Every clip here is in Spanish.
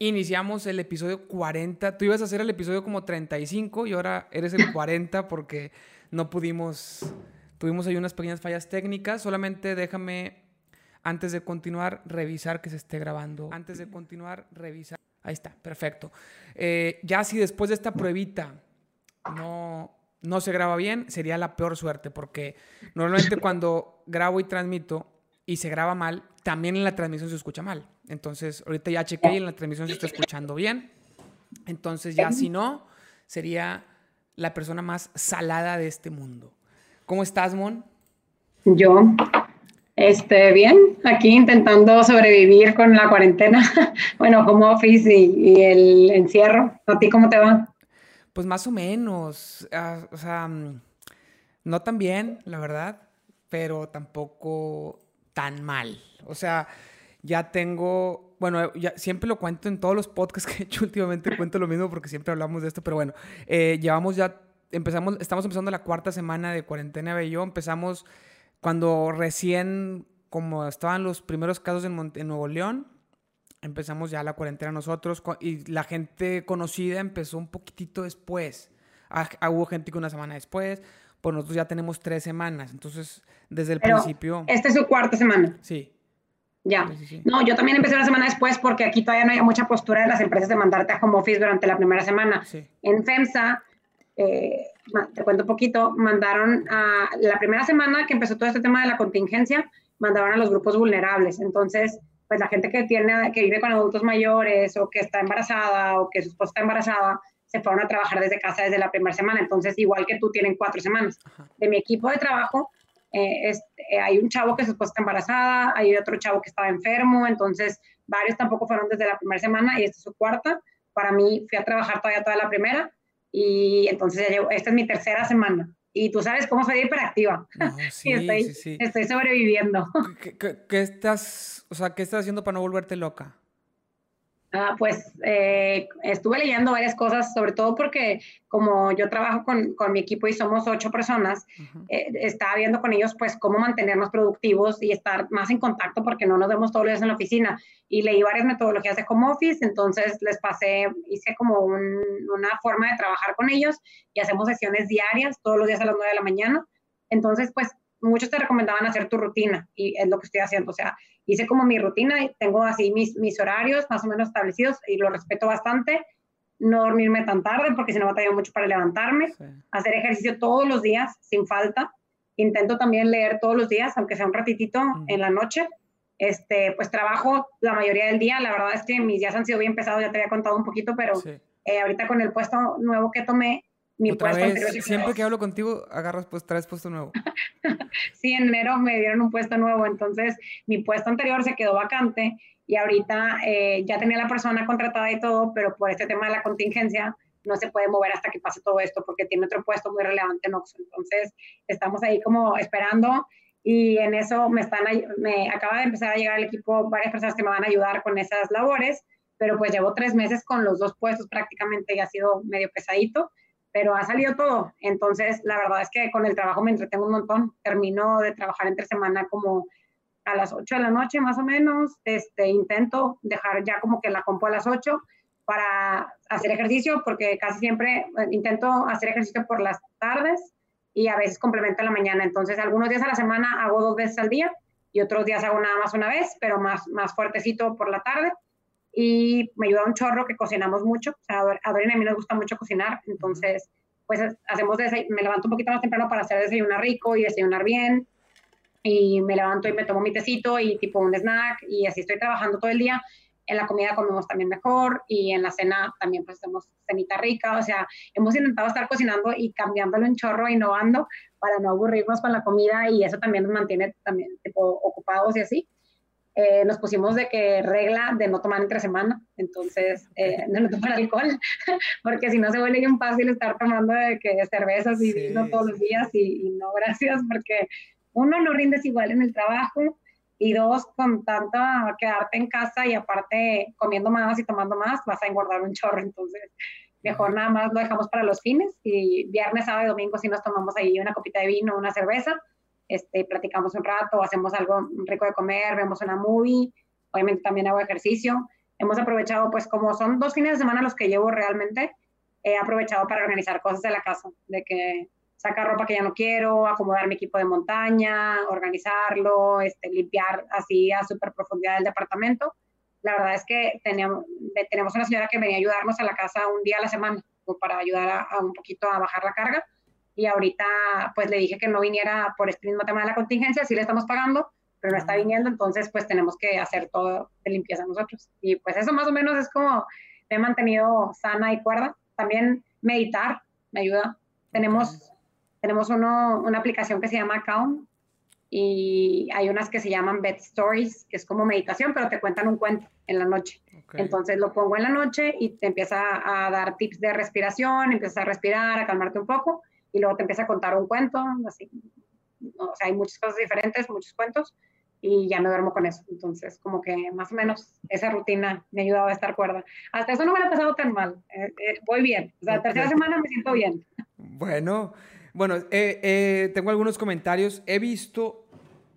iniciamos el episodio 40. Tú ibas a hacer el episodio como 35 y ahora eres el 40 porque no pudimos, tuvimos ahí unas pequeñas fallas técnicas. Solamente déjame, antes de continuar, revisar que se esté grabando. Antes de continuar, revisar. Ahí está, perfecto. Eh, ya si después de esta pruebita no, no se graba bien, sería la peor suerte porque normalmente cuando grabo y transmito y se graba mal, también en la transmisión se escucha mal. Entonces, ahorita ya chequé y en la transmisión se está escuchando bien. Entonces, ya si no, sería la persona más salada de este mundo. ¿Cómo estás, Mon? Yo, este, bien, aquí intentando sobrevivir con la cuarentena, bueno, como office y, el encierro. ¿A ti cómo te va? Pues más o menos, ah, o sea, mm, no tan bien, la verdad, pero tampoco tan mal. O sea, ya tengo, bueno, siempre lo cuento en todos los podcasts que he hecho últimamente, cuento lo mismo porque siempre hablamos de esto, pero bueno, eh, llevamos ya, empezamos, estamos empezando la cuarta semana de cuarentena yo, empezamos cuando recién, como estaban los primeros casos en, Nuevo León, empezamos ya la cuarentena nosotros y la gente conocida empezó un poquitito después. Ah, hubo gente que una semana después, pues nosotros ya tenemos tres semanas, entonces desde el principio... Esta es su cuarta semana. Sí. Ya. No, yo también empecé una semana después porque aquí todavía no hay mucha postura de las empresas de mandarte a home office durante la primera semana. En FEMSA, eh, te cuento un poquito, mandaron a la primera semana que empezó todo este tema de la contingencia, mandaron a los grupos vulnerables. Entonces, pues la gente que tiene, que vive con adultos mayores o que está embarazada o que su esposa está embarazada, se fueron a trabajar desde casa desde la primera semana. Entonces, igual que tú, tienen cuatro semanas. De mi equipo de trabajo, eh, eh, hay un chavo que su esposa está embarazada, hay otro chavo que estaba enfermo, entonces varios tampoco fueron desde la primera semana y esta es su cuarta. Para mí fui a trabajar todavía toda la primera y entonces ya llevo, esta es mi tercera semana. Y tú sabes cómo soy hiperactiva. sí, estoy, sí, sí. estoy sobreviviendo. ¿Qué, estás, o sea, ¿Qué estás haciendo para no volverte loca? Ah, pues eh, estuve leyendo varias cosas, sobre todo porque como yo trabajo con, con mi equipo y somos ocho personas, eh, estaba viendo con ellos pues cómo mantenernos productivos y estar más en contacto porque no nos vemos todos los días en la oficina. Y leí varias metodologías de home office, entonces les pasé, hice como una forma de trabajar con ellos y hacemos sesiones diarias, todos los días a las nueve de la mañana. Entonces, pues muchos te recomendaban hacer tu rutina y es lo que estoy haciendo. O sea, hice como mi rutina y tengo así mis, mis horarios más o menos establecidos y lo respeto bastante. No dormirme tan tarde porque si no batalla mucho para levantarme. Hacer ejercicio todos los días sin falta. Intento también leer todos los días, aunque sea un ratitito en la noche. Este, pues trabajo la mayoría del día. La verdad es que mis días han sido bien pesados, ya te había contado un poquito, pero eh, ahorita con el puesto nuevo que tomé, mi Otra vez, siempre que hablo contigo, agarras, pues traes puesto nuevo. sí, en enero me dieron un puesto nuevo, entonces mi puesto anterior se quedó vacante y ahorita eh, ya tenía la persona contratada y todo, pero por este tema de la contingencia no se puede mover hasta que pase todo esto porque tiene otro puesto muy relevante en Oxford. Entonces estamos ahí como esperando y en eso me están, me acaba de empezar a llegar al equipo varias personas que me van a ayudar con esas labores, pero pues llevo tres meses con los dos puestos prácticamente y ha sido medio pesadito pero ha salido todo. Entonces, la verdad es que con el trabajo me entretengo un montón. Termino de trabajar entre semana como a las 8 de la noche más o menos. Este, intento dejar ya como que la compo a las 8 para hacer ejercicio, porque casi siempre eh, intento hacer ejercicio por las tardes y a veces complemento en la mañana. Entonces, algunos días a la semana hago dos veces al día y otros días hago nada más una vez, pero más, más fuertecito por la tarde y me ayuda un chorro que cocinamos mucho. O sea, a Dorina y a mí nos gusta mucho cocinar, entonces pues hacemos me levanto un poquito más temprano para hacer desayunar rico y desayunar bien y me levanto y me tomo mi tecito y tipo un snack y así estoy trabajando todo el día. En la comida comemos también mejor y en la cena también pues hacemos cenita rica, o sea, hemos intentado estar cocinando y cambiándolo en chorro, innovando para no aburrirnos con la comida y eso también nos mantiene también tipo ocupados y así. Eh, nos pusimos de que regla de no tomar entre semana, entonces eh, de no tomar alcohol, porque si no se vuelve bien fácil estar tomando de que cervezas y vino todos los días y, no gracias, porque uno no rindes igual en el trabajo y dos, con tanta quedarte en casa y aparte comiendo más y tomando más, vas a engordar un chorro, entonces mejor nada más lo dejamos para los fines y viernes, sábado y domingo si nos tomamos ahí una copita de vino, una cerveza este, platicamos un rato, hacemos algo rico de comer, vemos una movie, obviamente también hago ejercicio. hemos aprovechado, pues como son dos fines de semana los que llevo realmente, he aprovechado para organizar cosas de la casa, de que sacar ropa que ya no quiero, acomodar mi equipo de montaña, organizarlo, este, limpiar así a súper profundidad el departamento. La verdad es que teníamos, tenemos una señora que venía a ayudarnos a la casa un día a la semana, para ayudar a, un poquito a bajar la carga. Y ahorita pues le dije que no viniera por este mismo tema de la contingencia, sí le estamos pagando, pero no está viniendo, entonces pues tenemos que hacer todo de limpieza nosotros. Y pues eso más o menos es como me he mantenido sana y cuerda. También meditar me ayuda. Tenemos, tenemos uno, una aplicación que se llama Calm y hay unas que se llaman Bed Stories, que es como meditación, pero te cuentan un cuento en la noche. Entonces lo pongo en la noche y te empieza a dar tips de respiración, empiezas a respirar, a calmarte un poco y luego te empieza a contar un cuento, así. O sea, hay muchas cosas diferentes, muchos cuentos y ya me duermo con eso. Entonces, como que más o menos esa rutina me ha ayudado a estar cuerda. Hasta eso no me lo ha pasado tan mal. Eh, eh, voy bien. O sea, la tercera semana me siento bien. Bueno, bueno, eh, tengo algunos comentarios. He visto,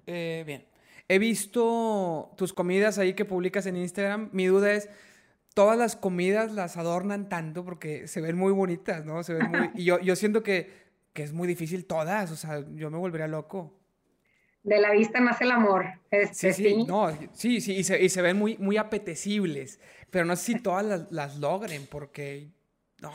bien, he visto tus comidas ahí que publicas en Instagram. Mi duda es, todas las comidas las adornan tanto porque se ven muy bonitas, ¿no? Se ven muy, y yo, yo siento que, que es muy difícil todas, o sea, yo me volvería loco de la vista nace el amor. Este, sí, sí, no, sí, sí, y se, y se, ven muy, muy apetecibles, pero no sé si todas las, las logren, porque...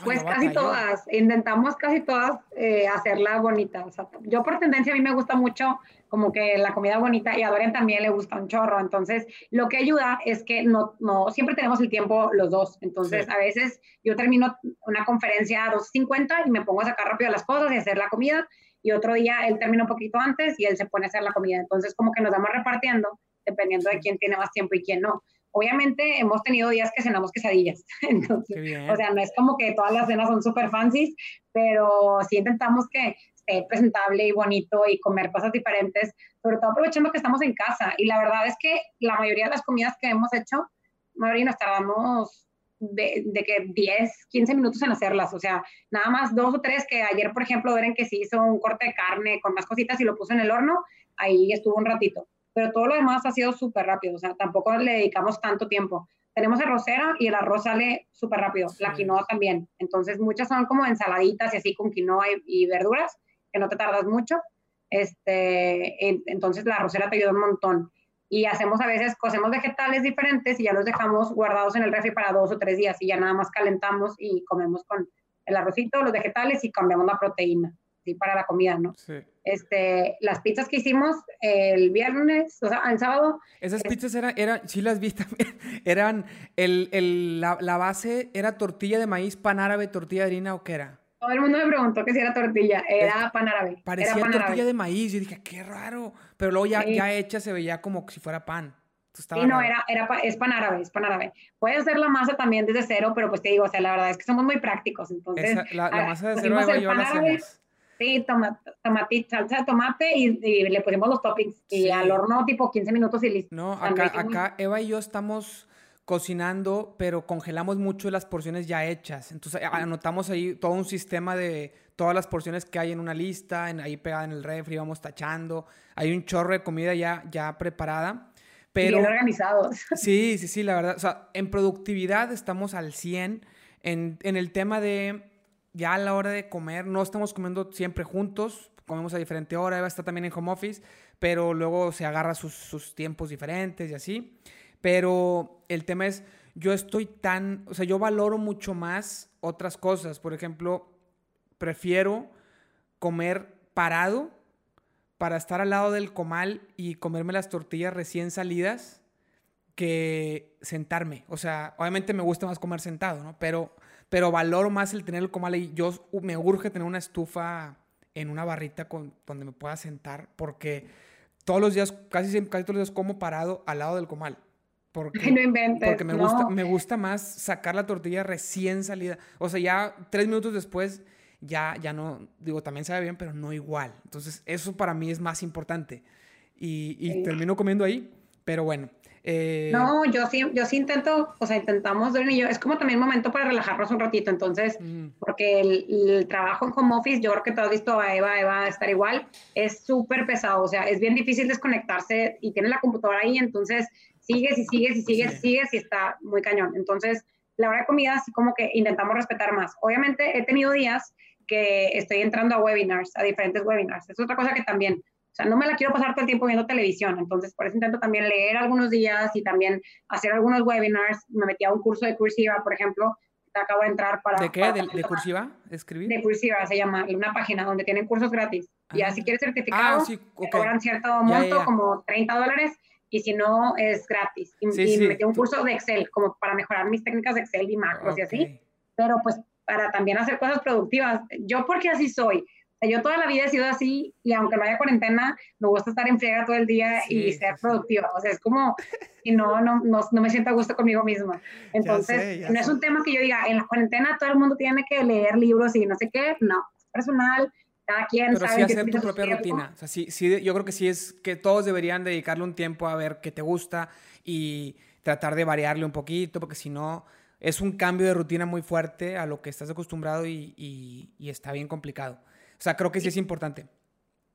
pues casi todas, intentamos casi todas eh, hacerla bonita. O sea, yo por tendencia a mí me gusta mucho como que la comida bonita y a Dorian también le gusta un chorro. Entonces, lo que ayuda es que no, no siempre tenemos el tiempo los dos. Entonces, a veces yo termino una conferencia a 2.50 y me pongo a sacar rápido las cosas y hacer la comida y otro día él termina un poquito antes y él se pone a hacer la comida. Entonces, como que nos vamos repartiendo dependiendo de quién tiene más tiempo y quién no. Obviamente hemos tenido días que cenamos quesadillas, entonces, o sea, no es como que todas las cenas son súper fancies, pero sí intentamos que esté presentable y bonito y comer cosas diferentes, sobre todo aprovechando que estamos en casa. Y la verdad es que la mayoría de las comidas que hemos hecho, Mauri, nos tardamos de, que 10, 15 minutos en hacerlas, o sea, nada más dos o tres que ayer, por ejemplo, vieron que se hizo un corte de carne con más cositas y lo puso en el horno, ahí estuvo un ratito, pero todo lo demás ha sido súper rápido, o sea, tampoco le dedicamos tanto tiempo. Tenemos arrocera y el arroz sale súper rápido, la quinoa también, entonces muchas son como ensaladitas y así con quinoa y, verduras, que no te tardas mucho, este, entonces la arrocera te ayuda un montón. Y hacemos a veces, cocemos vegetales diferentes y ya los dejamos guardados en el refri para dos o tres días y ya nada más calentamos y comemos con el arrocito, los vegetales y cambiamos la proteína, ¿sí? Para la comida, ¿no? Sí. Este, las pizzas que hicimos el viernes, o sea, el sábado. Esas pizzas eran, era, sí las vi también, eran, el, el, la, la, base era tortilla de maíz, pan árabe, tortilla de harina o qué era? Todo el mundo me preguntó que si era tortilla. Era pan árabe. Parecía tortilla de maíz. Yo dije, qué raro. Pero luego ya, ya hecha se veía como si fuera pan. sí, no, era, era, es pan árabe, es pan árabe. Puedes hacer la masa también desde cero, pero pues te digo, o sea, la verdad es que somos muy prácticos. Entonces, la, masa de cero de yo la hacemos. Sí, tomate, salsa de tomate y, le pusimos los toppings. Y al horno, tipo 15 minutos y listo. No, acá, acá Eva y yo estamos cocinando, pero congelamos mucho las porciones ya hechas. Entonces anotamos ahí todo un sistema de todas las porciones que hay en una lista, en, ahí pegada en el refri, vamos tachando. Hay un chorro de comida ya, ya preparada. Pero, Bien organizados. Sí, sí, sí, la verdad. O sea, en productividad estamos al 100. En, en el tema de ya a la hora de comer, no estamos comiendo siempre juntos, comemos a diferente hora, Eva está también en home office, pero luego se agarra sus, sus tiempos diferentes y así. Pero el tema es, yo estoy tan, o sea, yo valoro mucho más otras cosas. Por ejemplo, prefiero comer parado para estar al lado del comal y comerme las tortillas recién salidas que sentarme. O sea, obviamente me gusta más comer sentado, ¿no? Pero, pero valoro más el tener el comal ahí. Yo me urge tener una estufa en una barrita con, donde me pueda sentar porque todos los días, casi, casi todos los días como parado al lado del comal. Porque, no inventes, porque me, gusta, me gusta más sacar la tortilla recién salida. O sea, ya tres minutos después, ya, ya no, digo, también sabe bien, pero no igual. Entonces, eso para mí es más importante. Y, y termino comiendo ahí, pero bueno. Eh, no, yo sí, yo sí intento, o sea, intentamos dormir. Es como también momento para relajarnos un ratito. Entonces, porque el, el, trabajo en home office, yo creo que todo has visto a Eva, Eva estar igual, es súper pesado. O sea, es bien difícil desconectarse y tiene la computadora ahí. Entonces, sigues y sigues y sigues y sigues y está muy cañón. Entonces, la hora de comida, así como que intentamos respetar más. Obviamente, he tenido días que estoy entrando a webinars, a diferentes webinars. Es otra cosa que también, o sea, no me la quiero pasar todo el tiempo viendo televisión, entonces por eso intento también leer algunos días y también hacer algunos webinars. Me metí a un curso de Cursiva, por ejemplo, acabo de entrar para... ¿De qué? ¿De, cursiva? ¿Escribir? De cursiva se llama, una página donde tienen cursos gratis. Y así quieres certificado, ah, cobran cierto monto, como 30 dólares, y si no, es gratis. Y, me metí un curso de Excel, como para mejorar mis técnicas de Excel y macros y así. Pero pues para también hacer cosas productivas. Yo porque así soy. Yo toda la vida he sido así y aunque no haya cuarentena, me gusta estar en friega todo el día y ser productiva. O sea, es como, y no, no, no, no, me siento a gusto conmigo misma. Entonces, no es un tema que yo diga, en la cuarentena todo el mundo tiene que leer libros y no sé qué. No, es personal. Cada quien Pero sí hacer tu propia rutina. O sea, sí, sí, yo creo que sí es que todos deberían dedicarle un tiempo a ver qué te gusta y tratar de variarle un poquito, porque si no, es un cambio de rutina muy fuerte a lo que estás acostumbrado y, y, está bien complicado. O sea, creo que sí, es importante.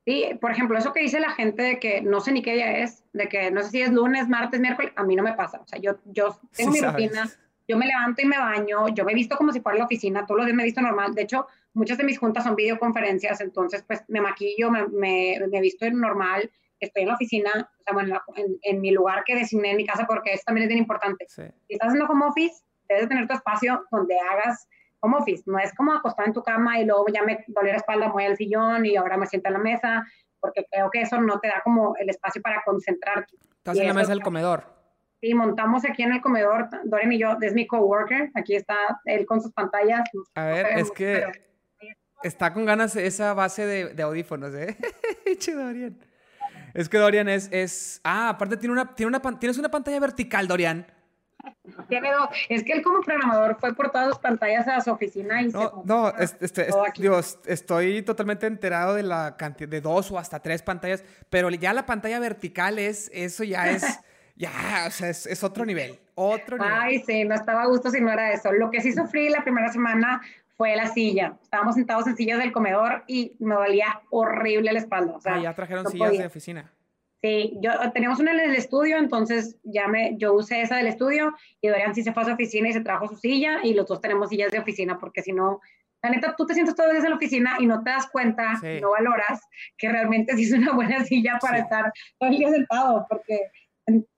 Sí, por ejemplo, eso que dice la gente de que no sé ni qué día es, de que no sé si es lunes, martes, miércoles, a mí no me pasa. O sea, yo, yo tengo mi rutina, yo me levanto y me baño, yo me visto como si fuera la oficina, todos los días me he visto normal. De hecho, muchas de mis juntas son videoconferencias, entonces pues me maquillo, me, me, me visto normal, estoy en la oficina, o sea, bueno, en, en, mi lugar que designé en mi casa, porque eso también es bien importante. Si estás haciendo home office, debes tener tu espacio donde hagas home office. No es como acostar en tu cama y luego ya me dolió la espalda, voy al sillón y ahora me siento en la mesa, porque creo que eso no te da como el espacio para concentrarte. Estás en la mesa del comedor. Sí, montamos aquí en el comedor, Doreen y yo, es mi coworker, aquí está él con sus pantallas. A ver, es que está con ganas esa base de, de audífonos, ¿eh? Dorian. Es que Dorian es, es... Ah, aparte tiene una, tiene una, tienes una pantalla vertical, Dorian. Tiene dos. Es que él como programador fue por todas las pantallas a su oficina y no, No, este, Dios, estoy totalmente enterado de la cantidad de dos o hasta tres pantallas, pero ya la pantalla vertical es, eso ya es, ya, o sea, es, otro nivel, otro nivel. Ay, sí, no estaba a gusto si no era eso. Lo que sí sufrí la primera semana fue la silla. Estábamos sentados en sillas del comedor y me dolía horrible la espalda. O sea, ah, ya trajeron sillas de oficina. Sí, yo teníamos una en el estudio, entonces ya me, yo usé esa del estudio y Dorian sí se fue a su oficina y se trajo su silla y los dos tenemos sillas de oficina porque si no, la neta, tú te sientes todos los días en la oficina y no te das cuenta, no valoras que realmente sí es una buena silla para estar todo el día sentado porque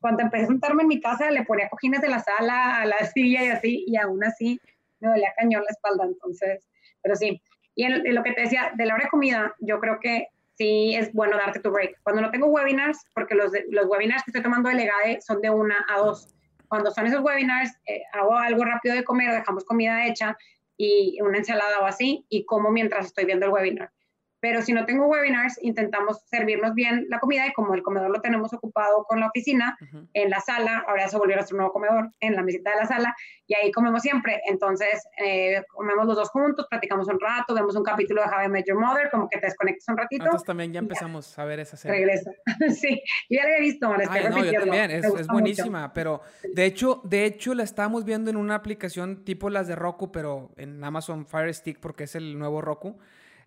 cuando empecé a sentarme en mi casa le ponía cojines de la sala a la silla y así y aún así me dolía cañón la espalda, entonces, pero sí. Y en lo que te decía, de la hora de comida, yo creo que sí es bueno darte tu break. Cuando no tengo webinars, porque los, los webinars que estoy tomando de Legade son de una a dos. Cuando son esos webinars, eh, hago algo rápido de comer, dejamos comida hecha y una ensalada o así, y como mientras estoy viendo el webinar. Pero si no tengo webinars, intentamos servirnos bien la comida y como el comedor lo tenemos ocupado con la oficina, en la sala, ahora se volvió nuestro nuevo comedor, en la mesita de la sala, y ahí comemos siempre. Entonces, eh, comemos los dos juntos, platicamos un rato, vemos un capítulo de How I Met Your Mother, como que te desconectas un ratito. Entonces también ya empezamos a ver esa serie. Regresa. sí, yo ya la había visto, Ay, no, yo también, es, es buenísima, pero de hecho, de hecho la estábamos viendo en una aplicación tipo las de Roku, pero en Amazon Fire Stick porque es el nuevo Roku.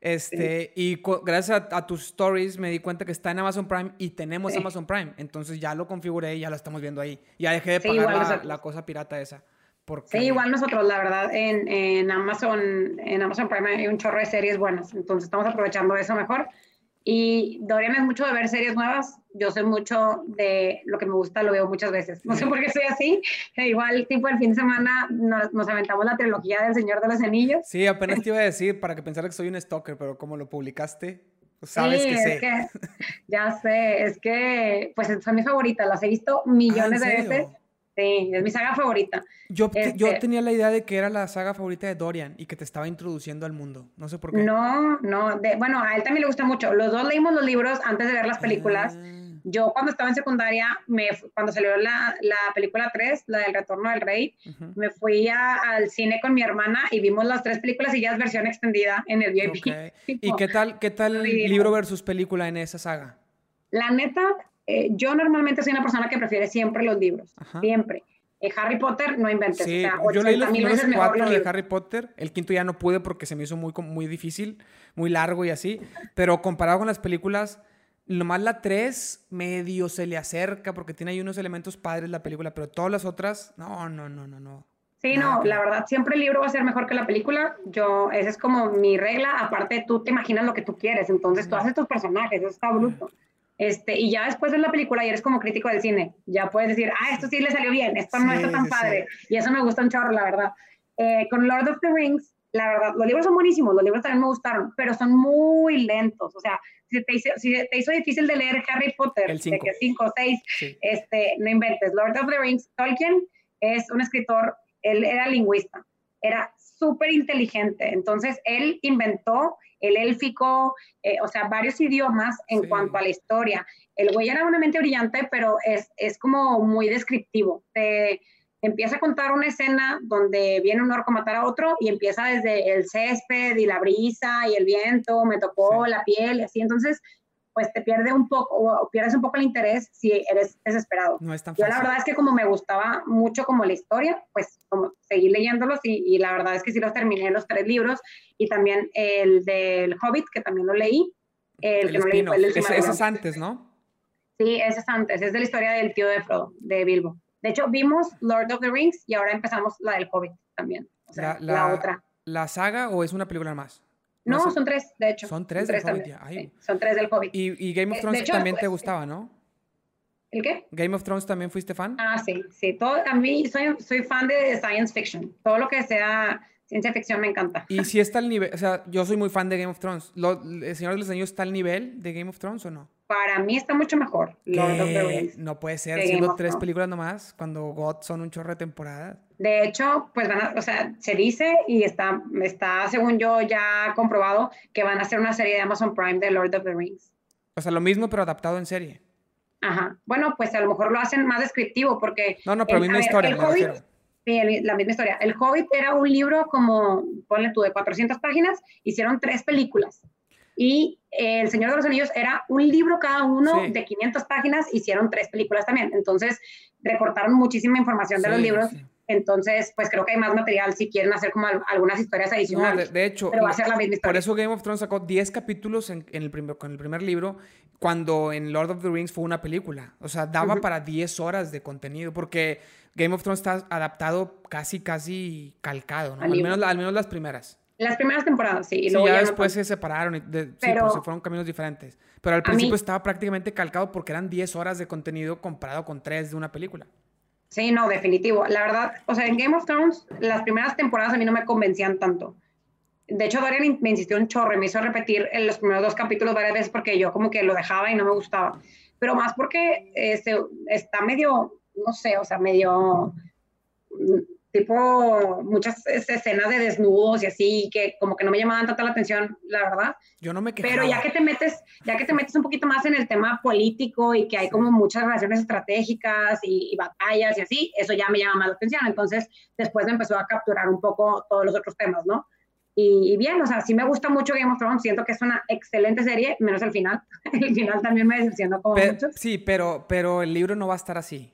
Este, y gracias a, tus stories me di cuenta que está en Amazon Prime y tenemos Amazon Prime. Entonces ya lo configuré y ya lo estamos viendo ahí. Ya dejé de pagar la, cosa pirata esa. Porque... Sí, igual nosotros, la verdad, en, en, Amazon, en Amazon Prime hay un chorro de series buenas. Entonces estamos aprovechando eso mejor. Y Dorian es mucho de ver series nuevas. Yo sé mucho de lo que me gusta, lo veo muchas veces. No sé por qué soy así. Igual, tipo, el fin de semana nos, nos, aventamos la trilogía del Señor de los Anillos. Sí, apenas te iba a decir para que pensara que soy un stalker, pero como lo publicaste, pues sabes que sé. Que, ya sé, es que, pues son mis favoritas. Las he visto millones ah, de veces Sí, es mi saga favorita. Yo, yo este tenía la idea de que era la saga favorita de Dorian y que te estaba introduciendo al mundo. No sé por qué. No, no. bueno, a él también le gusta mucho. Los dos leímos los libros antes de ver las películas. Ah. Yo cuando estaba en secundaria, me, cuando salió la, la película 3, la del Retorno del Rey, me fui al cine con mi hermana y vimos las tres películas y ya es versión extendida en el VIP. ¿Y qué tal, qué tal libro versus película en esa saga? La neta, eh, yo normalmente soy una persona que prefiere siempre los libros, siempre. Eh, Harry Potter, no inventes. Sí, yo leí los primeros cuatro de Harry Potter. El quinto ya no pude porque se me hizo muy, muy difícil, muy largo y así. Pero comparado con las películas, Nomás la 3 medio se le acerca porque tiene ahí unos elementos padres la película, pero todas las otras, no, no, no, no, no. Sí, no, la verdad, siempre el libro va a ser mejor que la película. Yo, esa es como mi regla. Aparte, tú te imaginas lo que tú quieres, entonces tú haces tus personajes, eso está bruto. Este, y ya después de la película y eres como crítico del cine, ya puedes decir, ah, esto sí le salió bien, esto no está tan padre. Y eso me gusta un chorro, la verdad. Eh, con Lord of the Rings, la verdad, los libros son buenísimos, los libros también me gustaron, pero son muy lentos. O sea, si te hizo, si te hizo difícil de leer Harry Potter, de que 5 o 6, este, no inventes. Lord of the Rings, Tolkien es un escritor, él era lingüista, era súper inteligente. Entonces, él inventó el élfico, eh, o sea, varios idiomas en cuanto a la historia. El güey era una mente brillante, pero es, es como muy descriptivo. Te, empieza a contar una escena donde viene un orco a matar a otro y empieza desde el césped y la brisa y el viento, me tocó la piel y así. Entonces, pues te pierde un poco, o pierdes un poco el interés si eres desesperado. No es tan fácil. Yo la verdad es que como me gustaba mucho como la historia, pues como seguí leyéndolos y, la verdad es que sí los terminé los tres libros y también el del Hobbit, que también lo leí. El, que no leí el ese, ese es antes, ¿no? Sí, ese es antes, es de la historia del tío de Frodo, de Bilbo. De hecho, vimos Lord of the Rings y ahora empezamos la del Hobbit también. O sea, la, otra. ¿La saga o es una película más? No, son tres, de hecho. Son tres, del Hobbit. son tres del Hobbit. Y, Game of eh, Thrones también te gustaba, ¿no? ¿El qué? Game of Thrones también fuiste fan. Ah, sí, sí. Todo, a mí soy, soy fan de science fiction. Todo lo que sea ciencia ficción me encanta. Y si está al nivel, o sea, yo soy muy fan de Game of Thrones. ¿El Señor de los Anillos está al nivel de Game of Thrones o no? Para mí está mucho mejor. No puede ser, siendo tres películas nomás, cuando God son un chorro de temporada. De hecho, pues van a, o sea, se dice y está, está, según yo, ya comprobado que van a hacer una serie de Amazon Prime de Lord of the Rings. O sea, lo mismo, pero adaptado en serie. Ajá. Bueno, pues a lo mejor lo hacen más descriptivo porque... No, no, pero misma historia, Sí, la misma historia. El Hobbit era un libro como, ponle tú, de 400 páginas, hicieron tres películas. Y El Señor de los Anillos era un libro cada uno de 500 páginas, hicieron tres películas también. Entonces, recortaron muchísima información de los libros. Entonces, pues creo que hay más material si quieren hacer como algunas historias adicionales. de, hecho, pero va a ser la misma historia. por eso Game of Thrones sacó 10 capítulos en, el primer, con el primer libro, cuando en Lord of the Rings fue una película. O sea, daba para 10 horas de contenido, porque Game of Thrones está adaptado casi, casi calcado, ¿no? Al, menos, al menos las primeras. Las primeras temporadas, sí. Y luego ya, después se separaron, y pues, se fueron caminos diferentes. Pero al principio estaba prácticamente calcado porque eran 10 horas de contenido comparado con 3 de una película. Sí, no, definitivo. La verdad, o sea, en Game of Thrones, las primeras temporadas a mí no me convencían tanto. De hecho, Dorian me insistió un chorro me hizo repetir en los primeros dos capítulos varias veces porque yo como que lo dejaba y no me gustaba. Pero más porque este, está medio no sé, o sea, medio tipo muchas escenas de desnudos y así que como que no me llamaban tanta la atención, la verdad. Yo no me quejaba. Pero ya que te metes, ya que te metes un poquito más en el tema político y que hay como muchas relaciones estratégicas y, batallas y así, eso ya me llama más la atención. Entonces, después me empezó a capturar un poco todos los otros temas, ¿no? Y, bien, o sea, sí me gusta mucho Game of Thrones, siento que es una excelente serie, menos el final. el final también me decepcionó como mucho. Sí, pero, pero el libro no va a estar así.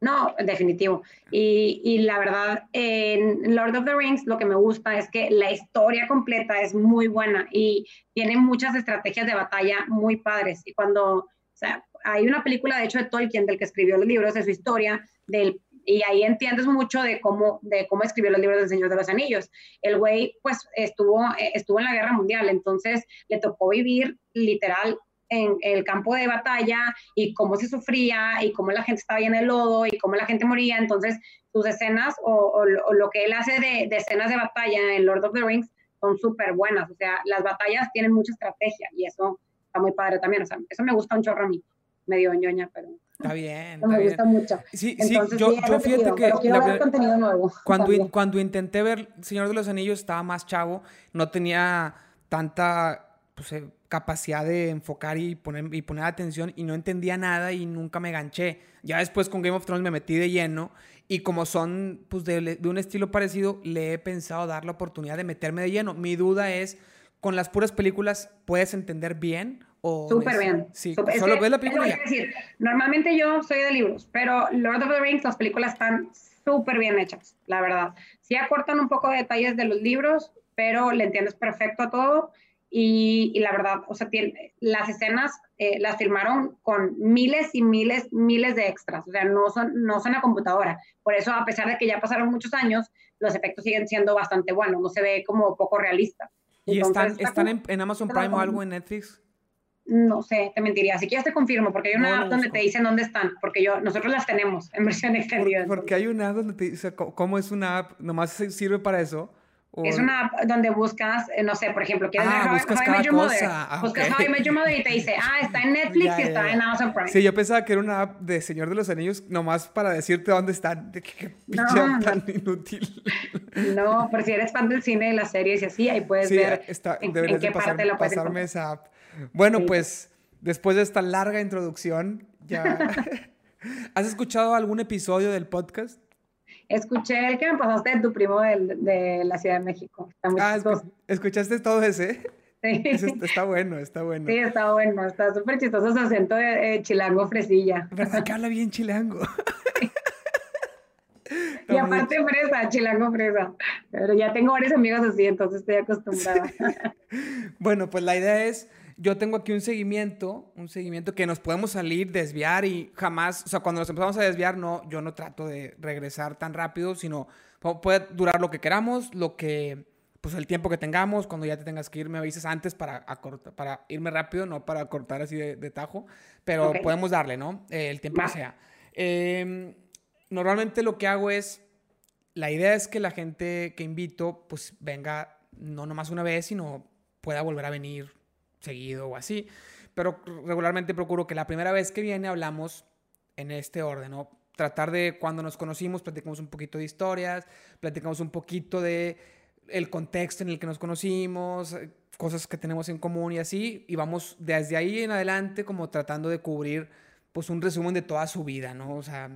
No, definitivo. Y, y, la verdad, en Lord of the Rings lo que me gusta es que la historia completa es muy buena y tiene muchas estrategias de batalla muy padres. Y cuando, o sea, hay una película de hecho de Tolkien, del que escribió los libros, de su historia, del, y ahí entiendes mucho de cómo, de cómo escribió los libros del Señor de los Anillos. El güey, pues, estuvo, estuvo en la Guerra Mundial, entonces le tocó vivir literal en el campo de batalla y cómo se sufría y cómo la gente estaba ahí en el lodo y cómo la gente moría. Entonces, sus escenas o, lo que él hace de, escenas de batalla en Lord of the Rings son súper buenas. O sea, las batallas tienen mucha estrategia y eso está muy padre también. O sea, eso me gusta un chorro a mí. Medio ñoña, pero... Está bien. me gusta mucho. Sí, sí, yo, yo fíjate que. Cuando, cuando intenté ver Señor de los Anillos, estaba más chavo, no tenía tanta pues, eh, capacidad de enfocar y poner, y poner atención y no entendía nada y nunca me ganché. Ya después con Game of Thrones me metí de lleno y como son pues, de, un estilo parecido, le he pensado dar la oportunidad de meterme de lleno. Mi duda es, ¿con las puras películas puedes entender bien? O Súper bien. Sí, solo ves la película. Decir, normalmente yo soy de libros, pero Lord of the Rings, las películas están súper bien hechas, la verdad. Sí acortan un poco de detalles de los libros, pero le entiendes perfecto a todo y, la verdad, o sea, tiene, las escenas eh, las filmaron con miles y miles, miles de extras, o sea, no son, no son a computadora. Por eso, a pesar de que ya pasaron muchos años, los efectos siguen siendo bastante buenos, no se ve como poco realista. ¿Y están, están en, Amazon Prime o algo en Netflix? No sé, te mentiría. Si quieres te confirmo, porque hay una app donde te dicen dónde están, porque yo, nosotros las tenemos en versión extendida. porque hay una app donde te dice cómo es una app, nomás sirve para eso. Es una app donde buscas, eh, no sé, por ejemplo, quieres ah, ver buscas How, Your Mother. Ah, buscas How I Met Your Mother y te dice, ah, está en Netflix y está en Amazon Prime. Sí, yo pensaba que era una app de Señor de los Anillos nomás para decirte dónde están. Qué, qué no, tan inútil. No, por si eres fan del cine y las series y así, ahí puedes ver está, en, en, qué parte lo puedes pasarme esa app. Bueno, pues después de esta larga introducción, ya... ¿Has escuchado algún episodio del podcast? Escuché el que me pasaste de tu primo de, la Ciudad de México. ah, ¿escuchaste todo ese? Sí. está bueno, está bueno. Sí, está bueno, está súper chistoso su acento de chilango fresilla. ¿Verdad que habla bien chilango? y aparte fresa, chilango fresa. Pero ya tengo varios amigos así, entonces estoy acostumbrada. bueno, pues la idea es yo tengo aquí un seguimiento, un seguimiento que nos podemos salir, desviar y jamás, o sea, cuando nos empezamos a desviar, no, yo no trato de regresar tan rápido, sino puede durar lo que queramos, lo que, pues el tiempo que tengamos, cuando ya te tengas que ir, me avisas antes para, para irme rápido, no para cortar así de, tajo, pero podemos darle, ¿no? el tiempo que sea. Em, normalmente lo que hago es, la idea es que la gente que invito, pues venga no nomás una vez, sino pueda volver a venir seguido o así, pero regularmente procuro que la primera vez que viene hablamos en este orden, ¿no? Tratar de cuando nos conocimos, platicamos un poquito de historias, platicamos un poquito de el contexto en el que nos conocimos, cosas que tenemos en común y así, y vamos desde ahí en adelante como tratando de cubrir pues un resumen de toda su vida, ¿no? O sea,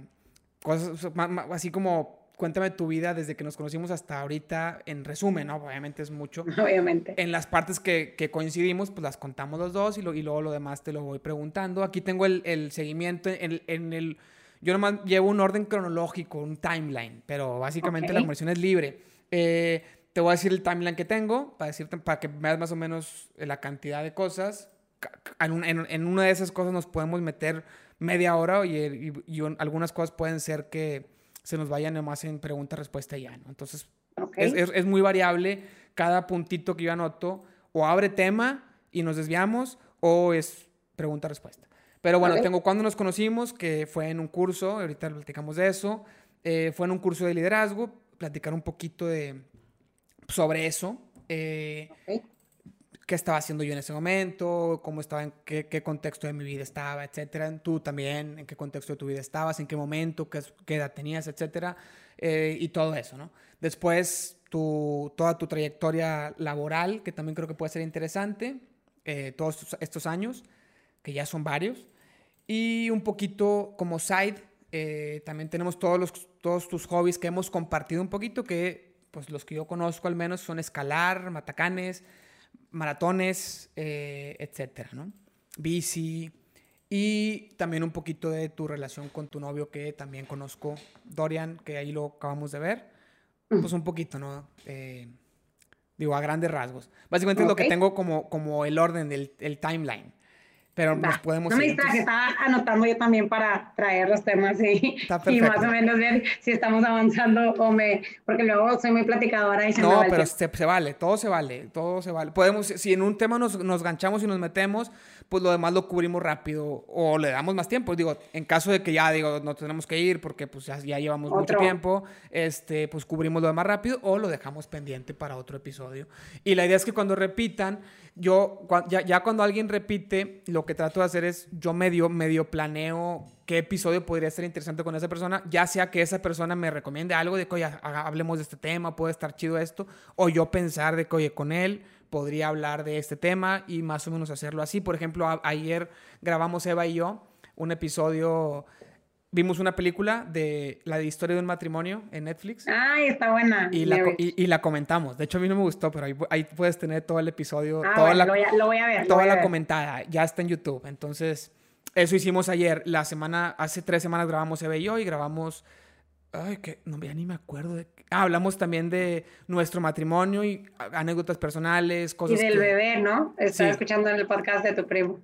cosas así como cuéntame tu vida desde que nos conocimos hasta ahorita, en resumen, ¿no? Obviamente es mucho. Obviamente. En las partes que, que coincidimos, pues las contamos los dos y, lo, y, luego lo demás te lo voy preguntando. Aquí tengo el, el seguimiento en, en, el... Yo nomás llevo un orden cronológico, un timeline, pero básicamente la conversación es libre. Eh, te voy a decir el timeline que tengo para, decirte, para que veas más o menos la cantidad de cosas. En, en, en una de esas cosas nos podemos meter media hora y, y, y algunas cosas pueden ser que se nos vayan nomás en pregunta-respuesta ya, ¿no? Entonces, es, es, muy variable cada puntito que yo anoto, o abre tema y nos desviamos, o es pregunta-respuesta. Pero bueno, tengo cuando nos conocimos, que fue en un curso, ahorita platicamos de eso, eh, fue en un curso de liderazgo, platicar un poquito de, sobre eso. Eh, qué estaba haciendo yo en ese momento, cómo estaba, en qué, qué, contexto de mi vida estaba, etcétera. Tú también, en qué contexto de tu vida estabas, en qué momento, qué, qué edad tenías, etcétera. Eh, y todo eso, ¿no? Después, tu, toda tu trayectoria laboral, que también creo que puede ser interesante, eh, todos estos, años, que ya son varios. Y un poquito como side, eh, también tenemos todos, los, todos tus hobbies que hemos compartido un poquito, que pues los que yo conozco al menos son escalar, matacanes, maratones, eh, etcétera, ¿no? Bici y también un poquito de tu relación con tu novio que también conozco, Dorian, que ahí lo acabamos de ver. Pues un poquito, ¿no? Eh, digo, a grandes rasgos. Básicamente es lo que tengo como, como el orden, del el timeline. Pero nos podemos... No me distraje, estaba anotando yo también para traer los temas y, y, más o menos ver si estamos avanzando o me... Porque luego soy muy platicadora y se No, pero se, se, vale, todo se vale, todo se vale. Podemos, si en un tema nos, nos ganchamos y nos metemos, pues lo demás lo cubrimos rápido o le damos más tiempo. Digo, en caso de que ya, digo, no tenemos que ir porque pues ya, ya llevamos mucho tiempo, este, pues cubrimos lo demás rápido o lo dejamos pendiente para otro episodio. Y la idea es que cuando repitan yo, ya, ya, cuando alguien repite, lo que trato de hacer es, yo medio, medio planeo qué episodio podría ser interesante con esa persona, ya sea que esa persona me recomiende algo de que, oye, hablemos de este tema, puede estar chido esto, o yo pensar de que, oye, con él podría hablar de este tema y más o menos hacerlo así. Por ejemplo, ayer grabamos Eva y yo un episodio vimos una película de la de historia de un matrimonio en Netflix. Ay, está buena. Y la, y, la, comentamos. De hecho, a mí no me gustó, pero ahí, ahí puedes tener todo el episodio. Ah, toda la, lo, voy a, ver. Toda la comentada. Ya está en YouTube. Entonces, eso hicimos ayer. La semana, hace tres semanas grabamos Eve y yo y grabamos. Ay, que no, ya ni me acuerdo de. Hablamos también de nuestro matrimonio y anécdotas personales, cosas. Y del bebé, ¿no? Estaba escuchando en el podcast de tu primo.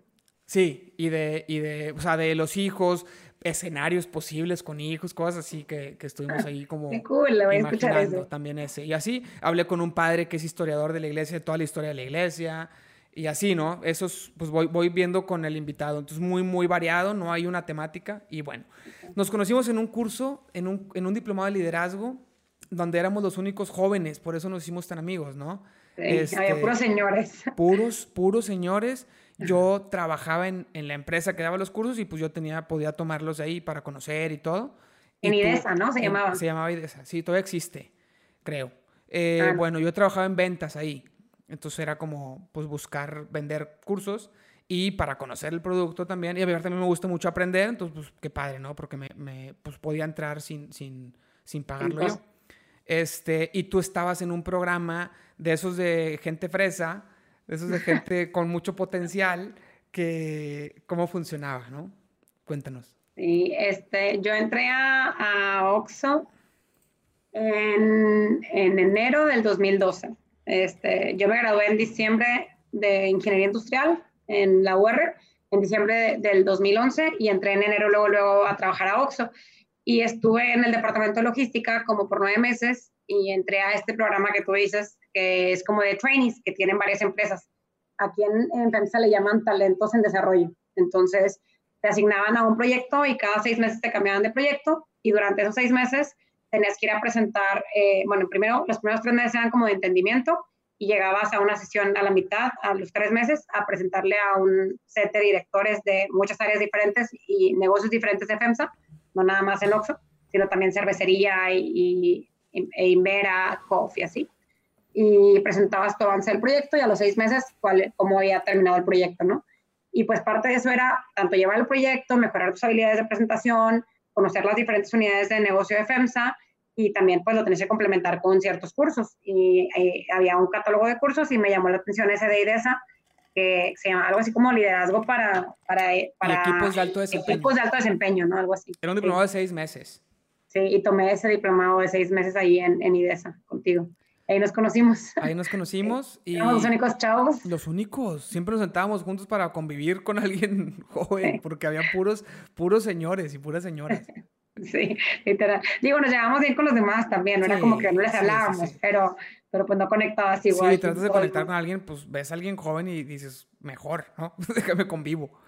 Sí, y de, y de, o sea, de los hijos, escenarios posibles con hijos, cosas así que, que estuvimos ahí como Qué cool, voy a escuchar eso. también ese. Y así hablé con un padre que es historiador de la iglesia, de toda la historia de la iglesia. Y así, ¿no? Eso es, pues voy, voy viendo con el invitado. Entonces, muy, muy variado, no hay una temática. Y bueno, nos conocimos en un curso, en un, en un diplomado de liderazgo, donde éramos los únicos jóvenes, por eso nos hicimos tan amigos, ¿no? Sí, había este, puros señores. Puros, puros señores yo trabajaba en, en, la empresa que daba los cursos y pues yo tenía, podía tomarlos ahí para conocer y todo. En IDESA, ¿no? Se llamaba. Se llamaba IDESA, sí, todavía existe, creo. Eh, ah. Bueno, yo trabajaba en ventas ahí, entonces era como pues buscar vender cursos y para conocer el producto también. Y a mí también me gusta mucho aprender, entonces pues qué padre, ¿no? Porque me, me pues, podía entrar sin, sin, sin pagarlo yo. Este, y tú estabas en un programa de esos de gente fresa, eso es de gente con mucho potencial, que cómo funcionaba, ¿no? Cuéntanos. Sí, este, yo entré a, a Oxxo en, en, enero del 2012. Este, yo me gradué en diciembre de Ingeniería Industrial en la UR, en diciembre del 2011, y entré en enero luego, luego a trabajar a Oxxo. Y estuve en el departamento de logística como por nueve meses y entré a este programa que tú dices, que es como de trainees que tienen varias empresas. Aquí en, en le llaman talentos en desarrollo. Entonces, te asignaban a un proyecto y cada seis meses te cambiaban de proyecto y durante esos seis meses tenías que ir a presentar, eh, bueno, primero, los primeros tres meses eran como de entendimiento y llegabas a una sesión a la mitad, a los tres meses, a presentarle a un set de directores de muchas áreas diferentes y negocios diferentes de FEMSA, no nada más en Oxxo, sino también cervecería y, y e Invera, Coffee, así y presentabas tu avance del proyecto y a los seis meses cuál, cómo había terminado el proyecto, ¿no? Y pues parte de eso era tanto llevar el proyecto, mejorar tus habilidades de presentación, conocer las diferentes unidades de negocio de FEMSA y también pues lo tenés que complementar con ciertos cursos. Y eh, había un catálogo de cursos y me llamó la atención ese de IDESA, que se llama algo así como liderazgo para, para, para equipos de alto desempeño. Equipos de alto desempeño, ¿no? Algo así. Era un diplomado de seis meses. Sí, y tomé ese diplomado de seis meses ahí en, en IDESA contigo. Ahí nos conocimos. Ahí nos conocimos. y los únicos chavos. Los únicos. Siempre nos sentábamos juntos para convivir con alguien joven, porque había puros, puros señores y puras señoras. Sí, literal. Digo, nos llevábamos bien con los demás también, no era como que no les hablábamos, pero, pero pues no conectabas igual. Sí, tratas de conectar con alguien, pues ves a alguien joven y dices, mejor, ¿no? Déjame convivo.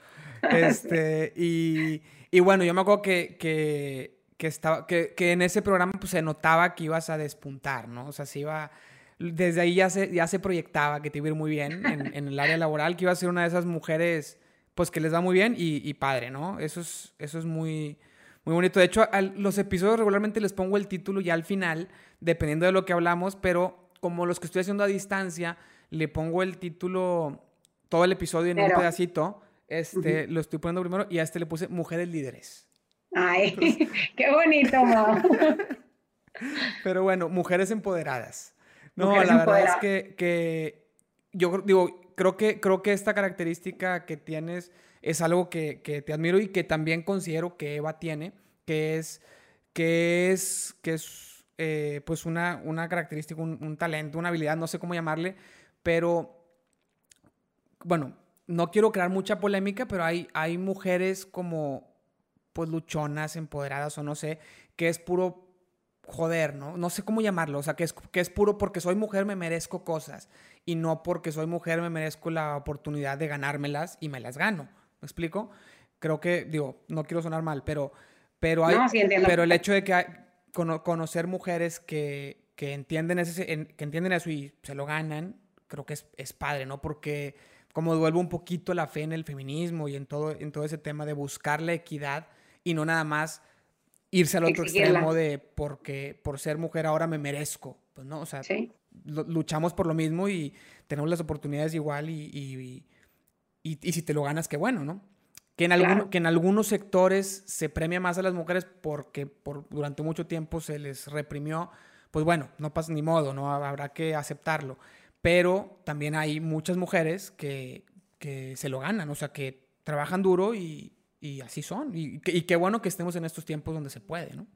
Este, y, y bueno, yo me acuerdo que, que que, estaba, que, que, en ese programa pues, se notaba que ibas a despuntar, ¿no? O sea, se iba... Desde ahí ya se, ya se proyectaba que te iba a ir muy bien en, en el área laboral, que iba a ser una de esas mujeres, pues, que les da muy bien y, y padre, ¿no? Eso es, eso es muy, muy bonito. De hecho, a los episodios regularmente les pongo el título ya al final, dependiendo de lo que hablamos, pero como los que estoy haciendo a distancia, le pongo el título, todo el episodio en un pedacito, este, lo estoy poniendo primero y a este le puse Mujeres Líderes. Ay, qué bonito, Pero bueno, mujeres empoderadas. No, la verdad es que, que, yo digo, creo que, creo que esta característica que tienes es algo que, que, te admiro y que también considero que Eva tiene, que es, que es, que es eh, pues una, una característica, un, un talento, una habilidad, no sé cómo llamarle, pero bueno, no quiero crear mucha polémica, pero hay, hay mujeres como pues luchonas, empoderadas o no sé, que es puro joder, ¿no? No sé cómo llamarlo, o sea, que es, que es puro porque soy mujer me merezco cosas y no porque soy mujer me merezco la oportunidad de ganármelas y me las gano. ¿Me explico? Creo que, digo, no quiero sonar mal, pero, pero, hay, pero el hecho de que hay, conocer mujeres que, que, entienden ese, que entienden eso y se lo ganan, creo que es, es padre, ¿no? Porque como devuelve un poquito la fe en el feminismo y en todo, en todo ese tema de buscar la equidad y no nada más irse al otro extremo de porque por ser mujer ahora me merezco. Pues no, o sea, luchamos por lo mismo y tenemos las oportunidades igual y, y, y, si te lo ganas, qué bueno, ¿no? Que en, que en algunos sectores se premia más a las mujeres porque por, durante mucho tiempo se les reprimió, pues bueno, no pasa ni modo, ¿no? Habrá que aceptarlo. Pero también hay muchas mujeres que, que se lo ganan, o sea, que trabajan duro y, y así son. Y, y, qué bueno que estemos en estos tiempos donde se puede, ¿no?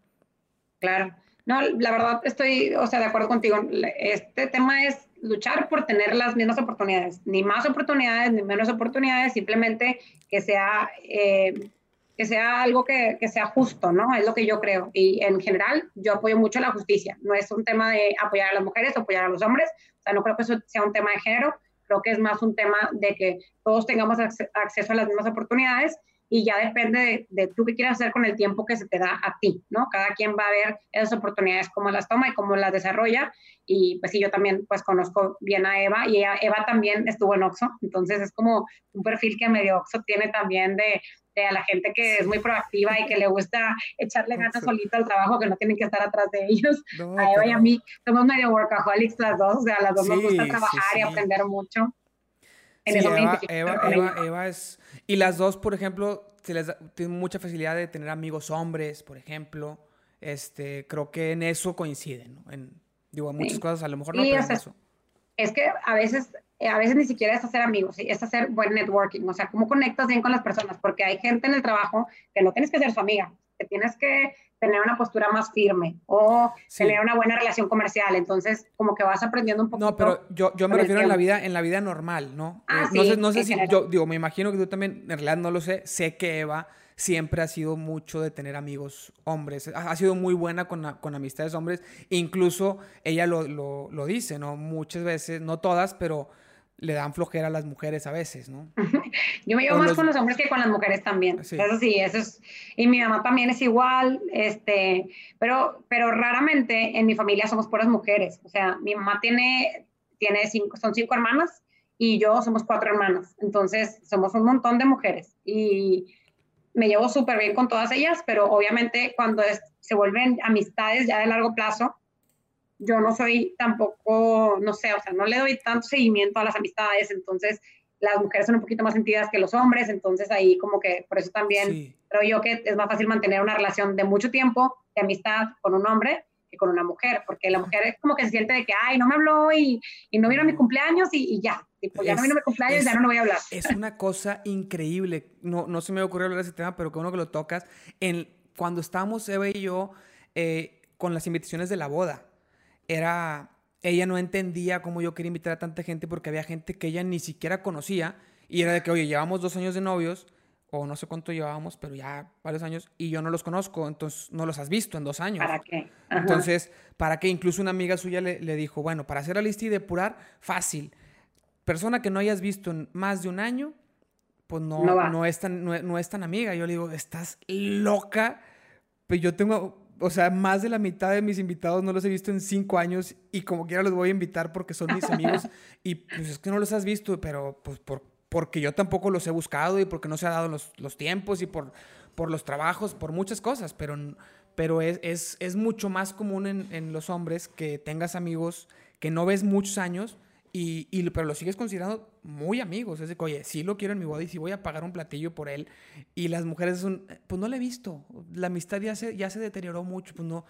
Claro. No, la verdad estoy, o sea, de acuerdo contigo. Este tema es luchar por tener las mismas oportunidades, ni más oportunidades, ni menos oportunidades, simplemente que sea, eh, que sea algo que, que, sea justo, ¿no? Es lo que yo creo. Y en general, yo apoyo mucho la justicia. No es un tema de apoyar a las mujeres apoyar a los hombres. O sea, no creo que eso sea un tema de género. Creo que es más un tema de que todos tengamos acceso a las mismas oportunidades y ya depende de, tú qué quieras hacer con el tiempo que se te da a ti, ¿no? Cada quien va a ver esas oportunidades, cómo las toma y cómo las desarrolla. Y pues sí, yo también pues conozco bien a Eva y Eva también estuvo en Oxo, entonces es como un perfil que medio Oxo tiene también de, de a la gente que es muy proactiva y que le gusta echarle ganas solito al trabajo, que no tienen que estar atrás de ellos. a Eva y a mí somos medio workaholics las dos, o sea, las dos nos gusta trabajar y aprender mucho. En eso Eva, Eva, Eva es y las dos, por ejemplo, se les tienen mucha facilidad de tener amigos hombres, por ejemplo. Este, creo que en eso coinciden, ¿no? En, digo, en muchas cosas a lo mejor no, pero en eso. Es que a veces, a veces ni siquiera es hacer amigos, es hacer buen networking, o sea, cómo conectas bien con las personas, porque hay gente en el trabajo que no tienes que ser su amiga, que tienes que tener una postura más firme o tener una buena relación comercial. Entonces, como que vas aprendiendo un poco. No, pero yo, yo me refiero en la vida, en la vida normal, ¿no? Ah, eh, no sé, no sé si, yo digo, me imagino que tú también, en realidad no lo sé, sé que Eva siempre ha sido mucho de tener amigos hombres, ha, sido muy buena con, con amistades hombres, incluso ella lo, lo, lo dice, ¿no? Muchas veces, no todas, pero le dan flojera a las mujeres a veces, ¿no? Yo me llevo más con los hombres que con las mujeres también. Eso sí, eso es. Y mi mamá también es igual, este, pero, pero raramente en mi familia somos puras mujeres. O sea, mi mamá tiene, tiene cinco, son cinco hermanas y yo somos cuatro hermanas. Entonces, somos un montón de mujeres. Y me llevo súper bien con todas ellas, pero obviamente cuando se vuelven amistades ya de largo plazo, yo no soy tampoco, no sé, o sea, no le doy tanto seguimiento a las amistades, entonces las mujeres son un poquito más sentidas que los hombres, entonces ahí como que por eso también creo yo que es más fácil mantener una relación de mucho tiempo, de amistad con un hombre que con una mujer, porque la mujer es como que se siente de que, ay, no me habló y, y no vino a mi cumpleaños y, ya, tipo, ya no vino a mi cumpleaños, ya no, no voy a hablar. Es una cosa increíble, no, no se me ocurrió hablar de ese tema, pero que uno que lo tocas, en, cuando estábamos Eva y yo eh, con las invitaciones de la boda, era, ella no entendía cómo yo quería invitar a tanta gente porque había gente que ella ni siquiera conocía y era de que, oye, llevamos dos años de novios o no sé cuánto llevábamos, pero ya varios años y yo no los conozco, entonces no los has visto en dos años. ¿Para qué? Entonces, ¿para qué? Incluso una amiga suya le, dijo, bueno, para hacer la lista y depurar, fácil. Persona que no hayas visto en más de un año, pues no, no, es, tan, no, no es tan amiga. Yo le digo, estás loca. Pues yo tengo o sea, más de la mitad de mis invitados no los he visto en cinco años y como quiera los voy a invitar porque son mis amigos. Y pues es que no los has visto, pero pues por, porque yo tampoco los he buscado y porque no se ha dado los, los tiempos y por, por los trabajos, por muchas cosas, pero, pero es, es, es mucho más común en, en los hombres que tengas amigos que no ves muchos años y, y, pero lo sigues considerando muy amigos. Es de que, oye, sí lo quiero en mi boda y sí voy a pagar un platillo por él. Y las mujeres son, pues no le he visto. La amistad ya se, ya se deterioró mucho. Pues no,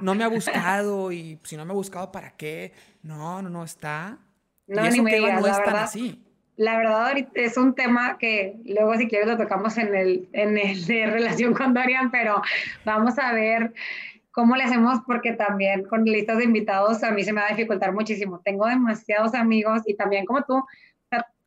no me ha buscado. y si no me ha buscado, ¿para qué? No, no, no, está. No, ni me digas, no la verdad, así. La verdad, es un tema que luego, si quieres, lo tocamos en el, en el de relación con Dorian, pero vamos a ver ¿Cómo le hacemos? Porque también con listas de invitados a mí se me va a dificultar muchísimo. Tengo demasiados amigos y también como tú,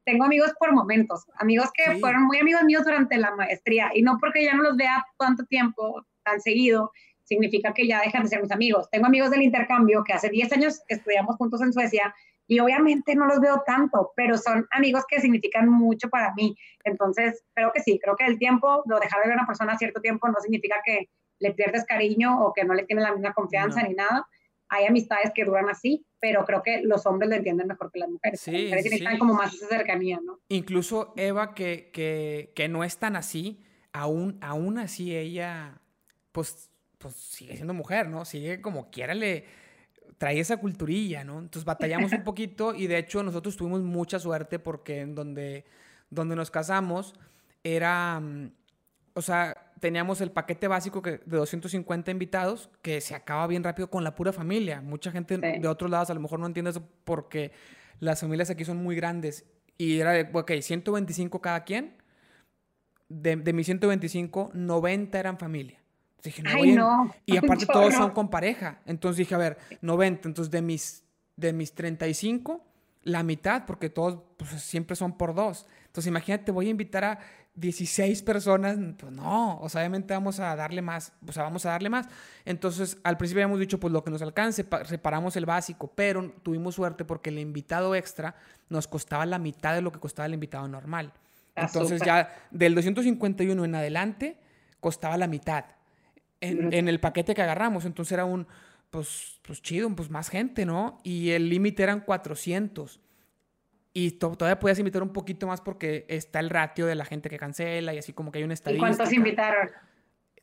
tengo amigos por momentos, amigos que fueron muy amigos míos durante la maestría y no porque ya no los vea tanto tiempo, tan seguido, significa que ya dejan de ser mis amigos. Tengo amigos del intercambio que hace 10 años estudiamos juntos en Suecia y obviamente no los veo tanto, pero son amigos que significan mucho para mí. Entonces, creo que sí, creo que el tiempo, lo dejar de ver a una persona cierto tiempo no significa que le pierdes cariño o que no le tienes la misma confianza ni nada. Hay amistades que duran así, pero creo que los hombres lo entienden mejor que las mujeres. Sí, las mujeres necesitan como más esa cercanía, ¿no? Incluso Eva, que, que, que no es tan así, aún, aún así ella, pues, pues sigue siendo mujer, ¿no? Sigue como quiera le trae esa culturilla, ¿no? Entonces batallamos un poquito y de hecho nosotros tuvimos mucha suerte porque en donde, donde nos casamos era, mm, o sea, teníamos el paquete básico que, de 250 invitados que se acaba bien rápido con la pura familia. Mucha gente de otros lados a lo mejor no entiende eso porque las familias aquí son muy grandes. Y era de, ok, 125 cada quien. De, de mis 125, 90 eran familia. Dije, no, Y aparte todos son con pareja. Entonces dije, a ver, 90. Entonces de mis, de mis 35, la mitad, porque todos pues, siempre son por dos. Entonces imagínate, voy a invitar a 16 personas. Pues no, o sea, obviamente vamos a darle más. O sea, vamos a darle más. Entonces al principio habíamos dicho, pues lo que nos alcance, reparamos el básico. Pero tuvimos suerte porque el invitado extra nos costaba la mitad de lo que costaba el invitado normal. Entonces ya del 251 en adelante costaba la mitad en, el paquete que agarramos. Entonces era un, pues, pues chido, pues más gente, ¿no? Y el límite eran 400. Y todavía podías invitar un poquito más porque está el ratio de la gente que cancela y así como que hay una estadística. ¿Y cuántos invitaron?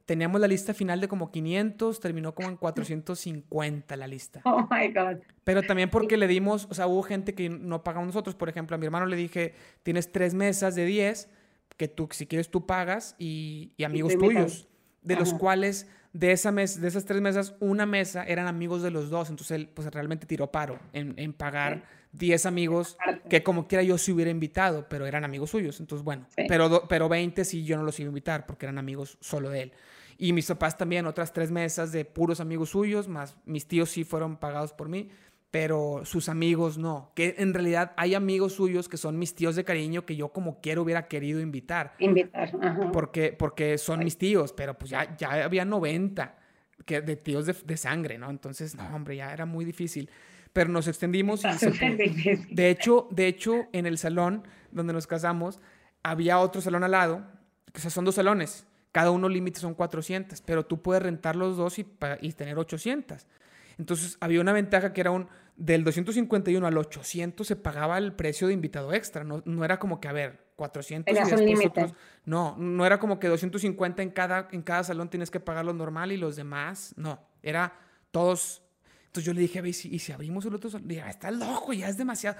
Teníamos la lista final de como 500, terminó como en 450 la lista. Oh my God. Pero también porque le dimos, o sea, hubo gente que no pagamos nosotros. Por ejemplo, a mi hermano le dije, tienes tres mesas de 10 que tú, si quieres, tú pagas y, y amigos tuyos de los cuales de, esa mes, de esas tres mesas, una mesa eran amigos de los dos. Entonces él pues realmente tiró paro en, en pagar 10 amigos que como quiera yo se hubiera invitado, pero eran amigos suyos. Entonces bueno, pero, pero 20 sí yo no los iba a invitar porque eran amigos solo de él. Y mis papás también, otras tres mesas de puros amigos suyos, más mis tíos sí fueron pagados por mí pero sus amigos no. Que en realidad hay amigos suyos que son mis tíos de cariño que yo como quiero hubiera querido invitar. Invitar, ajá. Porque, porque son mis tíos, pero pues ya, ya había 90 que, de tíos de, sangre, ¿no? Entonces, no, hombre, ya era muy difícil. Pero nos extendimos y de hecho, de hecho, en el salón donde nos casamos, había otro salón al lado, o sea, son dos salones. Cada uno límite son 400, pero tú puedes rentar los dos y, y tener 800. Entonces había una ventaja que era un, del 251 al 800 se pagaba el precio de invitado extra, no, no era como que, a ver, 400 y después otros, no, no era como que 250 en cada, en cada salón tienes que pagar lo normal y los demás, no, era todos. Entonces yo le dije, ¿y si, y si abrimos el otro salón? Dije, está loco, ya es demasiado.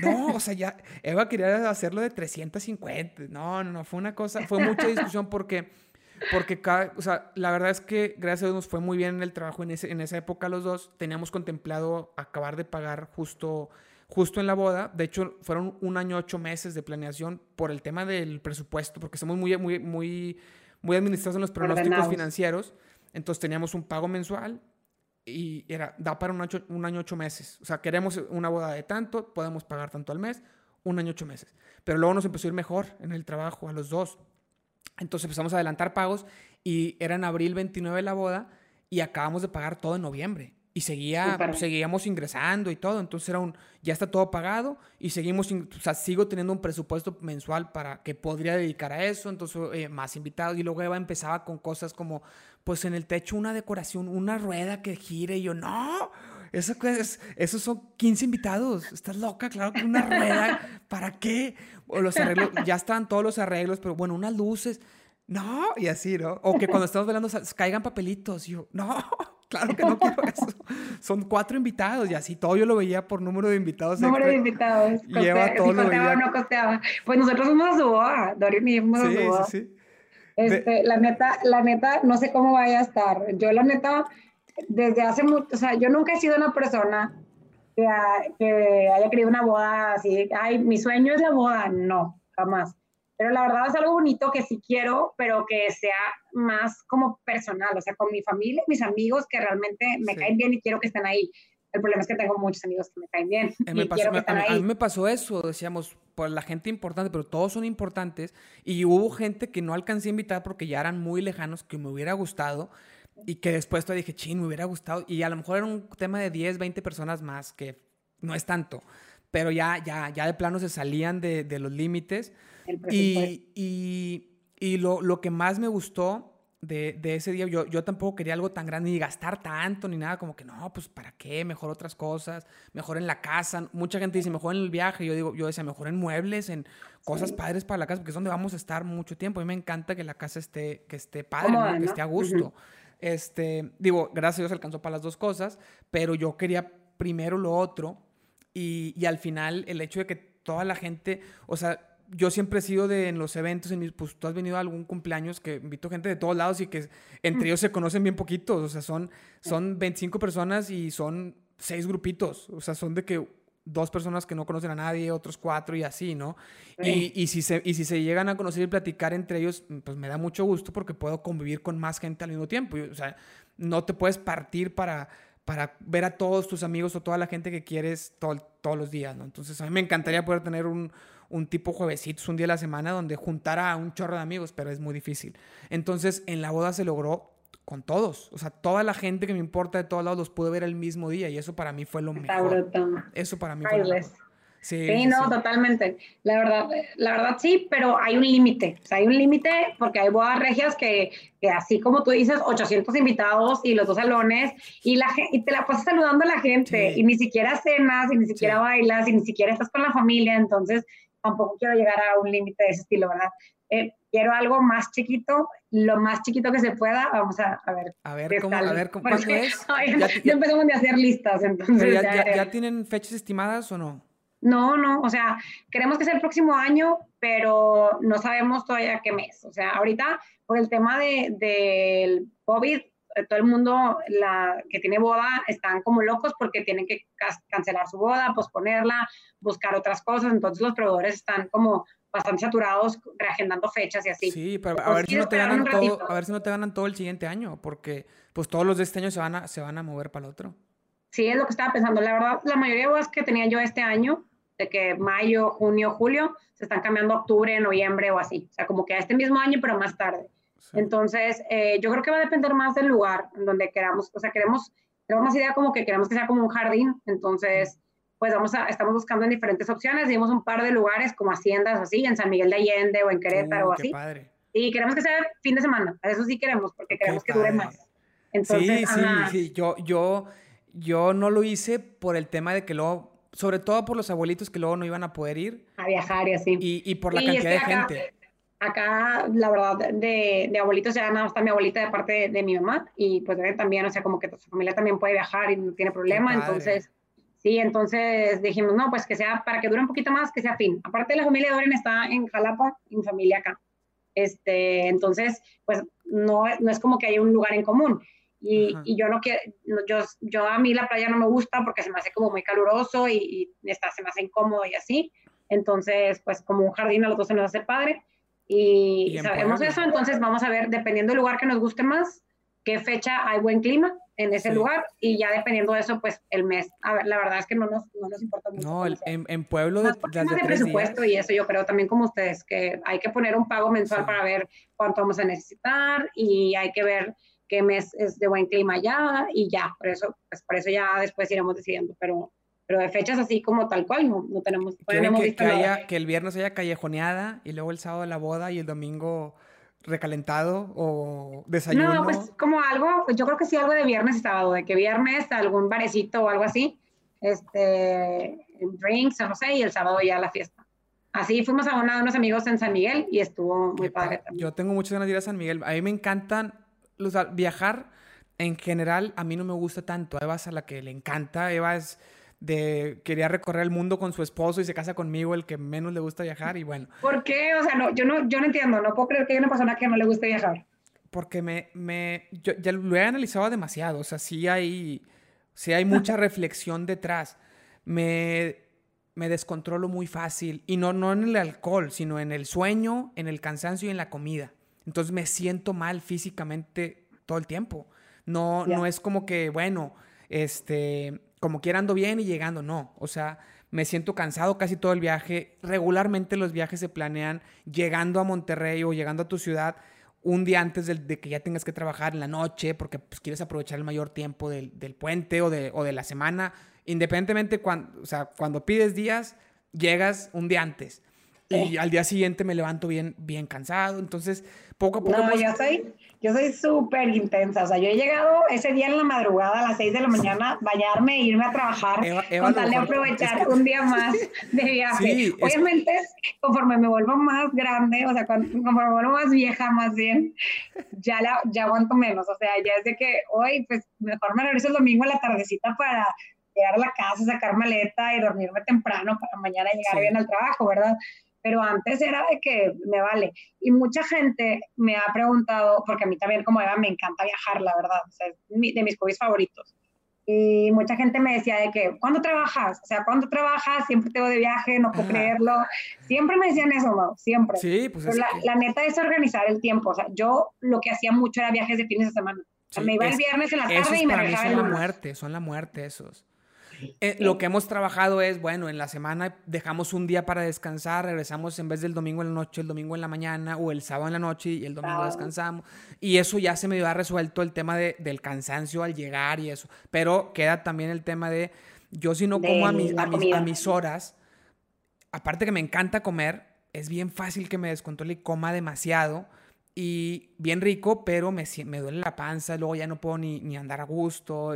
No, o sea, ya Eva quería hacerlo de 350. No, no, fue una cosa, fue mucha discusión porque porque cada, o sea, la verdad es que gracias a Dios nos fue muy bien en el trabajo en, ese, en esa época los dos. Teníamos contemplado acabar de pagar justo, justo en la boda. De hecho, fueron un año, ocho meses de planeación por el tema del presupuesto, porque somos muy, muy, muy, muy administrados en los pronósticos financieros. Entonces teníamos un pago mensual y era, da para un año, un año, ocho meses. O sea, queremos una boda de tanto, podemos pagar tanto al mes, un año, ocho meses. Pero luego nos empezó a ir mejor en el trabajo a los dos. Entonces empezamos a adelantar pagos y era en abril 29 la boda y acabamos de pagar todo en noviembre. Y seguía, seguíamos ingresando y todo. Entonces era un, ya está todo pagado y seguimos, o sea, sigo teniendo un presupuesto mensual para que podría dedicar a eso. Entonces, eh, más invitados. Y luego Eva empezaba con cosas como, pues en el techo una decoración, una rueda que gire. Y yo, no, eso es, esos son 15 invitados. Estás loca, claro que una rueda. ¿Para qué? O los arreglos, ya están todos los arreglos, pero bueno, unas luces. No, y así, ¿no? O que cuando estamos velando caigan papelitos. Y yo, no, claro que no quiero eso. Son cuatro invitados y así todo yo lo veía por número de invitados. Número de invitados. Lleva todo lo veía. no costeaba. Pues nosotros fuimos a su boda, Dorian y fuimos a su boda. Sí, sí, sí. Este, La neta, la neta, no sé cómo vaya a estar. Yo la neta desde hace mucho, o sea, yo nunca he sido una persona que, haya querido una boda así, ay, mi sueño es la boda, no, jamás. Pero la verdad es algo bonito que sí quiero, pero que sea más como personal, o sea, con mi familia, mis amigos que realmente me caen bien y quiero que estén ahí. El problema es que tengo muchos amigos que me caen bien. y me pasó, quiero que estén a, ahí. a, mí me pasó eso, decíamos, por la gente importante, pero todos son importantes. Y hubo gente que no alcancé a invitar porque ya eran muy lejanos, que me hubiera gustado. Y que después te dije, ching, me hubiera gustado. Y a lo mejor era un tema de 10, 20 personas más, que no es tanto. Pero ya, ya, ya de plano se salían de, de los límites. Y, y, y lo, lo, que más me gustó de, de, ese día, yo, yo tampoco quería algo tan grande, ni gastar tanto, ni nada, como que no, pues ¿para qué? Mejor otras cosas, mejor en la casa. Mucha gente dice, mejor en el viaje. Yo digo, yo decía, mejor en muebles, en cosas padres para la casa, porque es donde vamos a estar mucho tiempo. A mí me encanta que la casa esté, que esté padre, que esté a gusto. Este, digo, gracias a Dios alcanzó para las dos cosas, pero yo quería primero lo otro y, y, al final el hecho de que toda la gente, o sea, yo siempre he sido de en los eventos, en mis, pues tú has venido a algún cumpleaños que invito gente de todos lados y que entre ellos se conocen bien poquitos, o sea, son, son 25 personas y son seis grupitos, o sea, son de que dos personas que no conocen a nadie, otros cuatro y así, ¿no? Y, y, si se, y si se llegan a conocer y platicar entre ellos, pues me da mucho gusto porque puedo convivir con más gente al mismo tiempo. o sea, no te puedes partir para, para ver a todos tus amigos o toda la gente que quieres todos los días, ¿no? Entonces a mí me encantaría poder tener un, un tipo juevesitos, un día a la semana, donde juntara a un chorro de amigos, pero es muy difícil. Entonces en la boda se logró con todos. O sea, toda la gente que me importa de todos lados los pude ver el mismo día y eso para mí fue lo mejor. Eso para mí fue lo mejor. Sí, no, totalmente. La verdad, la verdad sí, pero hay un límite. O sea, hay un límite porque hay bodas regias que, que, así como tú dices, 800 invitados y los dos salones y, la, y te la pasas saludando a la gente y ni siquiera cenas y ni siquiera bailas y ni siquiera estás con la familia. Entonces, tampoco quiero llegar a un límite de ese estilo, ¿verdad? Eh, quiero algo más chiquito, lo más chiquito que se pueda. Vamos a, a ver. A ver, ¿cómo, a ver ¿cómo, es? ya, empezamos a hacer listas, entonces. Ya, ya, tienen fechas estimadas o no? No, no, o sea, queremos que sea el próximo año, pero no sabemos todavía qué mes. O sea, ahorita, por el tema del de, COVID, todo el mundo la, que tiene boda están como locos porque tienen que cancelar su boda, posponerla, buscar otras cosas. Entonces los proveedores están como bastante saturados, reagendando fechas y así. Sí, pero a ver, si no te ganan todo, a ver si no te ganan todo el siguiente año, porque pues todos los de este año se van a, se van a mover para el otro. Sí, es lo que estaba pensando. La verdad, la mayoría de bodas que tenía yo este año, de que mayo, junio, julio, se están cambiando a octubre, noviembre o así. O sea, como que a este mismo año, pero más tarde. Entonces, eh, yo creo que va a depender más del lugar en donde queramos, o sea, queremos, tenemos más idea como que queremos que sea como un jardín, entonces, pues vamos a, estamos buscando en diferentes opciones, dimos un par de lugares como haciendas así, en San Miguel de Allende o en Querétaro o uh, así. Padre. Y queremos que sea fin de semana, eso sí queremos, porque queremos que dure más. Entonces, sí, sí, sí, yo, yo, yo no lo hice por el tema de que luego sobre todo por los abuelitos que luego no iban a poder ir. A viajar y así. Y, por la cantidad de gente acá, la verdad, de, de abuelitos ya nada más está mi abuelita de parte de, mi mamá y pues también, o sea, como que su familia también puede viajar y no tiene problema, entonces, sí, entonces dijimos, no, pues que sea, para que dure un poquito más, que sea fin. Aparte la familia de Oren está en Jalapa mi familia acá. Este, entonces, pues no, no es como que haya un lugar en común. Y, y, yo no quiero, yo, yo a mí la playa no me gusta porque se me hace como muy caluroso y, y está, se me hace incómodo y así. Entonces, pues como un jardín a los dos se nos hace padre. Y, sabemos eso, entonces vamos a ver, dependiendo del lugar que nos guste más, qué fecha hay buen clima en ese lugar y ya dependiendo de eso, pues el mes. A ver, la verdad es que no nos, no nos importa mucho. No, en, en, pueblo de, de, de presupuesto y eso yo creo también como ustedes, que hay que poner un pago mensual para ver cuánto vamos a necesitar y hay que ver qué mes es de buen clima ya y ya, por eso, pues por eso ya después iremos decidiendo, pero pero de fechas así como tal cual no, no tenemos. que, que, haya, que el viernes haya callejoneada y luego el sábado la boda y el domingo recalentado o desayuno? No, pues como algo, pues yo creo que sí algo de viernes y sábado, de que viernes algún barecito o algo así, este, drinks o no sé, y el sábado ya la fiesta. Así fuimos a una de unos amigos en San Miguel y estuvo muy padre también. Yo tengo muchas ganas de ir a San Miguel. A mí me encantan los, viajar. En general, a mí no me gusta tanto. Eva es a la que le encanta. Eva es de quería recorrer el mundo con su esposo y se casa conmigo, el que menos le gusta viajar y bueno. ¿Por qué? O sea, no, yo, no, yo no entiendo, no puedo creer que haya una persona que no le guste viajar. Porque me, me yo ya lo he analizado demasiado, o sea, sí hay, sí hay mucha reflexión detrás. Me, me descontrolo muy fácil y no, no en el alcohol, sino en el sueño, en el cansancio y en la comida. Entonces me siento mal físicamente todo el tiempo. No, no es como que, bueno, este, como quiera ando bien y llegando, no. O sea, me siento cansado casi todo el viaje. Regularmente los viajes se planean llegando a Monterrey o llegando a tu ciudad un día antes de, que ya tengas que trabajar en la noche porque pues, quieres aprovechar el mayor tiempo del, puente o de, o de, la semana. Independientemente, o sea, cuando pides días, llegas un día antes. Y al día siguiente me levanto bien, bien cansado. Entonces, poco a poco... No, yo soy, yo soy súper intensa. O sea, yo he llegado ese día en la madrugada a las 6 de la mañana, bañarme e irme a trabajar con tal de aprovechar un día más de viaje. Obviamente, conforme me vuelvo más grande, o sea, conforme me vuelvo más vieja, más bien, ya, la, ya aguanto menos. O sea, ya es de que hoy, pues, mejor me regreso el domingo a la tardecita para llegar a la casa, sacar maleta y dormirme temprano para mañana llegar bien al trabajo, ¿verdad? Pero antes era de que me vale. Y mucha gente me ha preguntado, porque a mí también como Eva me encanta viajar, la verdad, o sea, es de mis hobbies favoritos. y mucha gente me decía de que, ¿cuándo trabajas? O sea, ¿cuándo trabajas? Siempre te voy de viaje, no puedo creerlo. Siempre me decían eso, ¿no? Siempre. Sí, pues es la, la, neta es organizar el tiempo. O sea, yo lo que hacía mucho era viajes de fines de semana. O sea, me iba el viernes en la tarde y me regresaba son la muerte, son la muerte esos. Eh, lo que hemos trabajado es, bueno, en la semana dejamos un día para descansar, regresamos en vez del domingo en la noche, el domingo en la mañana o el sábado en la noche y el domingo descansamos. Y eso ya se me ha resuelto el tema de, del cansancio al llegar y eso. Pero queda también el tema de, yo si no como a, mis, a, mis, horas, aparte que me encanta comer, es bien fácil que me descontrole y coma demasiado y bien rico, pero me, me duele la panza, luego ya no puedo ni, ni andar a gusto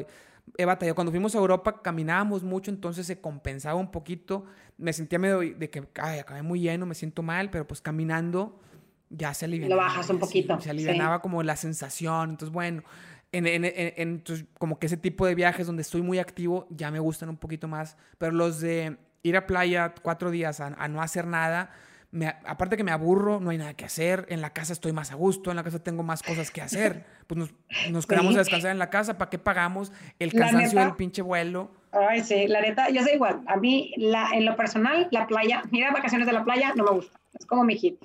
he batallado. Cuando fuimos a Europa caminábamos mucho, entonces se compensaba un poquito. Me sentía medio de que, ay, acabé muy lleno, me siento mal, pero pues caminando ya se alivianaba. Lo bajas un poquito. se alivianaba como la sensación. Entonces, bueno, en, en, en, como que ese tipo de viajes donde estoy muy activo ya me gustan un poquito más. Pero los de ir a playa cuatro días a no hacer nada aparte que me aburro, no hay nada que hacer, en la casa estoy más a gusto, en la casa tengo más cosas que hacer, pues nos, nos quedamos a descansar en la casa, ¿para qué pagamos el cansancio del pinche vuelo? Ay, sí, la neta, yo sé igual, a mí la, en lo personal, la playa, mira, vacaciones de la playa no me gusta, es como mi hit.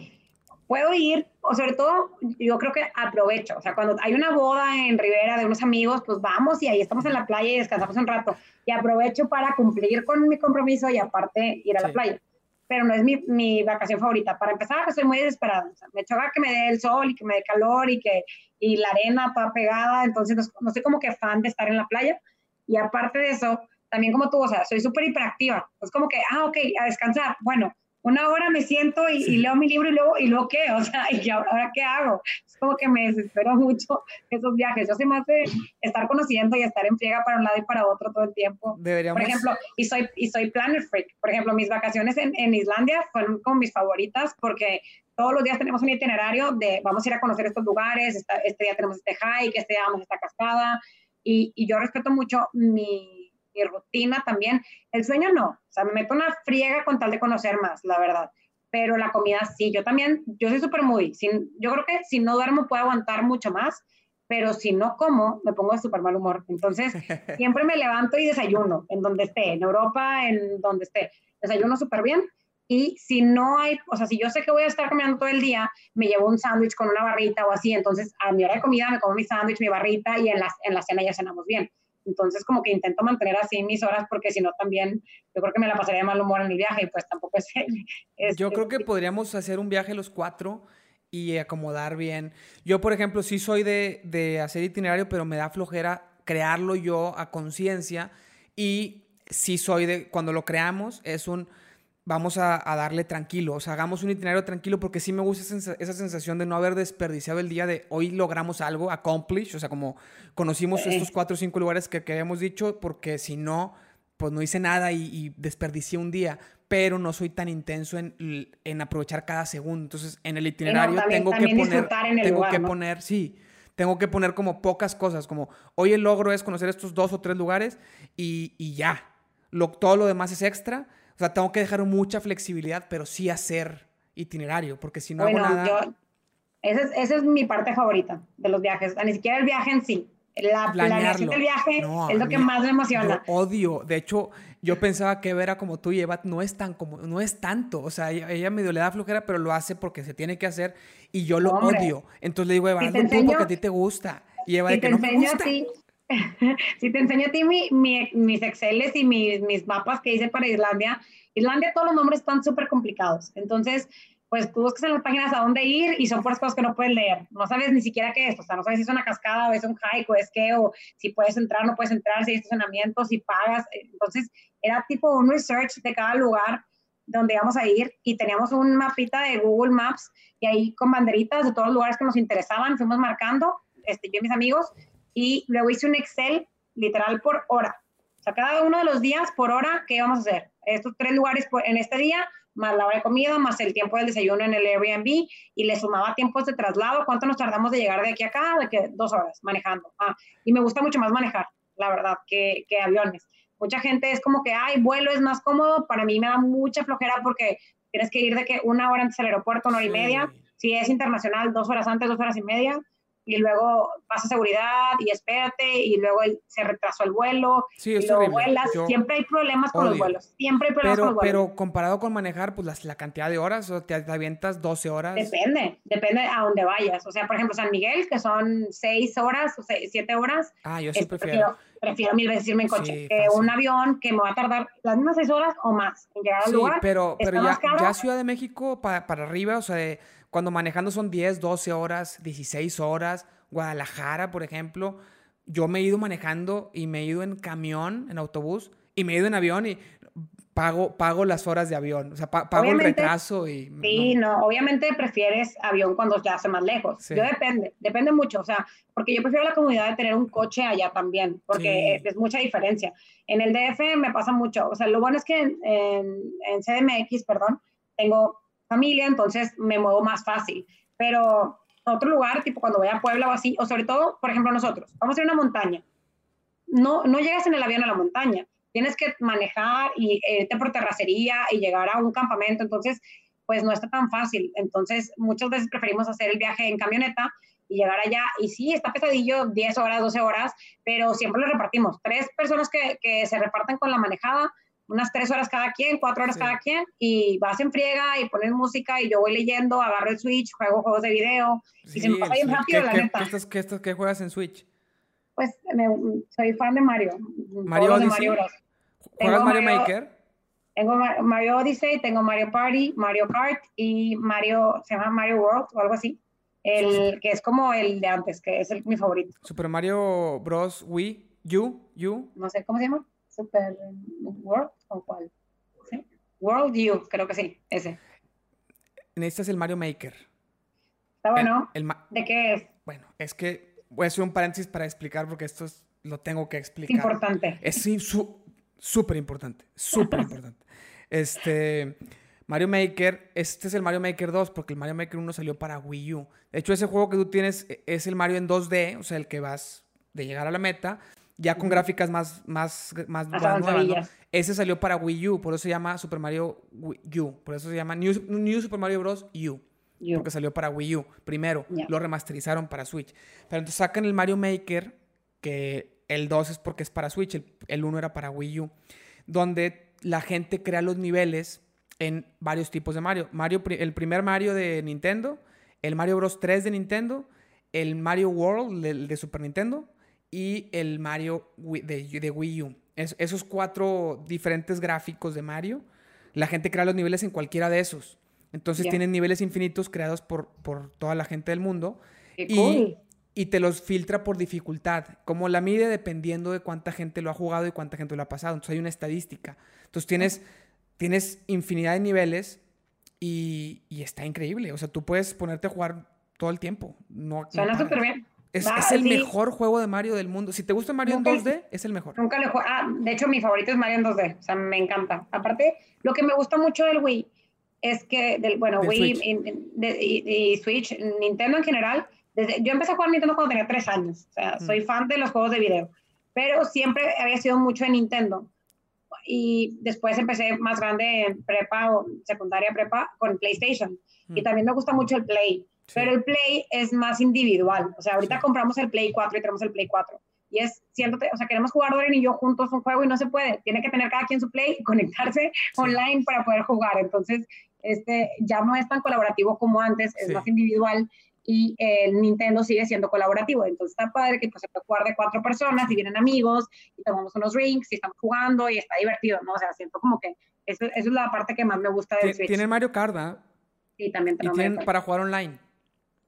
Puedo ir, o sobre todo, yo creo que aprovecho, o sea, cuando hay una boda en Rivera de unos amigos, pues vamos y ahí estamos en la playa y descansamos un rato. Y aprovecho para cumplir con mi compromiso y aparte ir a la playa pero no es mi, mi, vacación favorita. Para empezar, estoy muy desesperada. Me choca que me dé el sol y que me dé calor y que y la arena está pegada, entonces no, no soy como que fan de estar en la playa. Y aparte de eso, también como tú, o sea, soy súper hiperactiva. Es como que, ah, ok, a descansar. Bueno, una hora me siento y, leo mi libro y luego, y luego qué, o sea, ¿y ahora, qué hago? Es como que me desespero mucho esos viajes. Yo soy más de estar conociendo y estar en friega para un lado y para otro todo el tiempo. Deberíamos... Por ejemplo, y soy, y soy planner freak. Por ejemplo, mis vacaciones en, en Islandia fueron como mis favoritas porque todos los días tenemos un itinerario de vamos a ir a conocer estos lugares, este día tenemos este hike, este día vamos a esta cascada. Y, y yo respeto mucho mi mi rutina también. El sueño no, o sea, me meto una friega con tal de conocer más, la verdad. Pero la comida sí, yo también, yo soy súper muy, sin, yo creo que si no duermo puedo aguantar mucho más, pero si no como, me pongo de súper mal humor. Entonces, siempre me levanto y desayuno, en donde esté, en Europa, en donde esté. Desayuno súper bien. Y si no hay, o sea, si yo sé que voy a estar comiendo todo el día, me llevo un sándwich con una barrita o así. Entonces, a mi hora de comida me como mi sándwich, mi barrita y en la, en la cena ya cenamos bien. Entonces, como que intento mantener así mis horas porque si no también yo creo que me la pasaría de mal humor en mi viaje y pues tampoco es... yo creo que podríamos hacer un viaje los cuatro y acomodar bien. Yo, por ejemplo, sí soy de, de hacer itinerario, pero me da flojera crearlo yo a conciencia y sí soy de, cuando lo creamos, es un vamos a, darle tranquilo, o sea, hagamos un itinerario tranquilo porque sí me gusta esa, sensación de no haber desperdiciado el día de hoy logramos algo, accomplish, o sea, como conocimos estos cuatro o cinco lugares que, que habíamos dicho, porque si no, pues no hice nada y, desperdicié un día, pero no soy tan intenso en, en aprovechar cada segundo. Entonces, en el itinerario tengo que poner, tengo que poner, sí, tengo que poner como pocas cosas, como hoy el logro es conocer estos dos o tres lugares y, y ya. Lo, todo lo demás es extra o sea, tengo que dejar mucha flexibilidad, pero sí hacer itinerario, porque si no hago nada... Yo, esa, es, esa es mi parte favorita de los viajes. Ni siquiera el viaje en sí. La planeación del viaje es lo que más me emociona. odio. De hecho, yo pensaba que Vera como tú y Eva no es tan como no es tanto, o sea, ella, medio le da flojera, pero lo hace porque se tiene que hacer y yo lo odio. Entonces le digo, Eva, hazlo tú porque a ti te gusta. Y Eva de que no me gusta. si te enseño a ti mis Exceles y mis, mis mapas que hice para Islandia, Islandia todos los nombres están súper complicados. Entonces, pues tú buscas en las páginas a dónde ir y son puras cosas que no puedes leer. No sabes ni siquiera qué es, o sea, no sabes si es una cascada o es un hike o es qué, o si puedes entrar o no puedes entrar, si hay estacionamiento, si pagas. Entonces, era tipo un research de cada lugar donde íbamos a ir y teníamos un mapita de Google Maps y ahí con banderitas de todos los lugares que nos interesaban, fuimos marcando, este, yo y mis amigos, y luego hice un Excel literal por hora. O sea, cada uno de los días por hora, ¿qué vamos a hacer? Estos tres lugares en este día, más la hora de comida, más el tiempo del desayuno en el Airbnb, y le sumaba tiempos de traslado, cuánto nos tardamos de llegar de aquí a acá, de que dos horas manejando. Ah, y me gusta mucho más manejar, la verdad, que, que aviones. Mucha gente es como que, ay, vuelo es más cómodo, para mí me da mucha flojera porque tienes que ir de que una hora antes al aeropuerto, una hora y media, si es internacional, dos horas antes, dos horas y media, y luego pasa seguridad y espérate y luego se retrasó el vuelo sí, y luego vuelas. siempre hay problemas con los vuelos. Siempre hay problemas pero, con los vuelos. Pero comparado con manejar, pues la, cantidad de horas, o te, avientas 12 horas. Depende, depende a dónde vayas. O sea, por ejemplo, San Miguel, que son 6 horas o 7 horas. Ah, yo sí prefiero. prefiero. mil veces irme en coche que un avión que me va a tardar las mismas 6 horas o más en llegar al sí, lugar. pero, pero ya, ya, Ciudad de México para, para arriba, o sea, cuando manejando son 10, 12 horas, 16 horas Guadalajara, por ejemplo, yo me he ido manejando y me he ido en camión, en autobús, y me he ido en avión y pago, pago las horas de avión, o sea, pago el retraso y... Sí, no. obviamente prefieres avión cuando ya hace más lejos. Yo depende, depende mucho, o sea, porque yo prefiero la comodidad de tener un coche allá también, porque es mucha diferencia. En el DF me pasa mucho, o sea, lo bueno es que en, en CDMX, perdón, tengo familia, entonces me muevo más fácil, pero otro lugar, tipo cuando voy a Puebla o así, o sobre todo, por ejemplo, nosotros, vamos a ir a una montaña. No, no llegas en el avión a la montaña, tienes que manejar y irte por terracería y llegar a un campamento, entonces, pues no está tan fácil. Entonces, muchas veces preferimos hacer el viaje en camioneta y llegar allá. Y sí, está pesadillo, 10 horas, 12 horas, pero siempre lo repartimos. Tres personas que, que se reparten con la manejada, unas tres horas cada quien, cuatro horas cada quien, y vas en friega y pones música y yo voy leyendo, agarro el Switch, juego juegos de video, y se me pasa bien rápido, la neta. ¿qué, estás, qué, juegas en Switch? Pues soy fan de Mario. ¿Mario Odyssey? ¿Juegas Mario, Maker? Tengo Mario Odyssey, tengo Mario Party, Mario Kart y Mario, se llama Mario World o algo así. El que es como el de antes, que es el, mi favorito. Super Mario Bros. Wii, U, U. No sé, ¿cómo se llama? Super World o cuál? ¿Sí? World U, creo que sí, ese. Este es el Mario Maker. Está bueno. ¿De qué es? Bueno, es que voy a hacer un paréntesis para explicar porque esto lo tengo que explicar. Importante. Es súper importante, súper importante. Este, Mario Maker, este es el Mario Maker 2 porque el Mario Maker 1 salió para Wii U. De hecho, ese juego que tú tienes es el Mario en 2D, o sea, el que vas de llegar a la meta ya con gráficas más, más, más, nuevas, Ese salió para Wii U, por eso se llama Super Mario Wii U, por eso se llama New, Super Mario Bros. U. Porque salió para Wii U primero, lo remasterizaron para Switch. Pero entonces sacan el Mario Maker, que el 2 es porque es para Switch, el, 1 era para Wii U, donde la gente crea los niveles en varios tipos de Mario. Mario el primer Mario de Nintendo, el Mario Bros. 3 de Nintendo, el Mario World de Super Nintendo y el Mario de, Wii U. esos cuatro diferentes gráficos de Mario, la gente crea los niveles en cualquiera de esos. Entonces tienen niveles infinitos creados por, por toda la gente del mundo. y, y te los filtra por dificultad. Como la mide dependiendo de cuánta gente lo ha jugado y cuánta gente lo ha pasado. Entonces hay una estadística. Entonces tienes, tienes infinidad de niveles y, y, está increíble. O sea, tú puedes ponerte a jugar todo el tiempo. No, Suena súper bien. Es, el mejor juego de Mario del mundo. Si te gusta Mario en 2D, es el mejor. Nunca le juego. Ah, de hecho, mi favorito es Mario en 2D. O sea, me encanta. Aparte, lo que me gusta mucho del Wii es que, del, bueno, Wii Y, Switch, Nintendo en general. Desde, yo empecé a jugar Nintendo cuando tenía tres años. O sea, soy mm. fan de los juegos de video. Pero siempre había sido mucho de Nintendo. Y después empecé más grande en prepa o secundaria prepa con PlayStation. Y mm. también me gusta mucho el Play. Pero el Play es más individual. O sea, ahorita compramos el Play 4 y tenemos el Play 4. Y es, siéntate, o sea, queremos jugar Doreen y yo juntos un juego y no se puede. Tiene que tener cada quien su Play y conectarse online para poder jugar. Entonces, este, ya no es tan colaborativo como antes, es más individual y el Nintendo sigue siendo colaborativo. Entonces está padre que pues, se puede jugar de cuatro personas y vienen amigos y tomamos unos drinks y estamos jugando y está divertido, ¿no? O sea, siento como que eso, es la parte que más me gusta del Switch. Tiene Mario Kart, ¿ah? Sí, también tenemos. Y tienen para jugar online.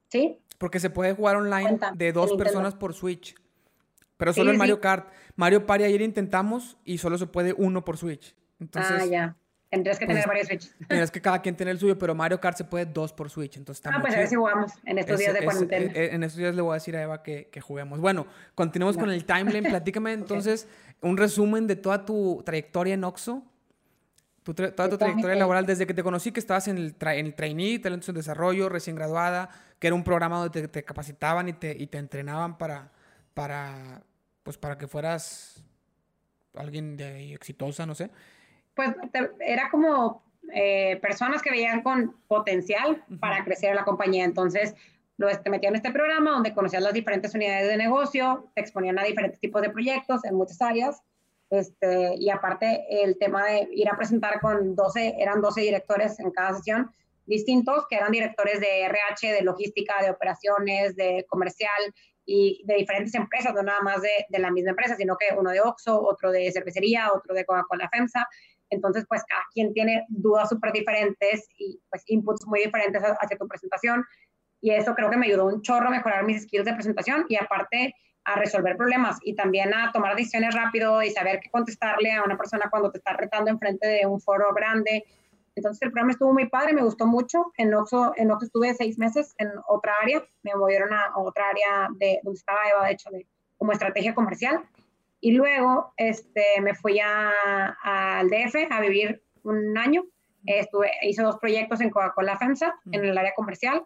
¿Sí? Porque se puede jugar online de dos personas por Switch. Pero solo en Mario Kart. Mario Party ayer intentamos y solo se puede uno por Switch. Entonces, ah, ya. Tendrías que tener pues, varios Switch. Tendrías que cada quien tener el suyo, pero Mario Kart se puede dos por Switch. Entonces, ah, pues a ver si jugamos en estos días de cuarentena. Eh, en estos días le voy a decir a Eva que, que juguemos. Bueno, continuemos con el timeline. Platícame entonces un resumen de toda tu trayectoria en Oxo. Tu toda tu trayectoria laboral desde que te conocí, que estabas en el, en el trainee, talentos en desarrollo, recién graduada, que era un programa donde te, capacitaban y te, y te entrenaban para, para, pues para que fueras alguien de, exitosa, no sé. Pues era como eh, personas que veían con potencial para crecer la compañía. Entonces, te metían en este programa donde conocías las diferentes unidades de negocio, te exponían a diferentes tipos de proyectos en muchas áreas. Este, y aparte el tema de ir a presentar con 12, eran 12 directores en cada sesión distintos, que eran directores de RH, de logística, de operaciones, de comercial y de diferentes empresas, no nada más de, de la misma empresa, sino que uno de Oxxo, otro de cervecería, otro de Coca-Cola FEMSA. Entonces, pues cada quien tiene dudas súper diferentes y pues inputs muy diferentes hacia tu presentación. Y eso creo que me ayudó un chorro a mejorar mis skills de presentación y aparte a resolver problemas y también a tomar decisiones rápido y saber qué contestarle a una persona cuando te está retando enfrente de un foro grande. Entonces el programa estuvo muy padre, me gustó mucho. En Oxxo, en Oxxo estuve seis meses en otra área, me movieron a otra área de donde estaba Eva, de hecho, de, como estrategia comercial. Y luego este, me fui al DF a vivir un año. Estuve, hice dos proyectos en Coca-Cola FEMSA, en el área comercial,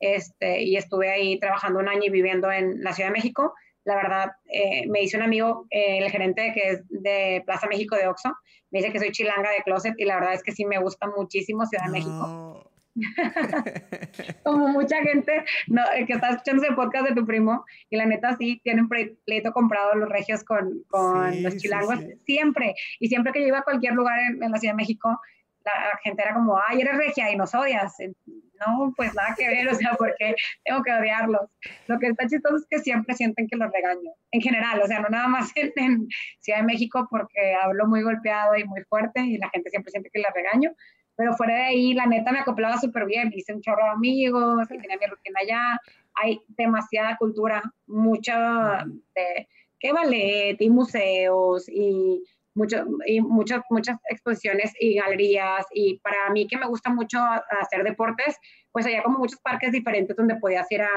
este, y estuve ahí trabajando un año y viviendo en la Ciudad de México la verdad, eh, me dice un amigo, eh, el gerente que es de Plaza México de Oxxo, me dice que soy chilanga de closet y la verdad es que sí me gusta muchísimo Ciudad de México. Como mucha gente no, eh, que está escuchando ese podcast de tu primo, y la neta sí, tienen pleito comprado los regios con, con los chilangos, siempre. Y siempre que yo iba a cualquier lugar en, en la Ciudad de México, la gente era como, ay, eres regia y nos odias. No, pues nada que ver, o sea, porque tengo que odiarlos. Lo que está chistoso es que siempre sienten que los regaño, en general, o sea, no nada más en, Ciudad de México porque hablo muy golpeado y muy fuerte y la gente siempre siente que les regaño, pero fuera de ahí, la neta me acoplaba súper bien, hice un chorro de amigos, tenía mi rutina allá, hay demasiada cultura, mucha de que ballet y museos y mucho, y muchas, muchas exposiciones y galerías. Y para mí que me gusta mucho hacer deportes, pues había como muchos parques diferentes donde podías ir a,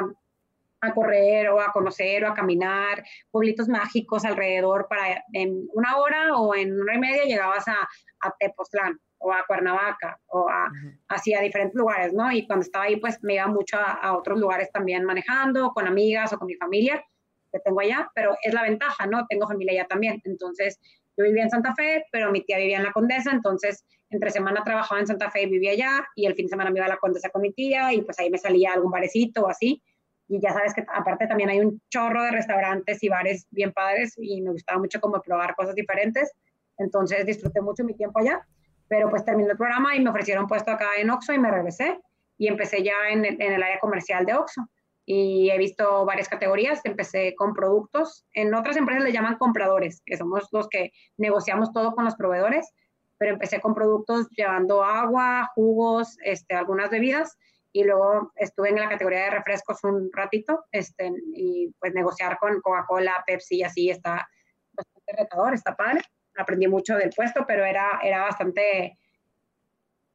a correr o a conocer o a caminar, pueblitos mágicos alrededor para en una hora o en una y media llegabas a, a Tepoztlán o a Cuernavaca o a, a diferentes lugares, ¿no? Y cuando estaba ahí, pues me iba mucho a, a, otros lugares también manejando, con amigas o con mi familia que tengo allá, pero es la ventaja, ¿no? Tengo familia allá también, entonces yo vivía en Santa Fe, pero mi tía vivía en la Condesa, entonces entre semana trabajaba en Santa Fe y vivía allá, y el fin de semana me iba a la Condesa con mi tía, y pues ahí me salía algún barecito o así. Y ya sabes que aparte también hay un chorro de restaurantes y bares bien padres, y me gustaba mucho como probar cosas diferentes. Entonces disfruté mucho mi tiempo allá, pero pues terminé el programa y me ofrecieron puesto acá en Oxxo y me regresé y empecé ya en el, en el área comercial de Oxxo y he visto varias categorías. Empecé con productos. En otras empresas le llaman compradores, que somos los que negociamos todo con los proveedores, pero empecé con productos llevando agua, jugos, este, algunas bebidas y luego estuve en la categoría de refrescos un ratito este, y pues negociar con Coca-Cola, Pepsi y así está bastante retador, está padre. Aprendí mucho del puesto, pero era, era bastante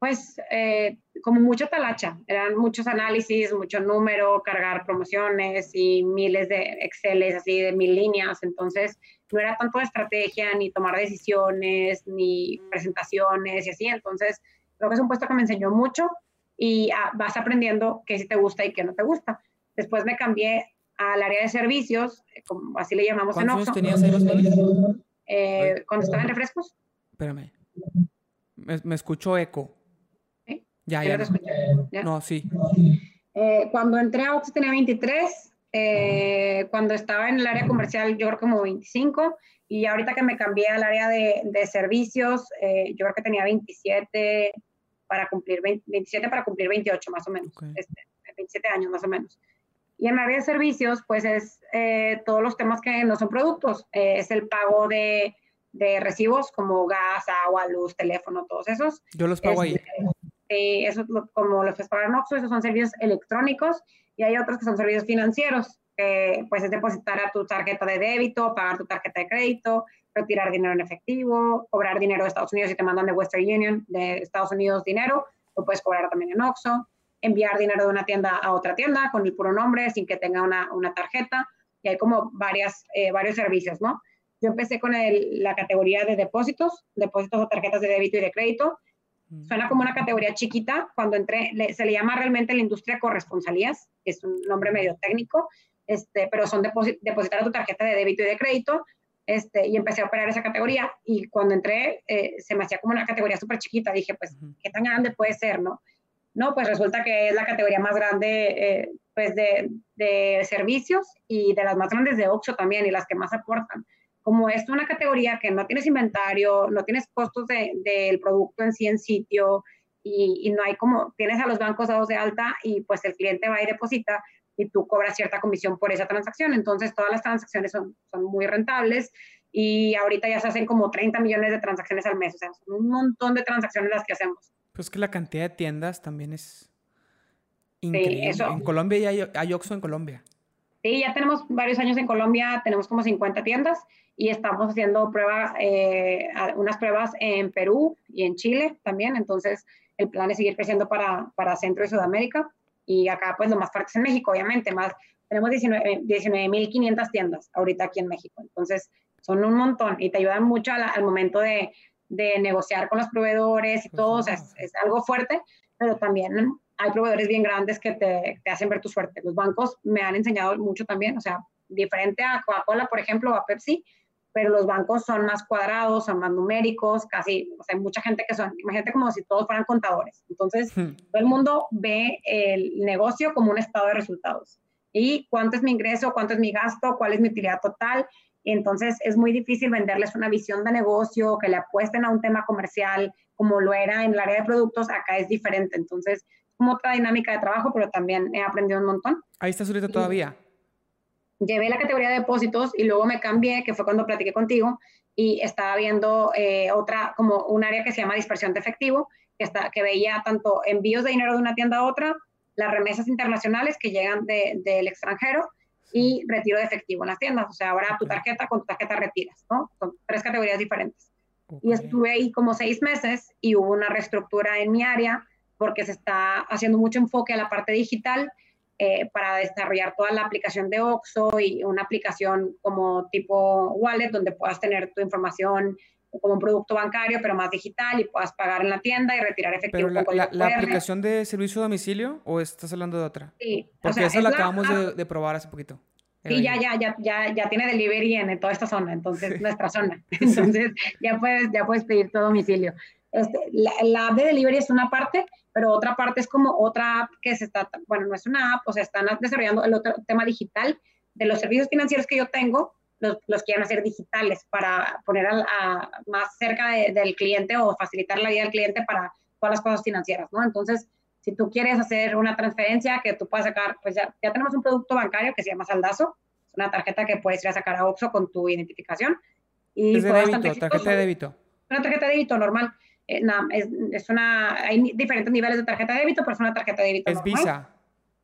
pues eh, como mucha talacha, eran muchos análisis, mucho número, cargar promociones y miles de Exceles así de mil líneas, entonces no era tanto de estrategia, ni tomar decisiones, ni presentaciones y así, entonces creo que es un puesto que me enseñó mucho y ah, vas aprendiendo qué sí te gusta y qué no te gusta. Después me cambié al área de servicios, eh, como así le llamamos en Oxxo. tenías ahí eh, cuando estaba en refrescos. Espérame. Me, me escucho eco. Ya, ya. No. sí. Eh, cuando entré a Oxxo tenía 23, eh, cuando estaba en el área comercial yo creo como 25 y ahorita que me cambié al área de, de servicios eh, yo creo que tenía 27 para cumplir 27 para cumplir 28 más o menos, este, 27 años más o menos. Y en el área de servicios pues es todos los temas que no son productos, es el pago de, de, recibos como gas, agua, luz, teléfono, todos esos. Yo los pago ahí. Este, eso es como los que pagan Oxxo, esos son servicios electrónicos y hay otros que son servicios financieros, que pues es depositar a tu tarjeta de débito, pagar tu tarjeta de crédito, retirar dinero en efectivo, cobrar dinero de Estados Unidos si te mandan de Western Union de Estados Unidos dinero, lo puedes cobrar también en Oxxo, enviar dinero de una tienda a otra tienda con el puro nombre sin que tenga una, una tarjeta y hay como varias, eh, varios servicios, ¿no? Yo empecé con la categoría de depósitos, depósitos o tarjetas de débito y de crédito, Suena como una categoría chiquita. Cuando entré, se le llama realmente la industria corresponsalías, es un nombre medio técnico, este, pero son depositar a tu tarjeta de débito y de crédito. Este, y empecé a operar esa categoría. Y cuando entré, eh, se me hacía como una categoría súper chiquita. Dije, pues, ¿qué tan grande puede ser, no? No, pues resulta que es la categoría más grande eh, pues de, de, servicios y de las más grandes de Oxxo también y las que más aportan. Como es una categoría que no tienes inventario, no tienes costos del de, producto en sí en sitio y, y, no hay como, tienes a los bancos dados de alta y pues el cliente va y deposita y tú cobras cierta comisión por esa transacción. Entonces todas las transacciones son, son muy rentables y ahorita ya se hacen como 30 millones de transacciones al mes, o sea, son un montón de transacciones las que hacemos. Pues que la cantidad de tiendas también es increíble. En Colombia ya hay, hay Oxxo en Colombia. Sí, ya tenemos varios años en Colombia, tenemos como 50 tiendas y estamos haciendo pruebas, eh, unas pruebas en Perú y en Chile también. Entonces, el plan es seguir creciendo para, para Centro y Sudamérica. Y acá, pues, lo más fuerte es en México, obviamente. Más, tenemos 19.500 19, tiendas ahorita aquí en México. Entonces, son un montón y te ayudan mucho al, momento de, de, negociar con los proveedores y pues todo. O sea, es, algo fuerte, pero también hay proveedores bien grandes que te, te, hacen ver tu suerte. Los bancos me han enseñado mucho también, o sea, diferente a Coca-Cola, por ejemplo, o a Pepsi, pero los bancos son más cuadrados, son más numéricos, casi, o sea, hay mucha gente que son, imagínate como si todos fueran contadores. Entonces, hmm. todo el mundo ve el negocio como un estado de resultados. Y cuánto es mi ingreso, cuánto es mi gasto, cuál es mi utilidad total, entonces es muy difícil venderles una visión de negocio, que le apuesten a un tema comercial como lo era en el área de productos, acá es diferente. Entonces, es como otra dinámica de trabajo, pero también he aprendido un montón. Ahí estás ahorita todavía. Llevé la categoría de depósitos y luego me cambié, que fue cuando platiqué contigo, y estaba viendo eh, otra, como un área que se llama dispersión de efectivo, que, está, que veía tanto envíos de dinero de una tienda a otra, las remesas internacionales que llegan del extranjero, y retiro de efectivo en las tiendas. O sea, ahora tu tarjeta con tu tarjeta retiras, ¿no? Son tres categorías diferentes. Y estuve ahí como seis meses y hubo una reestructura en mi área porque se está haciendo mucho enfoque a la parte digital eh, para desarrollar toda la aplicación de OXO y una aplicación como tipo wallet donde puedas tener tu información como un producto bancario, pero más digital y puedas pagar en la tienda y retirar efectivo. ¿Pero la, la, aplicación de servicio a domicilio o estás hablando de otra? Sí. Porque esa la acabamos de, de, probar hace poquito. Sí, ya, ya, ya, ya, ya tiene delivery en, toda esta zona, entonces, nuestra zona. Entonces, ya puedes, ya puedes pedir tu domicilio. Este, la, la, app de delivery es una parte, pero otra parte es como otra app que se está, bueno, no es una app, o sea, están desarrollando el otro tema digital de los servicios financieros que yo tengo, los, los quieren hacer digitales para poner a, más cerca del cliente o facilitar la vida del cliente para todas las cosas financieras, ¿no? Entonces, si tú quieres hacer una transferencia que tú puedas sacar, pues ya, ya tenemos un producto bancario que se llama Saldazo, es una tarjeta que puedes ir a sacar a Oxxo con tu identificación. Y es de débito, tarjeta de débito. Una tarjeta de débito normal. Eh, es, es, una, hay diferentes niveles de tarjeta de débito, pero es una tarjeta de débito Es Visa.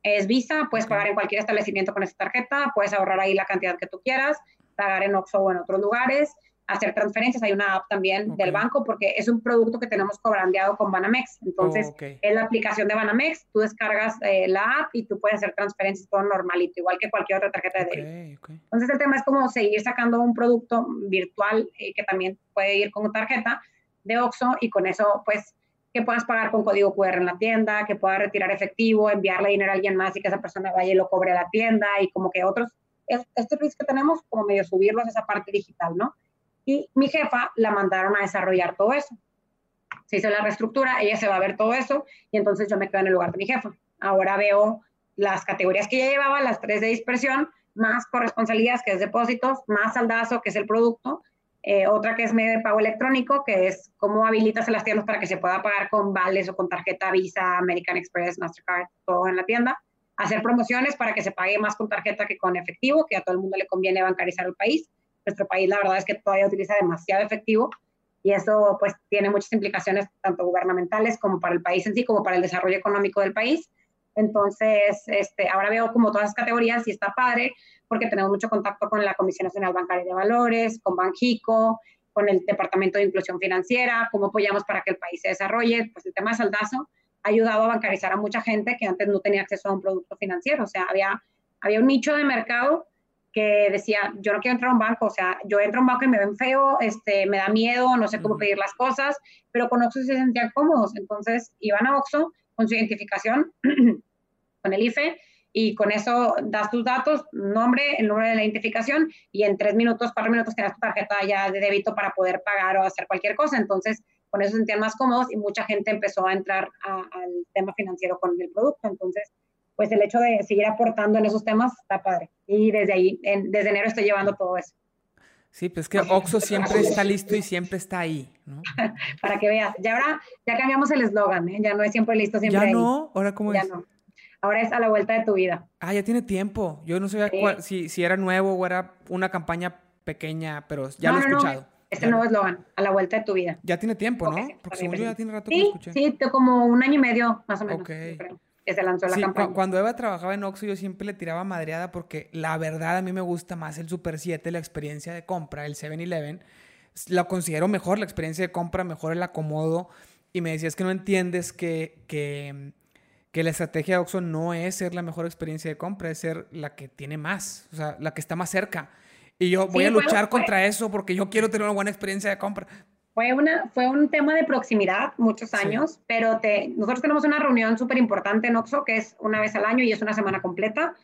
Es Visa, puedes pagar en cualquier establecimiento con esa tarjeta, puedes ahorrar ahí la cantidad que tú quieras pagar en Oxxo o en otros lugares, hacer transferencias. Hay una app también del banco porque es un producto que tenemos cobrandeado con Banamex. Entonces, oh, es la aplicación de Banamex, tú descargas eh, la app y tú puedes hacer transferencias todo normalito, igual que cualquier otra tarjeta de débito. Entonces, el tema es como seguir sacando un producto virtual eh, que también puede ir con tarjeta de Oxxo y con eso, pues, que puedas pagar con código QR en la tienda, que puedas retirar efectivo, enviarle dinero a alguien más y que esa persona vaya y lo cobre a la tienda y como que otros este país que tenemos, como medio subirlos a esa parte digital, ¿no? Y mi jefa la mandaron a desarrollar todo eso. Se hizo la reestructura, ella se va a ver todo eso y entonces yo me quedo en el lugar de mi jefa. Ahora veo las categorías que ella llevaba, las tres de dispersión, más corresponsabilidades, que es depósitos, más saldazo, que es el producto, eh, otra que es medio de pago electrónico, que es cómo habilitas las tiendas para que se pueda pagar con vales o con tarjeta Visa, American Express, Mastercard, todo en la tienda hacer promociones para que se pague más con tarjeta que con efectivo, que a todo el mundo le conviene bancarizar el país. Nuestro país, la verdad es que todavía utiliza demasiado efectivo y eso pues tiene muchas implicaciones tanto gubernamentales como para el país en sí, como para el desarrollo económico del país. Entonces, este, ahora veo como todas las categorías y está padre porque tenemos mucho contacto con la Comisión Nacional Bancaria de Valores, con Banjico, con el Departamento de Inclusión Financiera, cómo apoyamos para que el país se desarrolle, pues el tema de saldazo ha ayudado a bancarizar a mucha gente que antes no tenía acceso a un producto financiero. O sea, había, había un nicho de mercado que decía, yo no quiero entrar a un banco, o sea, yo entro a un banco y me ven feo, este, me da miedo, no sé cómo pedir las cosas, pero con Oxxo se sentían cómodos. Entonces, iban a Oxxo con su identificación, con el IFE, y con eso das tus datos, nombre, el número de la identificación, y en tres minutos, cuatro minutos tienes tu tarjeta ya de débito para poder pagar o hacer cualquier cosa. Entonces, con eso se sentían más cómodos y mucha gente empezó a entrar al tema financiero con el producto. Entonces, pues el hecho de seguir aportando en esos temas está padre. Y desde ahí, desde enero estoy llevando todo eso. Sí, pues que Oxo siempre está listo y siempre está ahí, ¿no? Para que veas. Ya ahora, ya cambiamos el eslogan, ¿eh? Ya no es siempre listo, siempre ¿Ya no? ¿Ahora cómo ya No. Ahora es a la vuelta de tu vida. Ah, ya tiene tiempo. Yo no sabía si, si era nuevo o era una campaña pequeña, pero ya lo he escuchado. No, este nuevo eslogan, a la vuelta de tu vida. Ya tiene tiempo, ¿no? Porque según yo ya tiene rato que lo escuché. Sí, como un año y medio, más o menos. Que se lanzó la campaña. cuando Eva trabajaba en Oxxo, yo siempre le tiraba madreada porque la verdad a mí me gusta más el Super 7, la experiencia de compra, el 7-Eleven. La considero mejor, la experiencia de compra, mejor el acomodo. Y me decías que no entiendes que, que, que la estrategia de Oxxo no es ser la mejor experiencia de compra, es ser la que tiene más, o sea, la que está más cerca. Y yo voy a luchar contra eso porque yo quiero tener una buena experiencia de compra. Fue, una, fue un tema de proximidad muchos años, pero te, nosotros tenemos una reunión súper importante en Oxo que es una vez al año y es una semana completa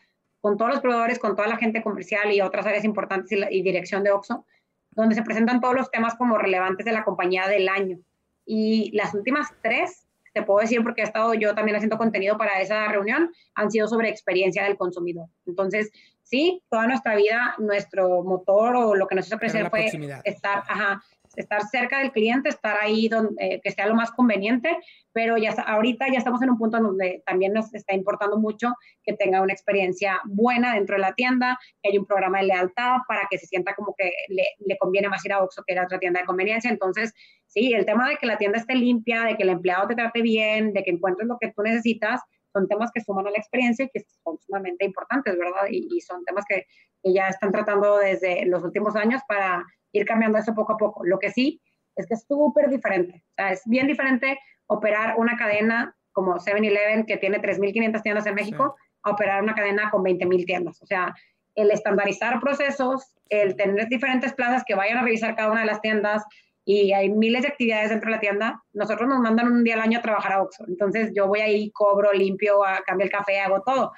con todos los proveedores, con toda la gente comercial y otras áreas importantes y, dirección de Oxo, donde se presentan todos los temas como relevantes de la compañía del año. Y las últimas tres, te puedo decir porque he estado yo también haciendo contenido para esa reunión, han sido sobre experiencia del consumidor. Entonces, sí, toda nuestra vida, nuestro motor o lo que nos hizo crecer fue estar, ajá, estar cerca del cliente, estar ahí donde eh, que sea lo más conveniente, pero ya ahorita ya estamos en un punto donde también nos está importando mucho que tenga una experiencia buena dentro de la tienda, que haya un programa de lealtad para que se sienta como que le, conviene más ir a Oxxo que ir a otra tienda de conveniencia. Entonces, sí, el tema de que la tienda esté limpia, de que el empleado te trate bien, de que encuentres lo que tú necesitas, son temas que suman a la experiencia y que son sumamente importantes, ¿verdad? Y, son temas que, ya están tratando desde los últimos años para ir cambiando eso poco a poco. Lo que sí es que es súper diferente. O sea, es bien diferente operar una cadena como 7-Eleven que tiene 3.500 tiendas en México a operar una cadena con 20.000 tiendas. O sea, el estandarizar procesos, el tener diferentes plazas que vayan a revisar cada una de las tiendas, y hay miles de actividades dentro de la tienda. Nosotros nos mandan un día al año a trabajar a Oxxo. Entonces yo voy ahí, cobro, limpio, cambio el café, hago todo.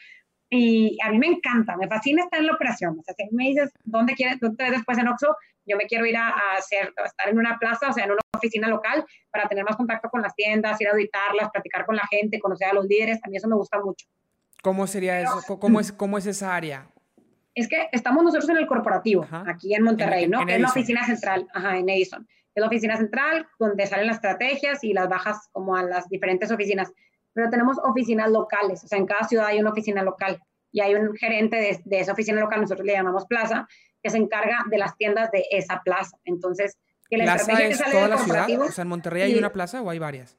Y a mí me encanta, me fascina estar en la operación. O sea, si me dices, ¿dónde quieres, dónde después en Oxxo? Yo me quiero ir a, hacer, a estar en una plaza, o sea, en una oficina local, para tener más contacto con las tiendas, ir a auditarlas, platicar con la gente, conocer a los líderes. A mí eso me gusta mucho. ¿Cómo sería eso? ¿Cómo es, ¿Cómo es esa área? Es que estamos nosotros en el corporativo, aquí en Monterrey, ¿no? En, la oficina central, ajá, en Edison es la oficina central, donde salen las estrategias y las bajas como a las diferentes oficinas. Pero tenemos oficinas locales, o sea, en cada ciudad hay una oficina local y hay un gerente de, de esa oficina local, nosotros le llamamos plaza, que se encarga de las tiendas de esa plaza. Entonces, que la ¿Plaza estrategia es que sale toda la ciudad? O sea, ¿en Monterrey hay una plaza o hay varias?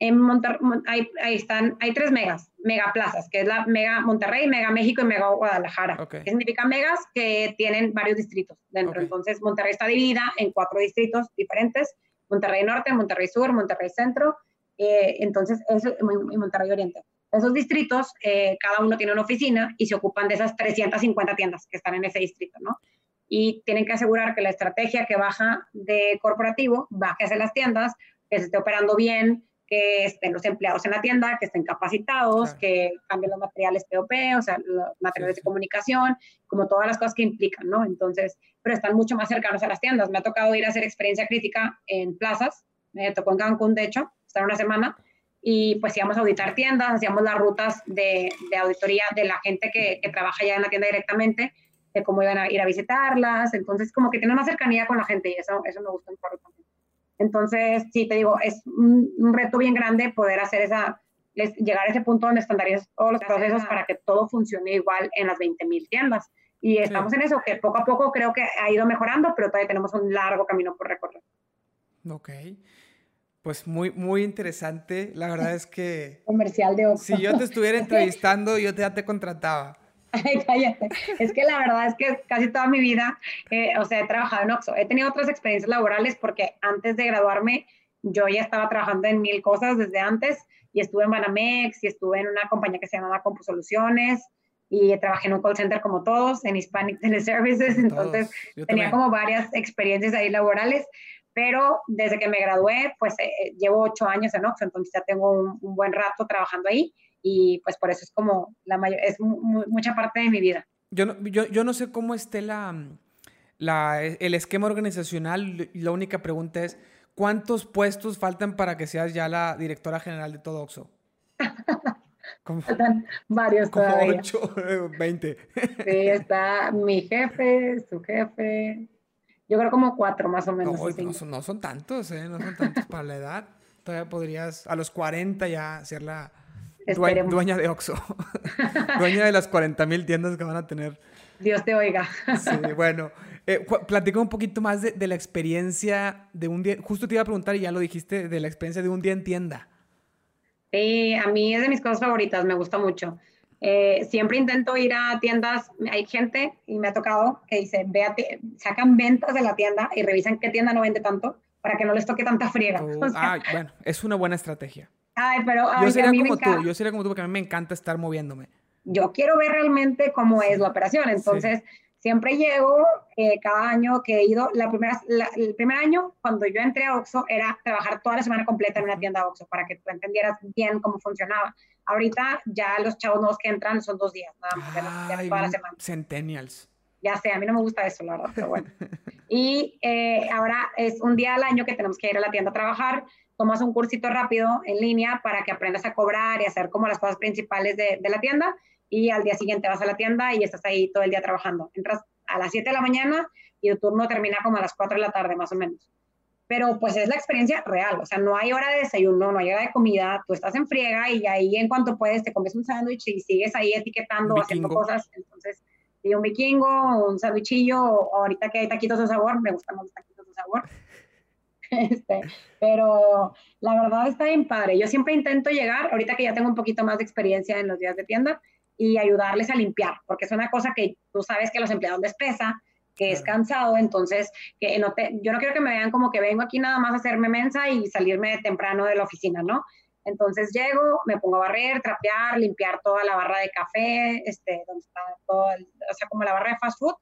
En Monterrey, hay, ahí están, hay tres megas, megaplazas, que es la Mega Monterrey, Mega México y Mega Guadalajara. ¿Qué significa megas? Que tienen varios distritos dentro. Entonces, Monterrey está dividida en cuatro distritos diferentes, Monterrey Norte, Monterrey Sur, Monterrey Centro, eh, entonces, eso, y Monterrey Oriente. Esos distritos, eh, cada uno tiene una oficina y se ocupan de esas 350 tiendas que están en ese distrito, ¿no? Y tienen que asegurar que la estrategia que baja de corporativo baje hacia las tiendas, que se esté operando bien, que estén los empleados en la tienda, que estén capacitados, que cambien los materiales POP, o sea, los materiales de comunicación, como todas las cosas que implican, ¿no? Entonces, pero están mucho más cercanos a las tiendas. Me ha tocado ir a hacer experiencia crítica en plazas, me tocó en Cancún, de hecho, estar una semana, y pues íbamos a auditar tiendas, hacíamos las rutas de, de auditoría de la gente que, que, trabaja ya en la tienda directamente, de cómo iban a ir a visitarlas, entonces como que tiene más cercanía con la gente y eso, eso me gusta un poco. Entonces, sí, te digo, es un, reto bien grande poder hacer esa, llegar a ese punto donde estandarizas todos los procesos para que todo funcione igual en las 20.000 tiendas. Y estamos en eso, que poco a poco creo que ha ido mejorando, pero todavía tenemos un largo camino por recorrer. Ok. Pues muy, muy interesante. La verdad es que... Comercial de Si yo te estuviera entrevistando, yo ya te contrataba. Ay, cállate. Es que la verdad es que casi toda mi vida, eh, o sea, he trabajado en Oxxo. He tenido otras experiencias laborales porque antes de graduarme yo ya estaba trabajando en mil cosas desde antes y estuve en Banamex y estuve en una compañía que se llamaba Compu Soluciones y trabajé en un call center como todos, en Hispanic Teleservices, entonces tenía como varias experiencias ahí laborales, pero desde que me gradué, pues eh, llevo ocho años en Oxxo, entonces ya tengo un, un buen rato trabajando ahí y pues por eso es como la mayor, es mucha parte de mi vida. Yo no, yo, yo no sé cómo esté la, la, el esquema organizacional, la única pregunta es, ¿cuántos puestos faltan para que seas ya la directora general de todo Oxxo? Faltan varios como todavía. 8, 20. Sí, está mi jefe, su jefe. Yo creo como cuatro más o menos. No, son, tantos, ¿eh? No son tantos para la edad. Todavía podrías a los 40 ya ser la dueña, de Oxxo. dueña de las 40 mil tiendas que van a tener. Dios te oiga. sí, bueno. Eh, platica un poquito más de, de, la experiencia de un día. Justo te iba a preguntar, y ya lo dijiste, de la experiencia de un día en tienda. Sí, a mí es de mis cosas favoritas, me gusta mucho. Eh, siempre intento ir a tiendas, hay gente, y me ha tocado, que dice, véate, sacan ventas de la tienda y revisan qué tienda no vende tanto para que no les toque tanta friega. bueno, es una buena estrategia. Ay, pero yo sería como tú, yo sería como tú porque a mí me encanta estar moviéndome. Yo quiero ver realmente cómo es la operación, entonces siempre llego eh, cada año que he ido, la primera, el primer año cuando yo entré a Oxxo era trabajar toda la semana completa en una tienda Oxxo para que tú entendieras bien cómo funcionaba. Ahorita ya los chavos nuevos que entran son dos días, nada más, toda la semana. Centennials. Ya sé, a mí no me gusta eso, la verdad, pero bueno. y eh, ahora es un día al año que tenemos que ir a la tienda a trabajar, tomas un cursito rápido en línea para que aprendas a cobrar y hacer como las cosas principales de, de la tienda y al día siguiente vas a la tienda y estás ahí todo el día trabajando. Entras a las 7 de la mañana y tu turno termina como a las 4 de la tarde más o menos. Pero pues es la experiencia real, o sea, no hay hora de desayuno, no hay hora de comida, tú estás en friega y ahí en cuanto puedes te comes un sándwich y sigues ahí etiquetando, haciendo cosas. Entonces, y un vikingo, un sándwichillo, ahorita que hay taquitos de sabor, me gustan los taquitos de sabor. Este, pero la verdad está bien padre. Yo siempre intento llegar, ahorita que ya tengo un poquito más de experiencia en los días de tienda, y ayudarles a limpiar, porque es una cosa que tú sabes que los empleados les pesa, que es cansado, entonces que no te, yo no quiero que me vean como que vengo aquí nada más a hacerme mensa y salirme temprano de la oficina, ¿no? Entonces llego, me pongo a barrer, trapear, limpiar toda la barra de café, este, donde está todo, o sea, como la barra de fast food,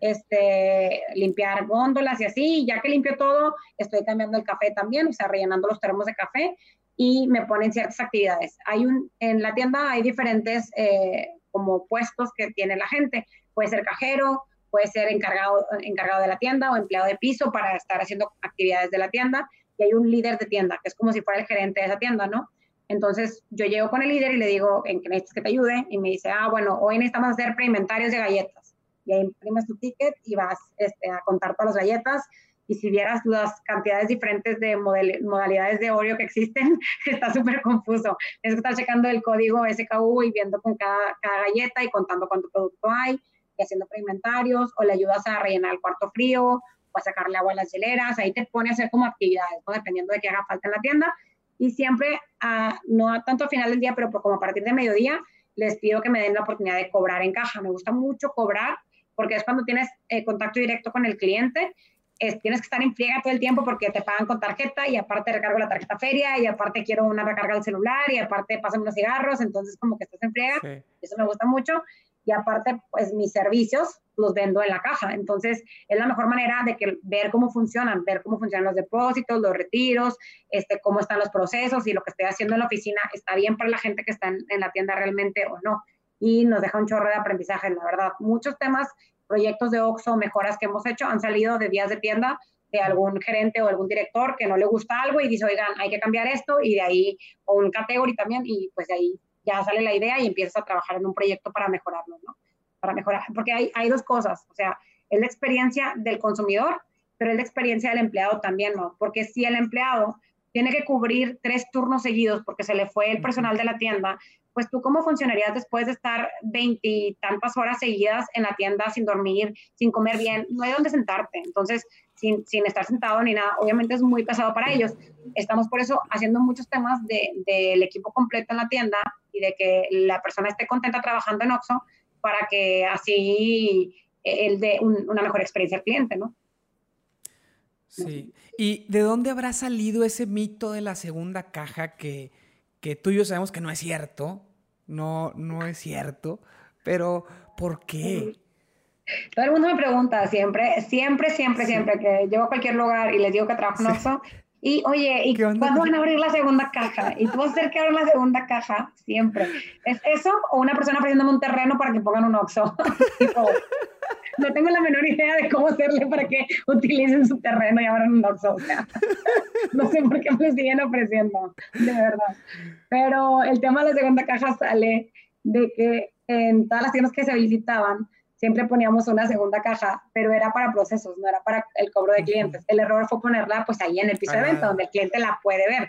este, limpiar góndolas y así, ya que limpio todo, estoy cambiando el café también, o sea, rellenando los termos de café y me ponen ciertas actividades. Hay un, en la tienda hay diferentes eh, como puestos que tiene la gente. Puede ser cajero, puede ser encargado, encargado de la tienda o empleado de piso para estar haciendo actividades de la tienda. Y hay un líder de tienda, que es como si fuera el gerente de esa tienda, ¿no? Entonces yo llego con el líder y le digo, ¿en qué necesitas que te ayude? Y me dice, ah, bueno, hoy necesitamos hacer preinventarios de galletas. Y ahí imprimes tu ticket y vas este, a contar todas las galletas y si vieras las cantidades diferentes de modalidades de Oreo que existen, está súper confuso. Es que estar checando el código SKU y viendo con cada, cada galleta y contando cuánto producto hay y haciendo preinventarios o le ayudas a rellenar el cuarto frío o a sacarle agua a las hieleras. Ahí te pone a hacer como actividades, dependiendo de qué haga falta en la tienda. Y siempre, uh, no tanto al final del día, pero como a partir de mediodía, les pido que me den la oportunidad de cobrar en caja. Me gusta mucho cobrar porque es cuando tienes eh, contacto directo con el cliente tienes que estar en friega todo el tiempo porque te pagan con tarjeta y aparte recargo la tarjeta feria y aparte quiero una recarga del celular y aparte pasan unos cigarros, entonces como que estás en friega, eso me gusta mucho y aparte pues mis servicios los vendo en la caja, entonces es la mejor manera de que ver cómo funcionan, ver cómo funcionan los depósitos, los retiros, este, cómo están los procesos y lo que estoy haciendo en la oficina está bien para la gente que está en, en la tienda realmente o no y nos deja un chorro de aprendizaje, la verdad. Muchos temas proyectos de OXO, mejoras que hemos hecho, han salido de días de tienda de algún gerente o algún director que no le gusta algo y dice, oigan, hay que cambiar esto y de ahí, o un category también, y pues de ahí ya sale la idea y empiezas a trabajar en un proyecto para mejorarlo, ¿no? Para mejorar, porque hay, hay dos cosas, o sea, es la experiencia del consumidor, pero es la experiencia del empleado también, ¿no? Porque si el empleado tiene que cubrir tres turnos seguidos porque se le fue el personal de la tienda, pues tú cómo funcionarías después de estar veintitantas horas seguidas en la tienda sin dormir, sin comer bien, no hay dónde sentarte, entonces sin, sin estar sentado ni nada, obviamente es muy pesado para ellos. Estamos por eso haciendo muchos temas del de, equipo completo en la tienda y de que la persona esté contenta trabajando en Oxxo para que así él dé una mejor experiencia al cliente, ¿no? Sí. ¿Y de dónde habrá salido ese mito de la segunda caja que, que tú y yo sabemos que no es cierto? No, no es cierto. Pero, ¿por qué? Todo el mundo me pregunta siempre, siempre, siempre, siempre que llego a cualquier lugar y les digo que trabajo en. Y, oye, ¿y cuándo van a abrir la segunda caja? ¿Y tú vas a hacer que abran la segunda caja? Siempre. ¿Es eso o una persona ofreciéndome un terreno para que pongan un Oxxo? no tengo la menor idea de cómo hacerle para que utilicen su terreno y abran un Oxxo. O sea, no sé por qué me siguen ofreciendo, de verdad. Pero el tema de la segunda caja sale de que en todas las tiendas que se visitaban, siempre poníamos una segunda caja, pero era para procesos, no era para el cobro de clientes. El error fue ponerla pues ahí en el piso de venta, donde el cliente la puede ver.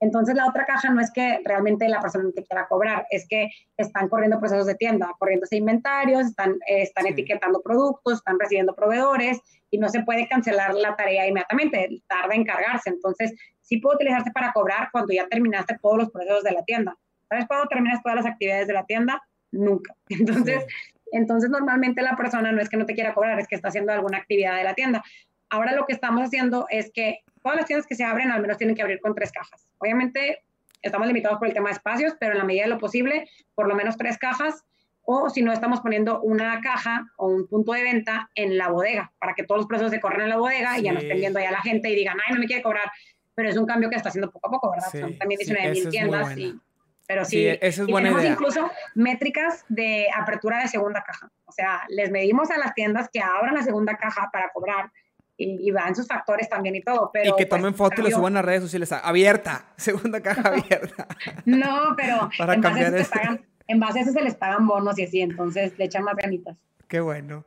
Entonces la otra caja no es que realmente la persona te quiera cobrar, es que están corriendo procesos de tienda, corriéndose inventarios, están, eh, están etiquetando productos, están recibiendo proveedores y no se puede cancelar la tarea inmediatamente, tarda en cargarse. Entonces sí puede utilizarse para cobrar cuando ya terminaste todos los procesos de la tienda. ¿Sabes cuándo terminas todas las actividades de la tienda? Nunca. Entonces, entonces normalmente la persona no es que no te quiera cobrar, es que está haciendo alguna actividad de la tienda. Ahora lo que estamos haciendo es que todas las tiendas que se abren al menos tienen que abrir con tres cajas. Obviamente estamos limitados por el tema de espacios, pero en la medida de lo posible, por lo menos tres cajas, o si no, estamos poniendo una caja o un punto de venta en la bodega, para que todos los precios se corran en la bodega y ya no estén viendo ahí a la gente y digan, ay, no me quiere cobrar. Pero es un cambio que está haciendo poco a poco, ¿verdad? Son también 19 mil tiendas y pero sí, esa es buena tenemos incluso métricas de apertura de segunda caja. O sea, les medimos a las tiendas que abran la segunda caja para cobrar y, van sus factores también y todo. Pero, y que pues, tomen fotos y le suban a redes sociales. Abierta, segunda caja abierta. no, pero para en, base base pagan, en base a eso se les pagan bonos y así, entonces le echan más ganitas. Qué bueno.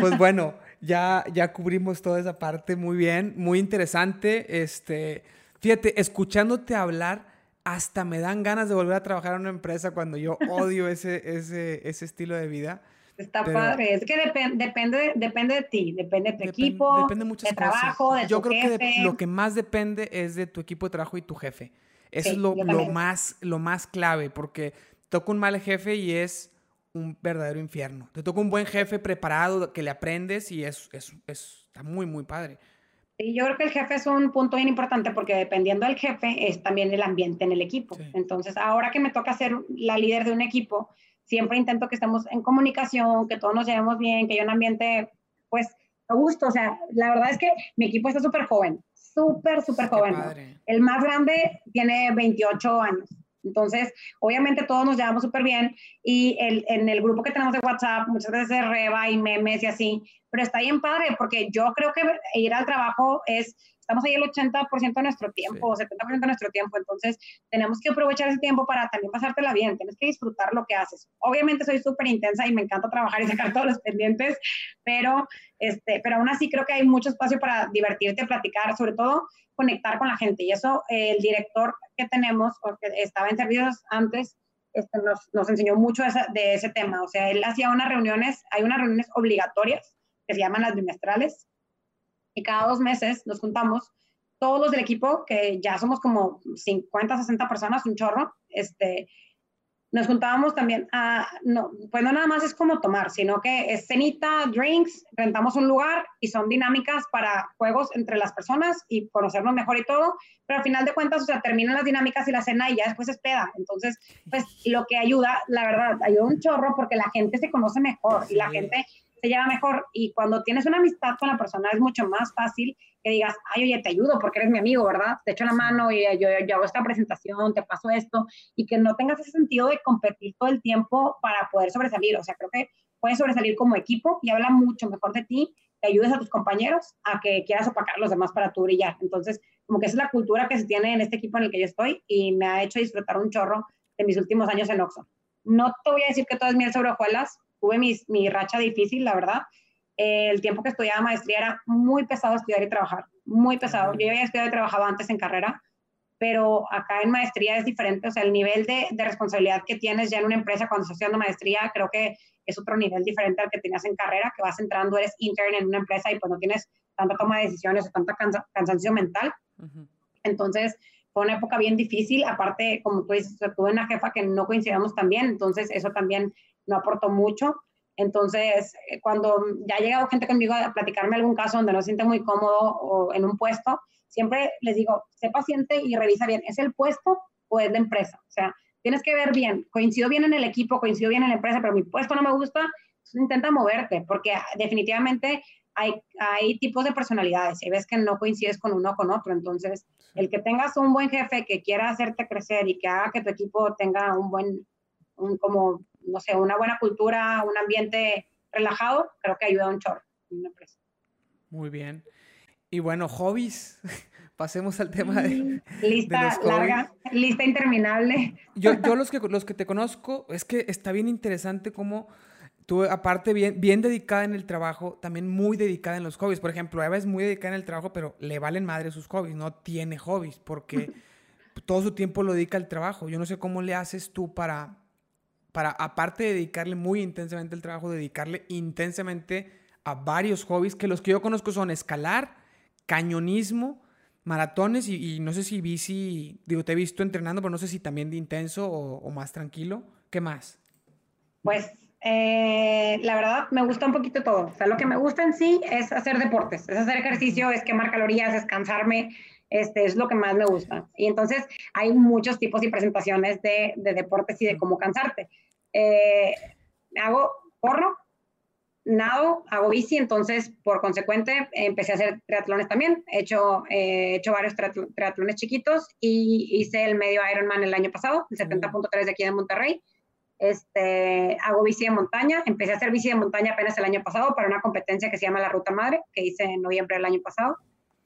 Pues bueno, ya, ya cubrimos toda esa parte muy bien, muy interesante. Este, fíjate, escuchándote hablar, hasta me dan ganas de volver a trabajar en una empresa cuando yo odio ese, ese, ese estilo de vida. Está padre, es que depende, depende de ti, depende de tu equipo, depende de muchas de trabajo, de Yo creo que lo que más depende es de tu equipo de trabajo y tu jefe. Eso es lo, lo, más, lo más clave, porque toca un mal jefe y es un verdadero infierno. Te toca un buen jefe preparado que le aprendes y es, es, es está muy, muy padre. Y yo creo que el jefe es un punto bien importante porque dependiendo del jefe es también el ambiente en el equipo. Entonces, ahora que me toca ser la líder de un equipo, siempre intento que estemos en comunicación, que todos nos llevemos bien, que haya un ambiente, pues, a gusto. O sea, la verdad es que mi equipo está súper joven, súper, súper joven. El más grande tiene 28 años. Entonces, obviamente todos nos llevamos súper bien y el, en el grupo que tenemos de WhatsApp muchas veces se reba y memes y así, pero está bien padre porque yo creo que ir al trabajo es estamos ahí el 80% de nuestro tiempo, o 70% de nuestro tiempo, entonces tenemos que aprovechar ese tiempo para también pasártela bien, tienes que disfrutar lo que haces. Obviamente soy súper intensa y me encanta trabajar y sacar todos los pendientes, pero, este, pero aún así creo que hay mucho espacio para divertirte, platicar, sobre todo conectar con la gente. Y eso el director que tenemos, porque estaba en servicios antes, este, nos, nos, enseñó mucho de ese tema. O sea, él hacía unas reuniones, hay unas reuniones obligatorias que se llaman las bimestrales, y cada dos meses nos juntamos todos los del equipo, que ya somos como 50, 60 personas, un chorro, este, nos juntábamos también a, no, pues no nada más es como tomar, sino que es cenita, drinks, rentamos un lugar y son dinámicas para juegos entre las personas y conocernos mejor y todo, pero al final de cuentas, o sea, terminan las dinámicas y la cena y ya después es peda. Entonces, pues lo que ayuda, la verdad, ayuda un chorro porque la gente se conoce mejor y la gente se lleva mejor. Y cuando tienes una amistad con la persona es mucho más fácil que digas, ay, oye, te ayudo porque eres mi amigo, ¿verdad? Te echo la mano y yo, yo hago esta presentación, te paso esto, y que no tengas ese sentido de competir todo el tiempo para poder sobresalir. O sea, creo que puedes sobresalir como equipo y habla mucho mejor de ti, te ayudes a tus compañeros a que quieras opacar a los demás para tu brillar. Entonces, como que esa es la cultura que se tiene en este equipo en el que yo estoy y me ha hecho disfrutar un chorro de mis últimos años en Oxxo. No te voy a decir que todo es miel sobre hojuelas, tuve mi racha difícil, la verdad. el tiempo que estudiaba maestría era muy pesado estudiar y trabajar, muy pesado. Yo había estudiado y trabajado antes en carrera, pero acá en maestría es diferente, o sea, el nivel de, de, responsabilidad que tienes ya en una empresa cuando estás estudiando maestría, creo que es otro nivel diferente al que tenías en carrera, que vas entrando, eres intern en una empresa y pues no tienes tanta toma de decisiones o tanta cansancio mental. Entonces, fue una época bien difícil, aparte, como tú dices, tuve una jefa que no coincidíamos tan bien, entonces eso también no aportó mucho. Entonces, eh, cuando ya ha llegado gente conmigo a platicarme algún caso donde no se siente muy cómodo o en un puesto, siempre les digo, sé paciente y revisa bien, ¿es el puesto o es la empresa? O sea, tienes que ver bien, coincido bien en el equipo, coincido bien en la empresa, pero mi puesto no me gusta, intenta moverte, porque definitivamente hay, hay tipos de personalidades y ves que no coincides con uno o con otro. Entonces, el que tengas un buen jefe que quiera hacerte crecer y que haga que tu equipo tenga un buen, un, como no sé, una buena cultura, un ambiente relajado, creo que ayuda un chorro Muy bien. Y bueno, hobbies. Pasemos al tema de. Lista larga, lista interminable. Yo, yo los, que, los que te conozco, es que está bien interesante cómo tú, aparte, bien, bien dedicada en el trabajo, también muy dedicada en los hobbies. Por ejemplo, Eva es muy dedicada en el trabajo, pero le valen madre sus hobbies, no tiene hobbies, porque todo su tiempo lo dedica al trabajo. Yo no sé cómo le haces tú para, para aparte de dedicarle muy intensamente al trabajo, dedicarle intensamente a varios hobbies, que los que yo conozco son escalar, cañonismo, maratones y, no sé si bici, digo, te he visto entrenando, pero no sé si también de intenso o, más tranquilo. ¿Qué más? Pues eh, la verdad me gusta un poquito todo. O sea, lo que me gusta en sí es hacer deportes, es hacer ejercicio, es quemar calorías, es cansarme, este es lo que más me gusta. Y entonces hay muchos tipos y presentaciones de, deportes y de cómo cansarte. Eh, hago porro, nado, hago bici, entonces por consecuente empecé a hacer triatlones también. He hecho, eh, hecho varios triatlones chiquitos y hice el medio Ironman el año pasado, el 70.3 de aquí de Monterrey. Este, hago bici de montaña, empecé a hacer bici de montaña apenas el año pasado para una competencia que se llama la Ruta Madre, que hice en noviembre del año pasado.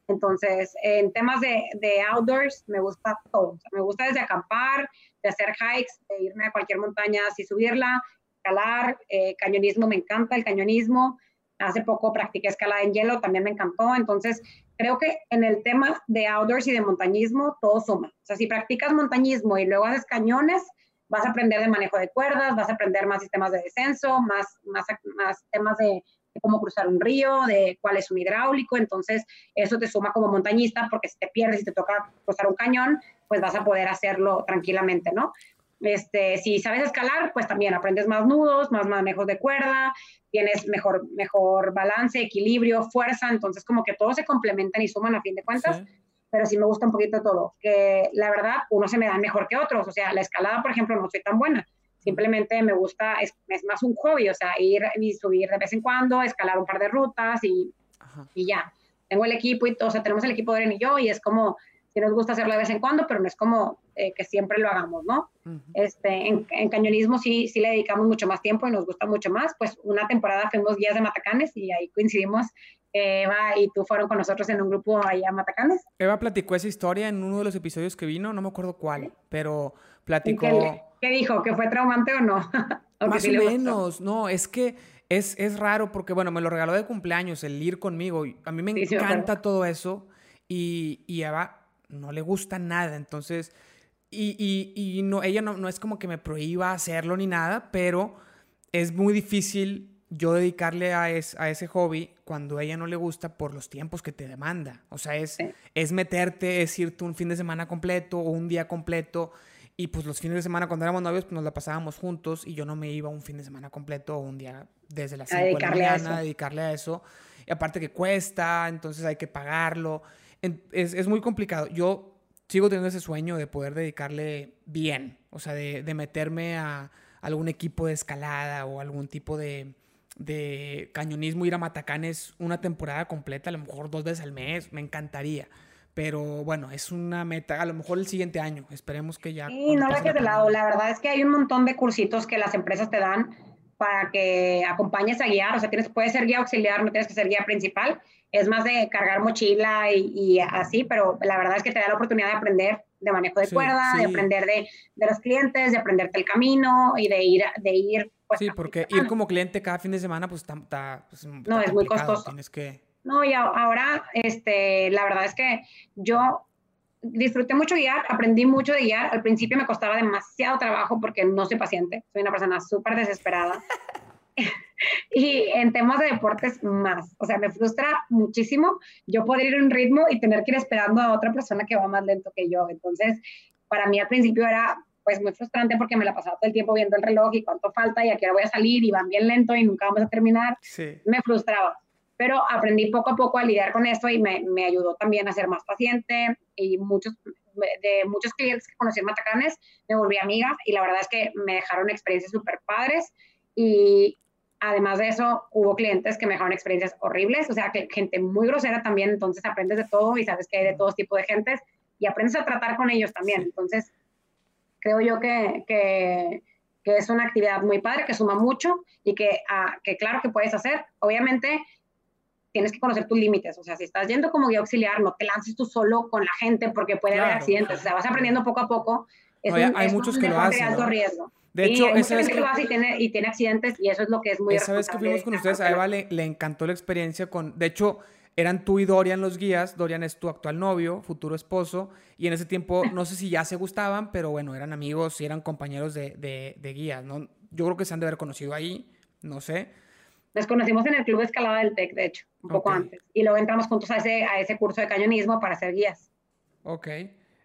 Entonces, en temas de, de outdoors, me gusta todo. me gusta desde acampar, de hacer hikes, de irme a cualquier montaña así subirla, escalar, eh, cañonismo me encanta, el cañonismo. Hace poco practiqué escalada en hielo, también me encantó. Entonces, creo que en el tema de outdoors y de montañismo, todo suma. O sea, si practicas montañismo y luego haces cañones, vas a aprender de manejo de cuerdas, vas a aprender más sistemas de descenso, más, más, más temas de, cómo cruzar un río, de cuál es un hidráulico. Entonces, eso te suma como montañista, porque si te pierdes y te toca cruzar un cañón, pues vas a poder hacerlo tranquilamente, ¿no? Este, si sabes escalar, pues también aprendes más nudos, más manejos de cuerda, tienes mejor, mejor balance, equilibrio, fuerza, entonces como que todos se complementan y suman a fin de cuentas, pero sí me gusta un poquito todo, que la verdad uno se me da mejor que otros, o sea, la escalada, por ejemplo, no soy tan buena, simplemente me gusta, es, es más un hobby, o sea, ir y subir de vez en cuando, escalar un par de rutas y, y ya. Tengo el equipo y o sea, tenemos el equipo de Eren y yo y es como, si nos gusta hacerlo de vez en cuando, pero no es como eh, que siempre lo hagamos, ¿no? este, en, cañonismo sí, sí le dedicamos mucho más tiempo y nos gusta mucho más. Pues una temporada fuimos guías de Matacanes y ahí coincidimos. Eva y tú fueron con nosotros en un grupo allá a Matacanes. Eva platicó esa historia en uno de los episodios que vino, no me acuerdo cuál, pero platicó... ¿Qué, dijo? ¿Que fue traumante o no? más o menos, no, es que es, es raro porque, bueno, me lo regaló de cumpleaños el ir conmigo. A mí me encanta todo eso y, y Eva no le gusta nada. Entonces, y, y, y no, ella no, no, es como que me prohíba hacerlo ni nada, pero es muy difícil yo dedicarle a, a ese hobby cuando a ella no le gusta por los tiempos que te demanda. O sea, es, es meterte, es irte un fin de semana completo o un día completo. Y pues los fines de semana cuando éramos novios pues nos la pasábamos juntos y yo no me iba un fin de semana completo o un día desde las 5 de la mañana a dedicarle a eso. Y aparte que cuesta, entonces hay que pagarlo es, es, muy complicado. Yo sigo teniendo ese sueño de poder dedicarle bien, o sea, de, de meterme a algún equipo de escalada o algún tipo de, de cañonismo, ir a Matacanes una temporada completa, a lo mejor dos veces al mes, me encantaría. Pero bueno, es una meta, a lo mejor el siguiente año, esperemos que ya. Sí, no dejes de lado, la verdad es que hay un montón de cursitos que las empresas te dan para que acompañes a guiar, o sea, tienes, puedes ser guía auxiliar, no tienes que ser guía principal, es más de cargar mochila y, así, pero la verdad es que te da la oportunidad de aprender de manejo de cuerda, de aprender de, de, los clientes, de aprenderte el camino y de ir, de ir pues, Sí, porque ir como cliente cada fin de semana, pues está... Pues, no, es muy costoso. Tienes que... No, y ahora, este, la verdad es que yo disfruté mucho guiar, aprendí mucho de guiar. Al principio me costaba demasiado trabajo porque no soy paciente, soy una persona súper desesperada. y en temas de deportes más. O sea, me frustra muchísimo yo poder ir en un ritmo y tener que ir esperando a otra persona que va más lento que yo. Entonces, para mí al principio era pues muy frustrante porque me la pasaba todo el tiempo viendo el reloj y cuánto falta y a qué hora voy a salir y van bien lento y nunca vamos a terminar. Me frustraba. Pero aprendí poco a poco a lidiar con esto y me, me ayudó también a ser más paciente y muchos de muchos clientes que conocí en Matacanes me volví amiga y la verdad es que me dejaron experiencias súper padres y, Además de eso, hubo clientes que me dejaron experiencias horribles, o sea, que gente muy grosera también, entonces aprendes de todo y sabes que hay de todo tipo de gentes y aprendes a tratar con ellos también. Entonces, creo yo que, que, que es una actividad muy padre, que suma mucho y que, ah, que claro que puedes hacer. Obviamente, tienes que conocer tus límites. O sea, si estás yendo como guía auxiliar, no te lances tú solo con la gente porque puede haber accidentes. O sea, vas aprendiendo poco a poco. hay muchos que lo hacen. alto riesgo. De hecho, esa vez que, lo hace y tiene, y tiene accidentes y eso es lo que es muy Esa vez que fuimos con ustedes, a Eva le, le, encantó la experiencia con... De hecho, eran tú y Dorian los guías. Dorian es tu actual novio, futuro esposo. Y en ese tiempo, no sé si ya se gustaban, pero bueno, eran amigos y eran compañeros de, de, de guías, ¿no? Yo creo que se han de haber conocido ahí, no sé. Nos conocimos en el Club de Escalada del TEC, de hecho, un poco antes. Y luego entramos juntos a ese, a ese curso de cañonismo para ser guías. Ok.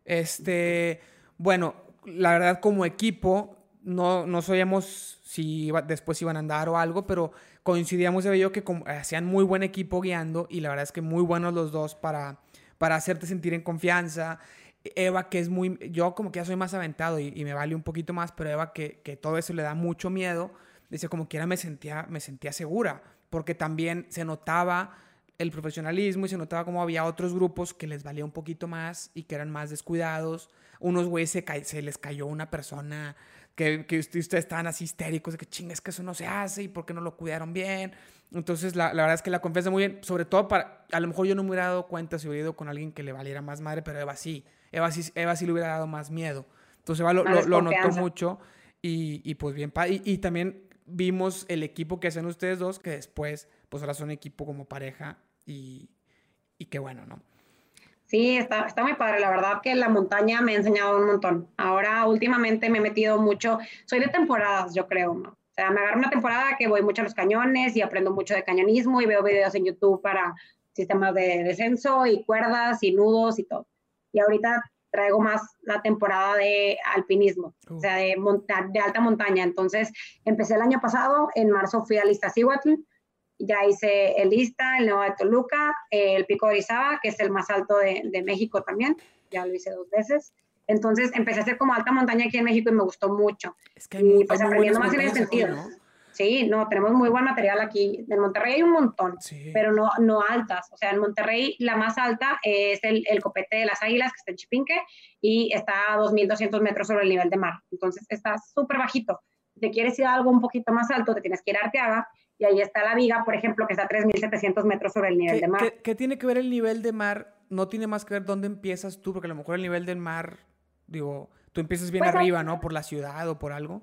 Este, bueno, la verdad como equipo, no, no sabíamos si después iban a andar o algo, pero coincidíamos de ello que hacían muy buen equipo guiando y la verdad es que muy buenos los dos para, para hacerte sentir en confianza. Eva, que es muy, yo como que ya soy más aventado y, me vale un poquito más, pero Eva, que, que todo eso le da mucho miedo, dice, como quiera me sentía, me sentía segura, porque también se notaba el profesionalismo y se notaba como había otros grupos que les valía un poquito más y que eran más descuidados. Unos güeyes se, se les cayó una persona que, que ustedes estaban así histéricos de que chingas que eso no se hace y por qué no lo cuidaron bien. Entonces, la, la, verdad es que la confianza muy bien, sobre todo para, a lo mejor yo no me hubiera dado cuenta si hubiera ido con alguien que le valiera más madre, pero Eva sí, Eva sí, Eva sí le hubiera dado más miedo. Entonces, Eva lo, lo, notó mucho y, y pues bien, y, y también vimos el equipo que hacen ustedes dos, que después, pues ahora son equipo como pareja y, y qué bueno, ¿no? Sí, está, está muy padre. La verdad que la montaña me ha enseñado un montón. Ahora, últimamente me he metido mucho, soy de temporadas, yo creo, ¿no? O sea, me agarro una temporada que voy mucho a los cañones y aprendo mucho de cañonismo y veo videos en YouTube para sistemas de descenso y cuerdas y nudos y todo. Y ahorita traigo más la temporada de alpinismo, o sea, de, de alta montaña. Entonces, empecé el año pasado, en marzo fui a Lista Cihuatl, ya hice el Lista, el Nuevo de Toluca, el Pico de Orizaba, que es el más alto de, de, México también, ya lo hice dos veces. Entonces, empecé a hacer como alta montaña aquí en México y me gustó mucho. Es que hay, y pues aprendiendo más en ese sentido. ¿no? Sí, no, tenemos muy buen material aquí. En Monterrey hay un montón, pero no, no altas. O sea, en Monterrey la más alta es el, el copete de las águilas, que está en Chipinque, y está a 2.200 metros sobre el nivel de mar. Entonces está súper bajito. Si te quieres ir a algo un poquito más alto, te tienes que ir a Arteaga, y ahí está la viga, por ejemplo, que está a 3.700 metros sobre el nivel de mar. ¿qué, ¿qué, tiene que ver el nivel de mar? No tiene más que ver dónde empiezas tú, porque a lo mejor el nivel del mar, digo, tú empiezas bien pues arriba, ¿no? Por la ciudad o por algo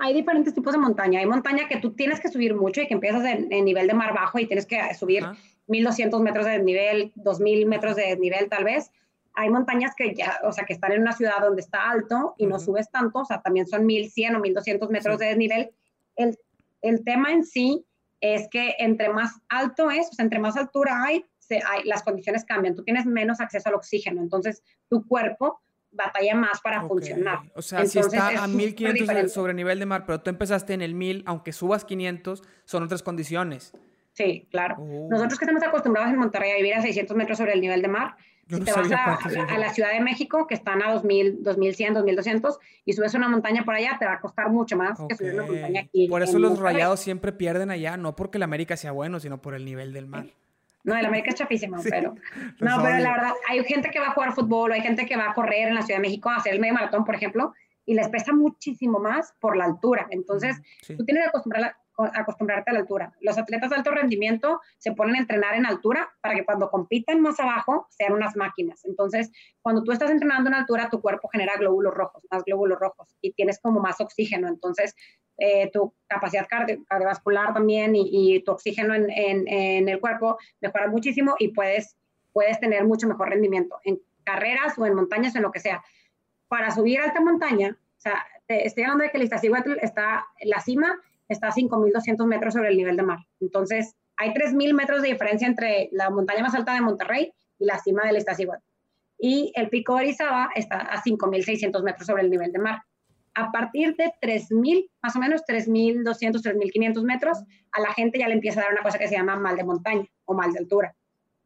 hay diferentes tipos de montaña. Hay montaña que tú tienes que subir mucho y que empiezas en, nivel de mar bajo y tienes que subir 1200 metros de nivel, 2000 metros de nivel tal vez. Hay montañas que ya, o sea, que están en una ciudad donde está alto y no subes tanto, o sea, también son 1100 o 1200 metros de desnivel. El, el tema en sí es que entre más alto es, o sea, entre más altura hay, se, hay, las condiciones cambian. Tú tienes menos acceso al oxígeno, entonces tu cuerpo batalla más para funcionar. O sea, si está a 1500 sobre nivel de mar, pero tú empezaste en el 1000, aunque subas 500, son otras condiciones. Sí, claro. Oh. Nosotros que estamos acostumbrados en Monterrey a vivir a 600 metros sobre el nivel de mar, si te vas a, la Ciudad de México, que están a 2000, 2100, 2200, y subes una montaña por allá, te va a costar mucho más que subir una montaña aquí. Por eso los rayados siempre pierden allá, no porque la América sea bueno, sino por el nivel del mar. No, el América es chapísimo, pero. No, pero la verdad, hay gente que va a jugar fútbol, hay gente que va a correr en la Ciudad de México, a hacer el medio maratón, por ejemplo, y les pesa muchísimo más por la altura. Entonces, tú tienes que acostumbrar, acostumbrarte a la altura. Los atletas de alto rendimiento se ponen a entrenar en altura para que cuando compitan más abajo sean unas máquinas. Entonces, cuando tú estás entrenando en altura, tu cuerpo genera glóbulos rojos, más glóbulos rojos, y tienes como más oxígeno. Entonces, eh, tu capacidad cardiovascular también y, tu oxígeno en, el cuerpo mejora muchísimo y puedes, puedes tener mucho mejor rendimiento en carreras o en montañas o en lo que sea. Para subir alta montaña, o sea, estoy hablando de que el Iztaccíhuatl está en la cima, está a 5.200 metros sobre el nivel de mar. Entonces, hay 3.000 metros de diferencia entre la montaña más alta de Monterrey y la cima del Iztaccíhuatl. Y el pico de Orizaba está a 5.600 metros sobre el nivel de mar. A partir de 3.000, más o menos 3.200, 3.500 metros, a la gente ya le empieza a dar una cosa que se llama mal de montaña o mal de altura.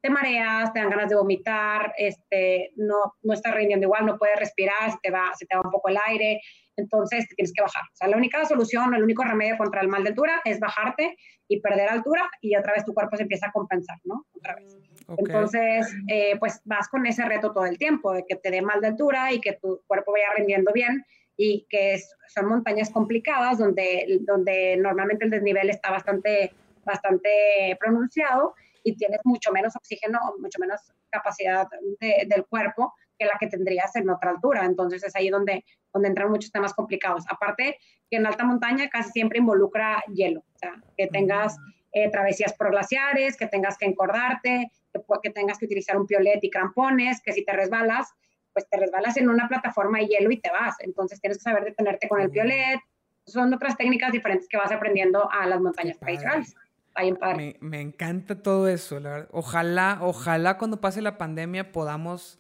Te mareas, te dan ganas de vomitar, este, no, no estás rindiendo igual, no puedes respirar, se te, va, se te va un poco el aire, entonces te tienes que bajar. O sea, la única solución, el único remedio contra el mal de altura es bajarte y perder altura y otra vez tu cuerpo se empieza a compensar, ¿no? Otra vez. Entonces, eh, pues vas con ese reto todo el tiempo, de que te dé mal de altura y que tu cuerpo vaya rindiendo bien y que son montañas complicadas donde, donde normalmente el desnivel está bastante, bastante pronunciado y tienes mucho menos oxígeno, mucho menos capacidad del cuerpo que la que tendrías en otra altura. Entonces es ahí donde, donde entran muchos temas complicados. Aparte que en alta montaña casi siempre involucra hielo, o sea, que tengas eh, travesías por glaciares, que tengas que encordarte, que, que, tengas que utilizar un piolet y crampones, que si te resbalas, pues te resbalas en una plataforma de hielo y te vas. Entonces tienes que saber detenerte con el piolet. Son otras técnicas diferentes que vas aprendiendo a las montañas tradicionales. Me, me, encanta todo eso, la verdad. Ojalá, ojalá cuando pase la pandemia podamos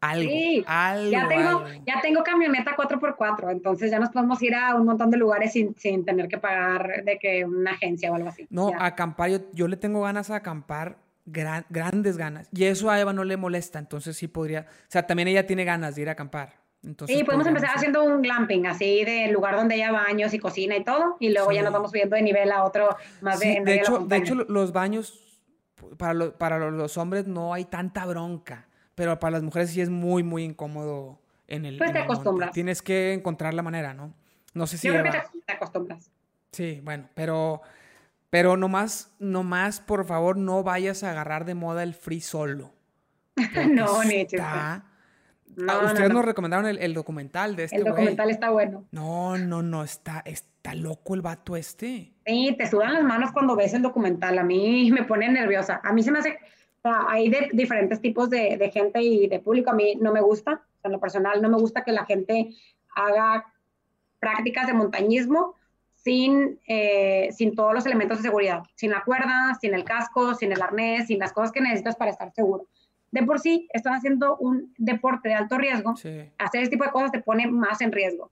algo, sí, algo, ya tengo, ya tengo camioneta 4x4, entonces ya nos podemos ir a un montón de lugares sin, sin tener que pagar de que una agencia o algo así. No, acampar, yo, yo, le tengo ganas a acampar, grandes ganas, y eso a Eva no le molesta, entonces sí podría, o sea, también ella tiene ganas de ir a acampar. Entonces, sí, podemos empezar haciendo un glamping, así del lugar donde ella baños y cocina y todo, y luego ya nos vamos subiendo de nivel a otro más de, de hecho, de hecho, los baños para, para los hombres no hay tanta bronca pero para las mujeres sí es muy, muy incómodo en el. Pues te acostumbras. Tienes que encontrar la manera, ¿no? No sé si. Yo creo que te, acostumbras. Sí, bueno, pero. Pero nomás, nomás, por favor, no vayas a agarrar de moda el free solo. no, ni hecho. Ah, ustedes nos recomendaron el, documental de este El documental está bueno. No, no, no, está, está loco el vato este. Sí, te sudan las manos cuando ves el documental. A mí me pone nerviosa. A mí se me hace hay de diferentes tipos de, de, gente y de público. A mí no me gusta, en lo personal, no me gusta que la gente haga prácticas de montañismo sin, eh, sin todos los elementos de seguridad, sin la cuerda, sin el casco, sin el arnés, sin las cosas que necesitas para estar seguro. De por sí, están haciendo un deporte de alto riesgo. Hacer este tipo de cosas te pone más en riesgo.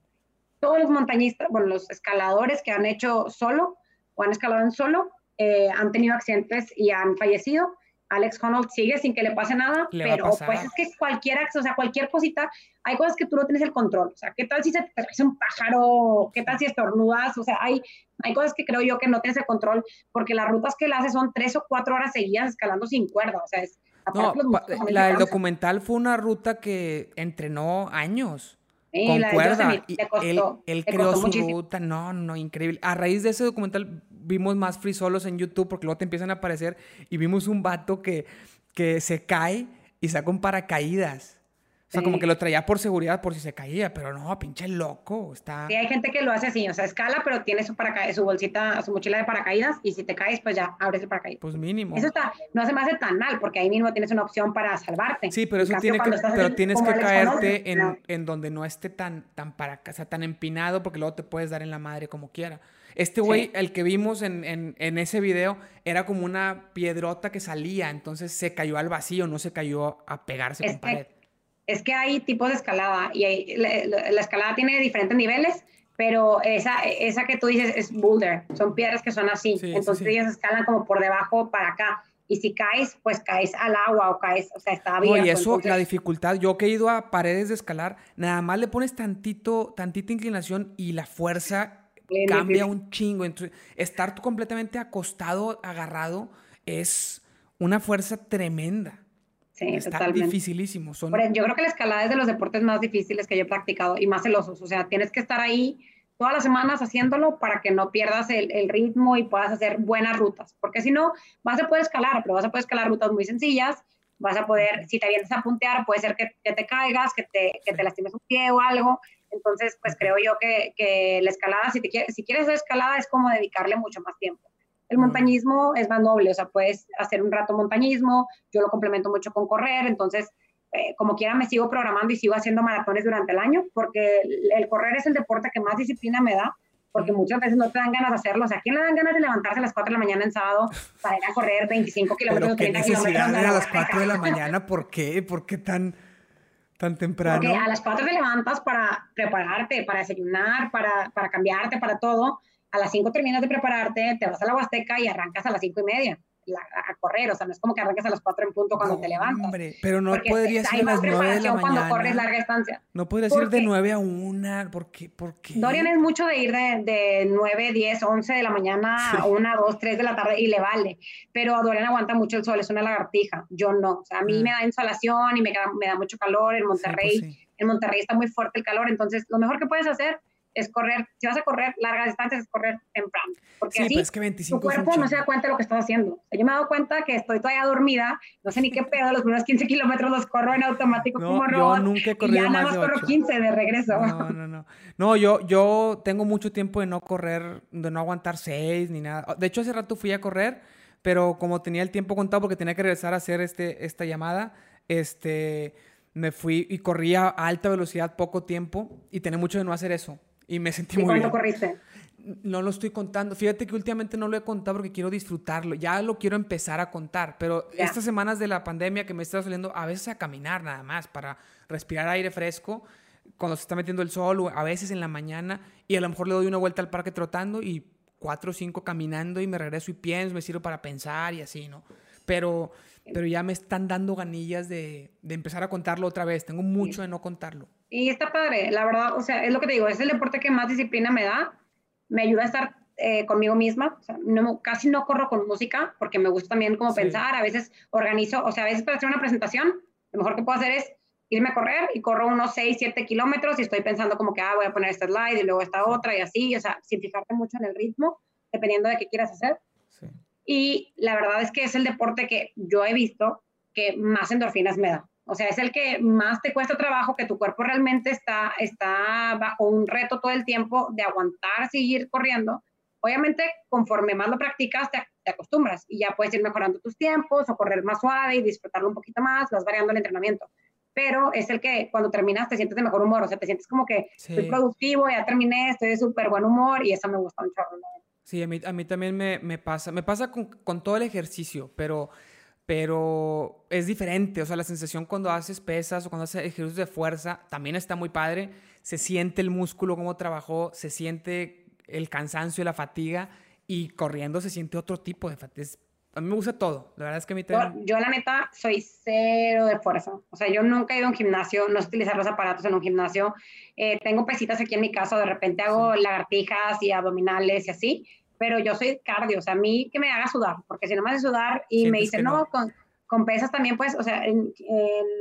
Todos los montañistas, bueno, los escaladores que han hecho solo o han escalado en solo, eh, han tenido accidentes y han fallecido Alex Honnold sigue sin que le pase nada, pero pues es que cualquier, o sea, cualquier cosita, hay cosas que tú no tienes el control, o sea, ¿qué tal si se te hace un pájaro? ¿Qué tal si estornudas? O sea, hay, hay cosas que creo yo que no tienes el control, porque las rutas que él hace son tres o cuatro horas seguidas escalando sin cuerda, o sea, es... No, la, el documental fue una ruta que entrenó años. con cuerda. y él, creó su ruta. No, no, increíble. A raíz de ese documental vimos más free solos en YouTube porque luego te empiezan a aparecer y vimos un vato que, que se cae y saca un paracaídas. O sea, como que lo traía por seguridad, por si se caía, pero no, pinche loco, está... Sí, hay gente que lo hace así, o sea, escala, pero tiene su, su bolsita, su mochila de paracaídas, y si te caes, pues ya, abres el paracaídas. Pues mínimo. Eso está, no se me hace tan mal, porque ahí mismo tienes una opción para salvarte. Sí, pero eso tiene que, pero tienes que caerte en, en, donde no esté tan, tan para, o sea, tan empinado, porque luego te puedes dar en la madre como quiera. Este güey, el que vimos en, en, en, ese video, era como una piedrota que salía, entonces se cayó al vacío, no se cayó a pegarse con pared. Es que hay tipos de escalada y la, escalada tiene diferentes niveles, pero esa, esa que tú dices es boulder, son piedras que son así, entonces ellas escalan como por debajo para acá. Y si caes, pues caes al agua o caes, o sea, está abierto. y eso, la dificultad, yo que he ido a paredes de escalar, nada más le pones tantito, tantita inclinación y la fuerza cambia un chingo. Entonces, estar completamente acostado, agarrado, es una fuerza tremenda. Sí, Está dificilísimo. Yo creo que la escalada es de los deportes más difíciles que yo he practicado y más celosos. O sea, tienes que estar ahí todas las semanas haciéndolo para que no pierdas el, el ritmo y puedas hacer buenas rutas. Porque si no, vas a poder escalar, pero vas a poder escalar rutas muy sencillas. Vas a poder, si te vienes a puntear, puede ser que, que te caigas, que te, que te lastimes un pie o algo. Entonces, pues creo yo que, que la escalada, si, te quieres, si quieres hacer escalada, es como dedicarle mucho más tiempo. El montañismo es más noble, o sea, puedes hacer un rato montañismo, yo lo complemento mucho con correr, entonces, eh, como quiera, me sigo programando y sigo haciendo maratones durante el año, porque el, correr es el deporte que más disciplina me da, porque muchas veces no te dan ganas de hacerlo. O sea, ¿quién le dan ganas de levantarse a las 4 de la mañana en sábado para ir a correr 25 kilómetros, 30 kilómetros? a las 4 de la mañana? ¿Por qué? ¿Por qué tan...? Tan temprano. Porque a las 4 te levantas para prepararte, para desayunar, para, para cambiarte, para todo. A las 5 terminas de prepararte, te vas a la Huasteca y arrancas a las 5 y media. a correr, o sea, no es como que arranques a las 4 en punto cuando te levantas. Hombre, pero no podría ser a las 9 de la mañana. cuando corres larga distancia. No podrías ir de 9 a 1, ¿por qué? ¿Por qué? Dorian es mucho de ir de, de 9, 10, 11 de la mañana a 1, 2, 3 de la tarde y le vale, pero Dorian aguanta mucho el sol, es una lagartija, yo no, o sea, a mí ah. me da insolación y me, me da mucho calor en pues Monterrey, en Monterrey está muy fuerte el calor, entonces lo mejor que puedes hacer es correr, si vas a correr largas distancias, es correr temprano. Porque así es que 25 tu cuerpo no se da cuenta de lo que estás haciendo. yo me he dado cuenta que estoy todavía dormida, no sé ni qué pedo, los primeros 15 kilómetros los corro en automático como robot. Yo nunca he corrido y ya nada más corro 15 de regreso. No, no, no. No, yo, yo tengo mucho tiempo de no correr, de no aguantar 6 ni nada. De hecho, hace rato fui a correr, pero como tenía el tiempo contado porque tenía que regresar a hacer este, esta llamada, este me fui y corría a alta velocidad poco tiempo y tenía mucho de no hacer eso. Y me sentí muy cuánto corriste? No lo estoy contando. Fíjate que últimamente no lo he contado porque quiero disfrutarlo. Ya lo quiero empezar a contar. Pero estas semanas de la pandemia que me está saliendo a veces a caminar nada más para respirar aire fresco cuando se está metiendo el sol o a veces en la mañana y a lo mejor le doy una vuelta al parque trotando y cuatro o cinco caminando y me regreso y pienso, me sirvo para pensar y así, ¿no? Pero, pero ya me están dando ganillas de, de empezar a contarlo otra vez. Tengo mucho de no contarlo. Y está padre, la verdad, o sea, es lo que te digo, es el deporte que más disciplina me da, me ayuda a estar eh, conmigo misma, o sea, no, casi no corro con música porque me gusta también como pensar, a veces organizo, o sea, a veces para hacer una presentación, lo mejor que puedo hacer es irme a correr y corro unos 6, 7 kilómetros y estoy pensando como que, ah, voy a poner esta slide y luego esta otra y así, o sea, sin fijarte mucho en el ritmo, dependiendo de qué quieras hacer. Sí. Y la verdad es que es el deporte que yo he visto que más endorfinas me da. O sea, es el que más te cuesta trabajo, que tu cuerpo realmente está, está bajo un reto todo el tiempo de aguantar, seguir corriendo. Obviamente, conforme más lo practicas, te, acostumbras y ya puedes ir mejorando tus tiempos o correr más suave y disfrutarlo un poquito más, vas variando el entrenamiento. Pero es el que cuando terminas te sientes de mejor humor, o sea, te sientes como que soy productivo, ya terminé, estoy de súper buen humor y eso me gusta mucho. Sí, a mí, a mí también me, me pasa, me pasa con, con todo el ejercicio, pero pero es diferente, o sea, la sensación cuando haces pesas o cuando haces ejercicios de fuerza también está muy padre, se siente el músculo como trabajó, se siente el cansancio y la fatiga y corriendo se siente otro tipo de fatiga. A mí me gusta todo, la verdad es que a mí también... Yo, la neta soy cero de fuerza, o sea, yo nunca he ido a un gimnasio, no sé utilizar los aparatos en un gimnasio, eh, tengo pesitas aquí en mi casa, de repente hago lagartijas y abdominales y así, pero yo soy cardio, o sea, a mí que me haga sudar, porque si no me hace sudar y me dice, no, Con, con, pesas también, pues, o sea, en,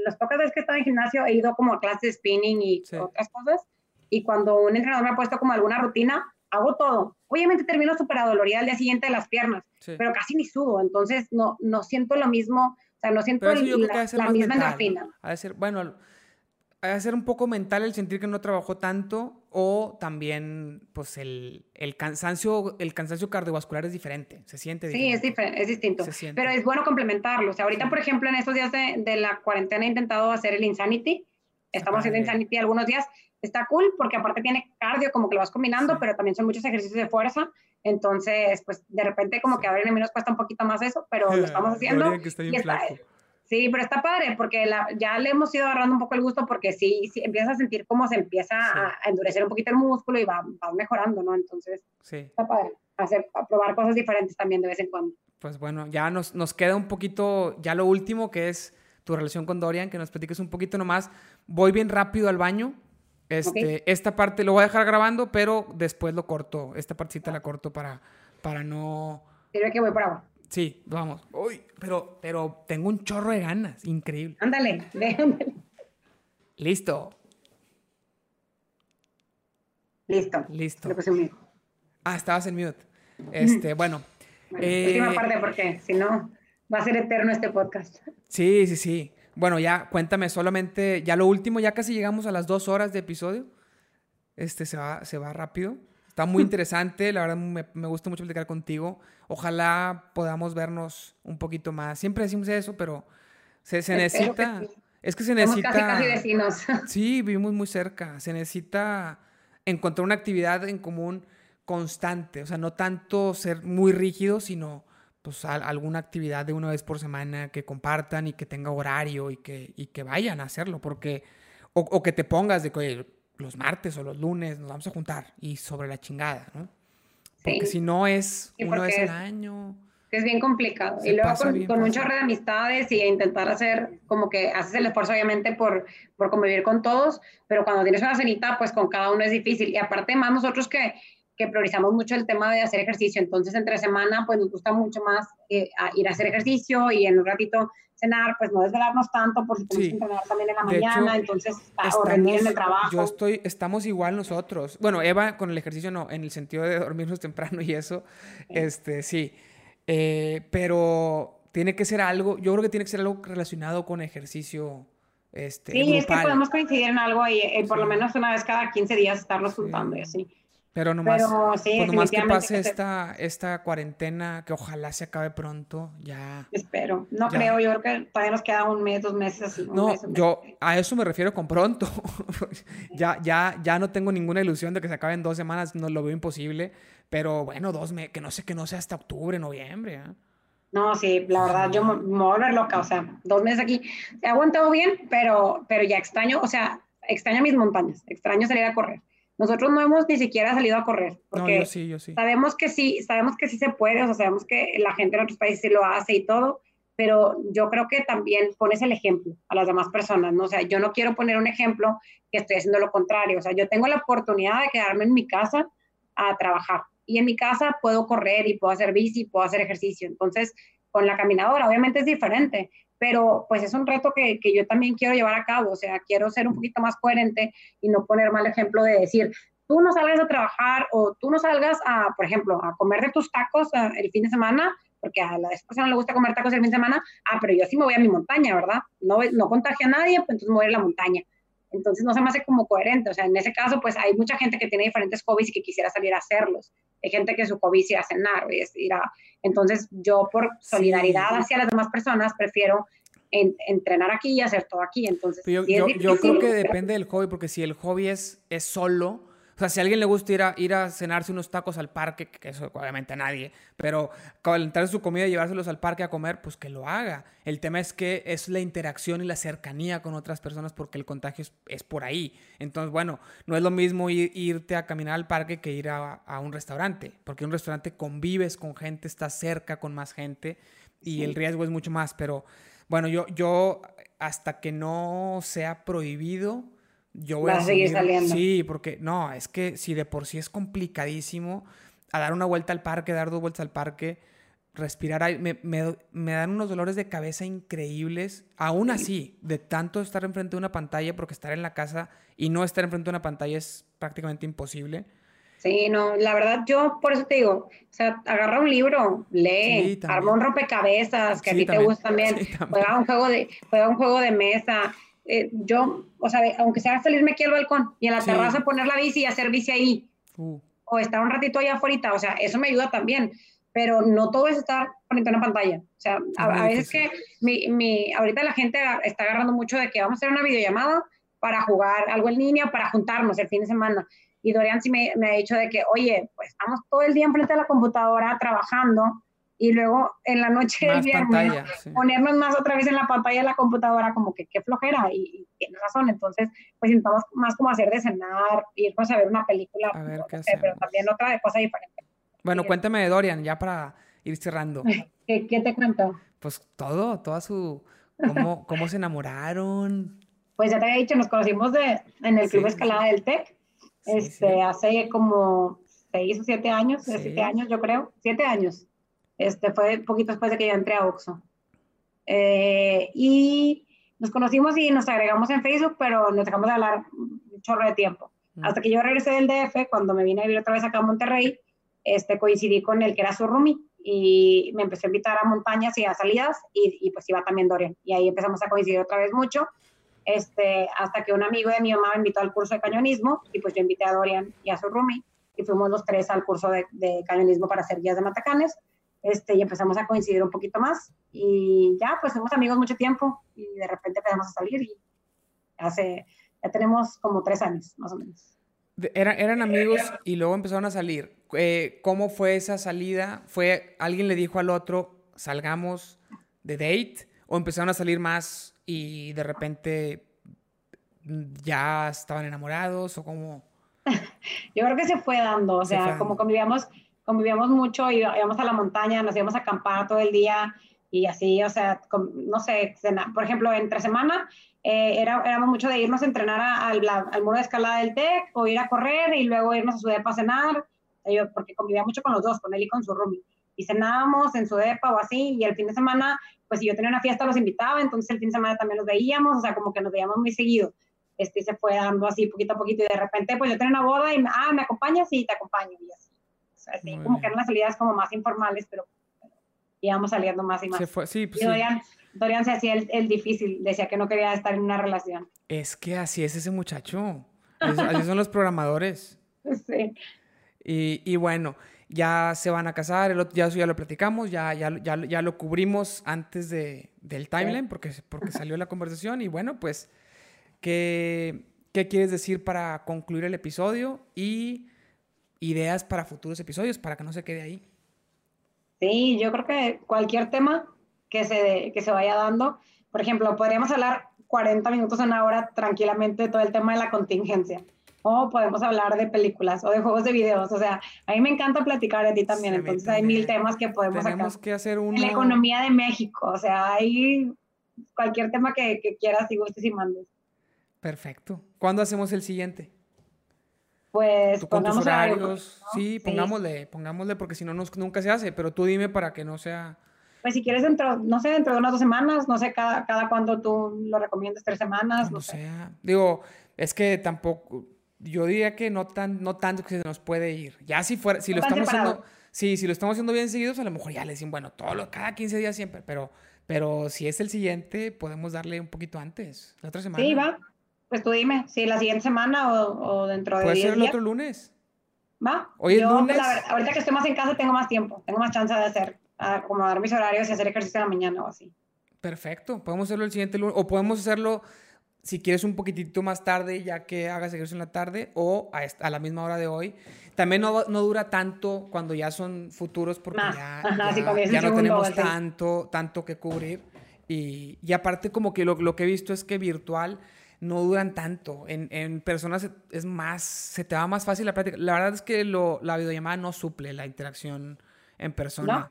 las pocas veces que he estado en gimnasio he ido como a clases de spinning y otras cosas, y cuando un entrenador me ha puesto como alguna rutina, hago todo. Obviamente termino súper adolorida al día siguiente de las piernas, pero casi ni sudo, entonces no, no siento lo mismo, o sea, no siento la, misma endorfina. Bueno, a ser un poco mental el sentir que no trabajó tanto o también pues el, el, cansancio el cansancio cardiovascular es diferente, se siente Sí, es diferente, es distinto, pero es bueno complementarlo. O sea, ahorita por ejemplo en estos días de, de, la cuarentena he intentado hacer el Insanity, estamos haciendo Insanity algunos días, está cool porque aparte tiene cardio como que lo vas combinando, pero también son muchos ejercicios de fuerza, entonces pues de repente como que a ver en nos cuesta un poquito más eso, pero lo estamos haciendo. y está, Sí, pero está padre porque ya le hemos ido agarrando un poco el gusto porque sí, sí empiezas a sentir cómo se empieza a, endurecer un poquito el músculo y va, mejorando, ¿no? Entonces, sí. está padre hacer, a probar cosas diferentes también de vez en cuando. Pues bueno, ya nos, nos queda un poquito, ya lo último que es tu relación con Dorian, que nos platiques un poquito nomás. Voy bien rápido al baño. Este, Esta parte lo voy a dejar grabando, pero después lo corto. Esta partecita la corto para, para no... Sirve que voy por agua. Sí, vamos. Uy, pero, pero tengo un chorro de ganas. Increíble. Ándale, ándale. Listo. Listo. Listo. Ah, estabas en mute. Este, bueno. bueno última eh, parte porque si no va a ser eterno este podcast. Sí, sí, sí. Bueno, ya cuéntame solamente, ya lo último, ya casi llegamos a las dos horas de episodio. Este se va, se va rápido. Está muy interesante, la verdad me, me, gusta mucho platicar contigo. Ojalá podamos vernos un poquito más. Siempre decimos eso, pero se, se necesita... Es que se necesita... Casi, casi vecinos. Sí, vivimos muy cerca. Se necesita encontrar una actividad en común constante. O sea, no tanto ser muy rígido, sino pues alguna actividad de una vez por semana que compartan y que tenga horario y que, y que vayan a hacerlo. Porque... O, o que te pongas de que los martes o los lunes nos vamos a juntar y sobre la chingada, ¿no? Porque si no es una vez al año, es bien complicado. y luego con, un chorro de amistades y intentar hacer como que haces el esfuerzo obviamente por, por convivir con todos, pero cuando tienes una cenita, pues con cada uno es difícil. Y aparte más nosotros que, que priorizamos mucho el tema de hacer ejercicio, entonces entre semana pues nos gusta mucho más eh, ir a hacer ejercicio y en un ratito cenar, pues no desvelarnos tanto por si tenemos que entrenar también en la mañana, entonces o rendir en el trabajo. Yo estoy, estamos igual nosotros. Bueno, Eva con el ejercicio no, en el sentido de dormirnos temprano y eso, este, sí. Eh, pero tiene que ser algo, yo creo que tiene que ser algo relacionado con ejercicio. Este, sí, es que podemos coincidir en algo y eh, por lo menos una vez cada 15 días estarnos juntando y así. Pero nomás, Pero, pues que pase esta, esta cuarentena, que ojalá se acabe pronto, ya. Espero. No creo, yo creo que todavía nos queda un mes, dos meses. no, yo a eso me refiero con pronto. ya, ya, ya no tengo ninguna ilusión de que se acabe en dos semanas, no lo veo imposible. Pero bueno, dos meses, que no sé que no sea hasta octubre, noviembre. ¿eh? No, sí, la verdad, yo me, voy a volver loca, o sea, dos meses aquí. He aguantado bien, pero, pero ya extraño, o sea, extraño mis montañas, extraño salir a correr. Nosotros no hemos ni siquiera salido a correr, porque sí, yo sí. sabemos que sí, sabemos que sí se puede, o sea, sabemos que la gente en otros países sí lo hace y todo, pero yo creo que también pones el ejemplo a las demás personas, ¿no? O sea, yo no quiero poner un ejemplo que estoy haciendo lo contrario, o sea, yo tengo la oportunidad de quedarme en mi casa a trabajar y en mi casa puedo correr y puedo hacer bici, puedo hacer ejercicio, entonces con la caminadora obviamente es diferente, pero pues es un reto que, que, yo también quiero llevar a cabo, o sea, quiero ser un poquito más coherente y no poner mal ejemplo de decir, tú no salgas a trabajar o tú no salgas a, por ejemplo, a comer de tus tacos eh, el fin de semana, porque a la esposa no le gusta comer tacos el fin de semana, ah, pero yo sí me voy a mi montaña, ¿verdad? No, no contagia a nadie, pues entonces me voy a la montaña. Entonces no se me hace como coherente, o sea, en ese caso, pues hay mucha gente que tiene diferentes hobbies y que quisiera salir a hacerlos. Hay gente que su hobby es ir a cenar, es ir a... Entonces yo por solidaridad hacia las demás personas prefiero entrenar aquí y hacer todo aquí. Entonces, yo, yo, creo que depende del hobby, porque si el hobby es, es solo, o sea, si a alguien le gusta ir a, ir a cenarse unos tacos al parque, que eso obviamente a nadie, pero calentar su comida y llevárselos al parque a comer, pues que lo haga. El tema es que es la interacción y la cercanía con otras personas porque el contagio es, por ahí. Entonces, bueno, no es lo mismo irte a caminar al parque que ir a, a, un restaurante, porque en un restaurante convives con gente, estás cerca con más gente y el riesgo es mucho más, pero bueno, yo, yo hasta que no sea prohibido, yo voy a, seguir saliendo. Sí, porque no, es que si de por sí es complicadísimo a dar una vuelta al parque, dar dos vueltas al parque, respirar, me, me, me dan unos dolores de cabeza increíbles. Aún así, de tanto estar enfrente de una pantalla, porque estar en la casa y no estar enfrente de una pantalla es prácticamente imposible. Sí, no, la verdad yo por eso te digo, o sea, agarra un libro, lee, arma un rompecabezas, que a ti te gusta también, juega un juego de, juega un juego de mesa, eh, yo, o sea, aunque sea salirme aquí al balcón y en la terraza poner la bici y hacer bici ahí, uh. o estar un ratito allá afuera, o sea, eso me ayuda también, pero no todo es estar frente a una pantalla, o sea, a, veces que mi, mi, ahorita la gente está agarrando mucho de que vamos a hacer una videollamada para jugar algo en línea, para juntarnos el fin de semana, y Dorian sí me, me ha dicho de que, oye, pues estamos todo el día enfrente de la computadora trabajando, y luego en la noche del viernes ponernos más otra vez en la pantalla de la computadora, como que qué flojera, y, tienes razón, entonces pues intentamos más como hacer de cenar, irnos a ver una película, pero también otra de cosa diferente. Bueno, cuéntame de Dorian, ya para ir cerrando. ¿Qué, qué te cuento? Pues todo, toda su, cómo, cómo se enamoraron. Pues ya te había dicho, nos conocimos de, en el Club Escalada del TEC, este, hace como seis o siete años, siete años yo creo, siete años. Este, fue poquito después de que yo entré a Oxxo. Eh, y nos conocimos y nos agregamos en Facebook, pero nos dejamos de hablar un chorro de tiempo. Mm. Hasta que yo regresé del DF, cuando me vine a vivir otra vez acá a Monterrey, este, coincidí con el que era su roomie y me empezó a invitar a montañas y a salidas y, y, pues iba también Dorian. Y ahí empezamos a coincidir otra vez mucho, este, hasta que un amigo de mi mamá me invitó al curso de cañonismo y pues yo invité a Dorian y a su roomie y fuimos los tres al curso de, de cañonismo para hacer guías de matacanes este, y empezamos a coincidir un poquito más y ya, pues somos amigos mucho tiempo y de repente empezamos a salir y hace, ya tenemos como tres años más o menos. Eran, eran amigos y luego empezaron a salir. Eh, ¿Cómo fue esa salida? ¿Fue alguien le dijo al otro, salgamos de date? ¿O empezaron a salir más y de repente ya estaban enamorados? ¿O cómo? Yo creo que se fue dando, o sea, como convivíamos convivíamos mucho, y íbamos a la montaña, nos íbamos a acampar todo el día y así, o sea, no sé, por ejemplo, entre semana eh, era, éramos mucho de irnos a entrenar al, al, muro de escalada del TEC o ir a correr y luego irnos a su depa a cenar, yo, porque convivía mucho con los dos, con él y con su roomie. Y cenábamos en su depa o así, y el fin de semana, pues si yo tenía una fiesta los invitaba, entonces el fin de semana también los veíamos, o sea, como que nos veíamos muy seguido. Este, se fue dando así poquito a poquito y de repente, pues yo tenía una boda y, ah, ¿me acompañas? Sí, te acompaño. Y así. Así como que eran las salidas como más informales, pero íbamos saliendo más y más. Se fue, sí, pues, y Dorian, Dorian, se hacía el, difícil, decía que no quería estar en una relación. Es que así es ese muchacho. así son los programadores. Sí. Y, y, bueno, ya se van a casar, el otro, ya, ya lo platicamos, ya, ya, ya, ya lo cubrimos antes de, del timeline porque, porque salió la conversación. Y bueno, pues, ¿qué, ¿qué quieres decir para concluir el episodio? Y ideas para futuros episodios, para que no se quede ahí. Sí, yo creo que cualquier tema que se, que se vaya dando, por ejemplo, podríamos hablar 40 minutos, una hora tranquilamente de todo el tema de la contingencia. O podemos hablar de películas o de juegos de videos. O sea, a mí me encanta platicar de ti también. entonces hay mil temas que podemos Tenemos que hacer uno... La economía de México. O sea, hay cualquier tema que, que quieras y gustes y mandes. Perfecto. ¿Cuándo hacemos el siguiente? Pues con tus horarios. Sí, pongámosle, pongámosle, porque si no, nunca se hace. Pero tú dime para que no sea. Pues si quieres dentro, no sé, dentro de unas dos semanas, no sé cada, cada cuándo tú lo recomiendas, tres semanas, no sé. sea. Digo, es que tampoco, yo diría que no tan, no tanto que se nos puede ir. Ya si fuera, si lo estamos haciendo, sí, si lo estamos haciendo bien seguidos, a lo mejor ya le decimos, bueno, todo lo, cada 15 días siempre, pero, pero si es el siguiente, podemos darle un poquito antes, la otra semana. Sí, va. Pues tú dime, si la siguiente semana o, dentro de ¿Puede ser el otro lunes? ¿Va? Hoy es lunes. ahorita que estoy más en casa tengo más tiempo, tengo más chance de hacer, acomodar mis horarios y hacer ejercicio en la mañana o así. Perfecto, podemos hacerlo el siguiente lunes, o podemos hacerlo si quieres un poquitito más tarde, ya que hagas ejercicio en la tarde, o a, la misma hora de hoy. También no, no, dura tanto cuando ya son futuros, porque ya, ya, no tenemos tanto, tanto que cubrir. Y, y aparte como que lo, lo que he visto es que virtual no duran tanto. En, en, personas es más, se te va más fácil la práctica. La verdad es que lo, la videollamada no suple la interacción en persona.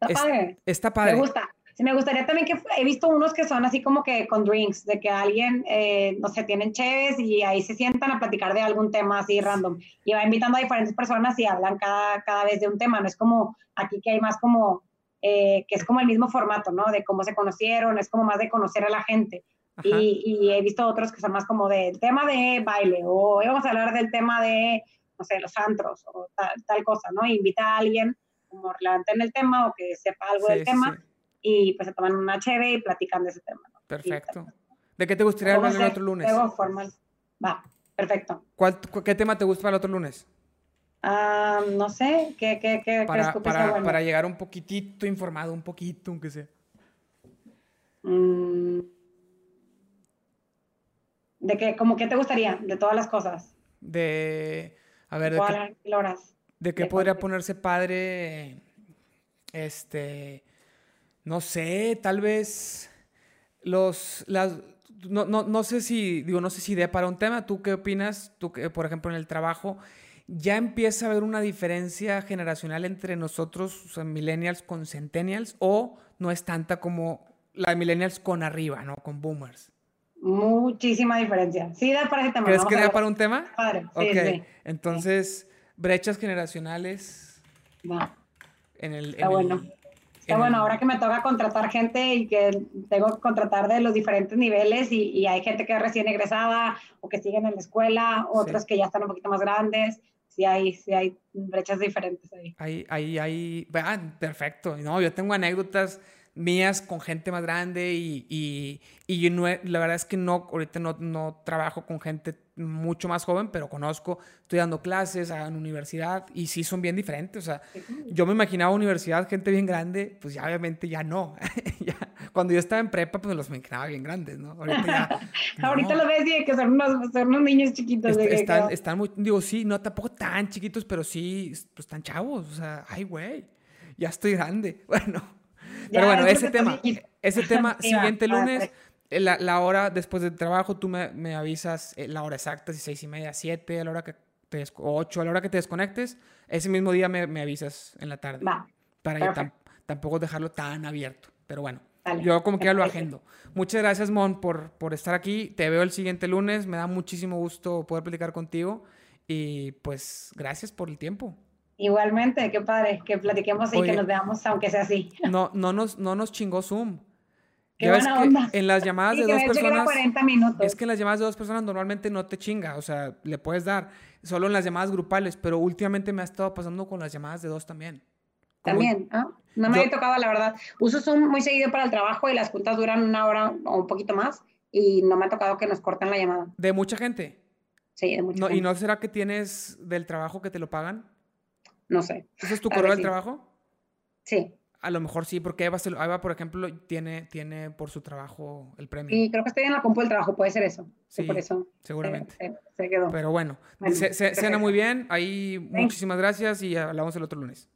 Está padre. Está padre. Me gusta. Sí, me gustaría también que he visto unos que son así como que con drinks, de que alguien, eh, no sé, tienen cheves y ahí se sientan a platicar de algún tema así random. Y va invitando a diferentes personas y hablan cada, cada vez de un tema. No es como aquí que hay más como, eh, que es como el mismo formato, ¿no? De cómo se conocieron, es como más de conocer a la gente. Y, he visto otros que son más como del tema de baile o vamos a hablar del tema de, no sé, los antros o tal, cosa, ¿no? invita a alguien como relevante en el tema o que sepa algo del tema y pues se toman una cheve y platican de ese tema. ¿no? Perfecto. ¿De qué te gustaría hablar el otro lunes? formal. Va, perfecto. ¿Cuál, ¿Qué tema te gusta para el otro lunes? Ah, no sé, ¿qué, qué, qué para, para, para, llegar un poquitito informado, un poquito, aunque sea. Mm. ¿De qué, como qué te gustaría? De todas las cosas. De, a ver, de qué, horas? de qué podría ponerse padre, este, no sé, tal vez los, las, no, no, no sé si, digo, no sé si de para un tema, ¿tú qué opinas? Tú que, por ejemplo, en el trabajo, ya empieza a haber una diferencia generacional entre nosotros, o sea, millennials con centennials, o no es tanta como la millennials con arriba, ¿no? Con boomers. Muchísima diferencia. Sí, da para ese tema. ¿Crees que da para un tema? Padre, sí, sí. Entonces, brechas generacionales. Va. En el, Está bueno. Está bueno, ahora que me toca contratar gente y que tengo que contratar de los diferentes niveles y, y hay gente que es recién egresada o que siguen en la escuela, otros que ya están un poquito más grandes. Sí hay, sí hay brechas diferentes ahí. Ahí, ahí, ahí. Ah, perfecto. No, yo tengo anécdotas mías con gente más grande y, y, y yo no, la verdad es que no, ahorita no, no, trabajo con gente mucho más joven, pero conozco, estoy dando clases en universidad y sí son bien diferentes. O sea, yo me imaginaba universidad, gente bien grande, pues ya obviamente ya no. cuando yo estaba en prepa, pues los imaginaba bien grandes, ¿no? Ahorita ya. ahorita lo ves y que son unos, son unos niños chiquitos. están, están muy, digo, sí, no tampoco tan chiquitos, pero sí, pues están chavos. O sea, ay, güey, ya estoy grande. Bueno. Pero bueno, ese tema, ese tema, siguiente lunes, eh, la, hora después del trabajo, tú me, me, avisas eh, la hora exacta, si seis y media, siete, a la hora que o 8 a la hora que te desconectes, ese mismo día me, avisas en la tarde. Va. Para tampoco dejarlo tan abierto. Pero bueno, yo como que ya lo agendo. Muchas gracias, Mon, por, por estar aquí. Te veo el siguiente lunes. Me da muchísimo gusto poder platicar contigo. Y pues gracias por el tiempo. Igualmente, qué padre, que platiquemos y que nos veamos, aunque sea así. No, no, nos, no nos chingó Zoom. Qué buena onda. En las llamadas de dos personas. 40 minutos. Es que en las llamadas de dos personas normalmente no te chinga. O sea, le puedes dar solo en las llamadas grupales, pero últimamente me ha estado pasando con las llamadas de dos también. También, ¿ah? No me había tocado, la verdad. Uso Zoom muy seguido para el trabajo y las juntas duran una hora o un poquito más y no me ha tocado que nos corten la llamada. ¿De mucha gente? Sí, de mucha no, gente. ¿Y no será que tienes del trabajo que te lo pagan? No sé. ¿Ese es tu correo del trabajo? Sí. A lo mejor sí, porque Eva, por ejemplo, tiene, tiene por su trabajo el premio. Sí, creo que estoy en la compu del trabajo, puede ser eso. Sí, por eso. Seguramente. Se, quedó. Pero bueno, cena muy bien. Ahí muchísimas gracias y hablamos el otro lunes.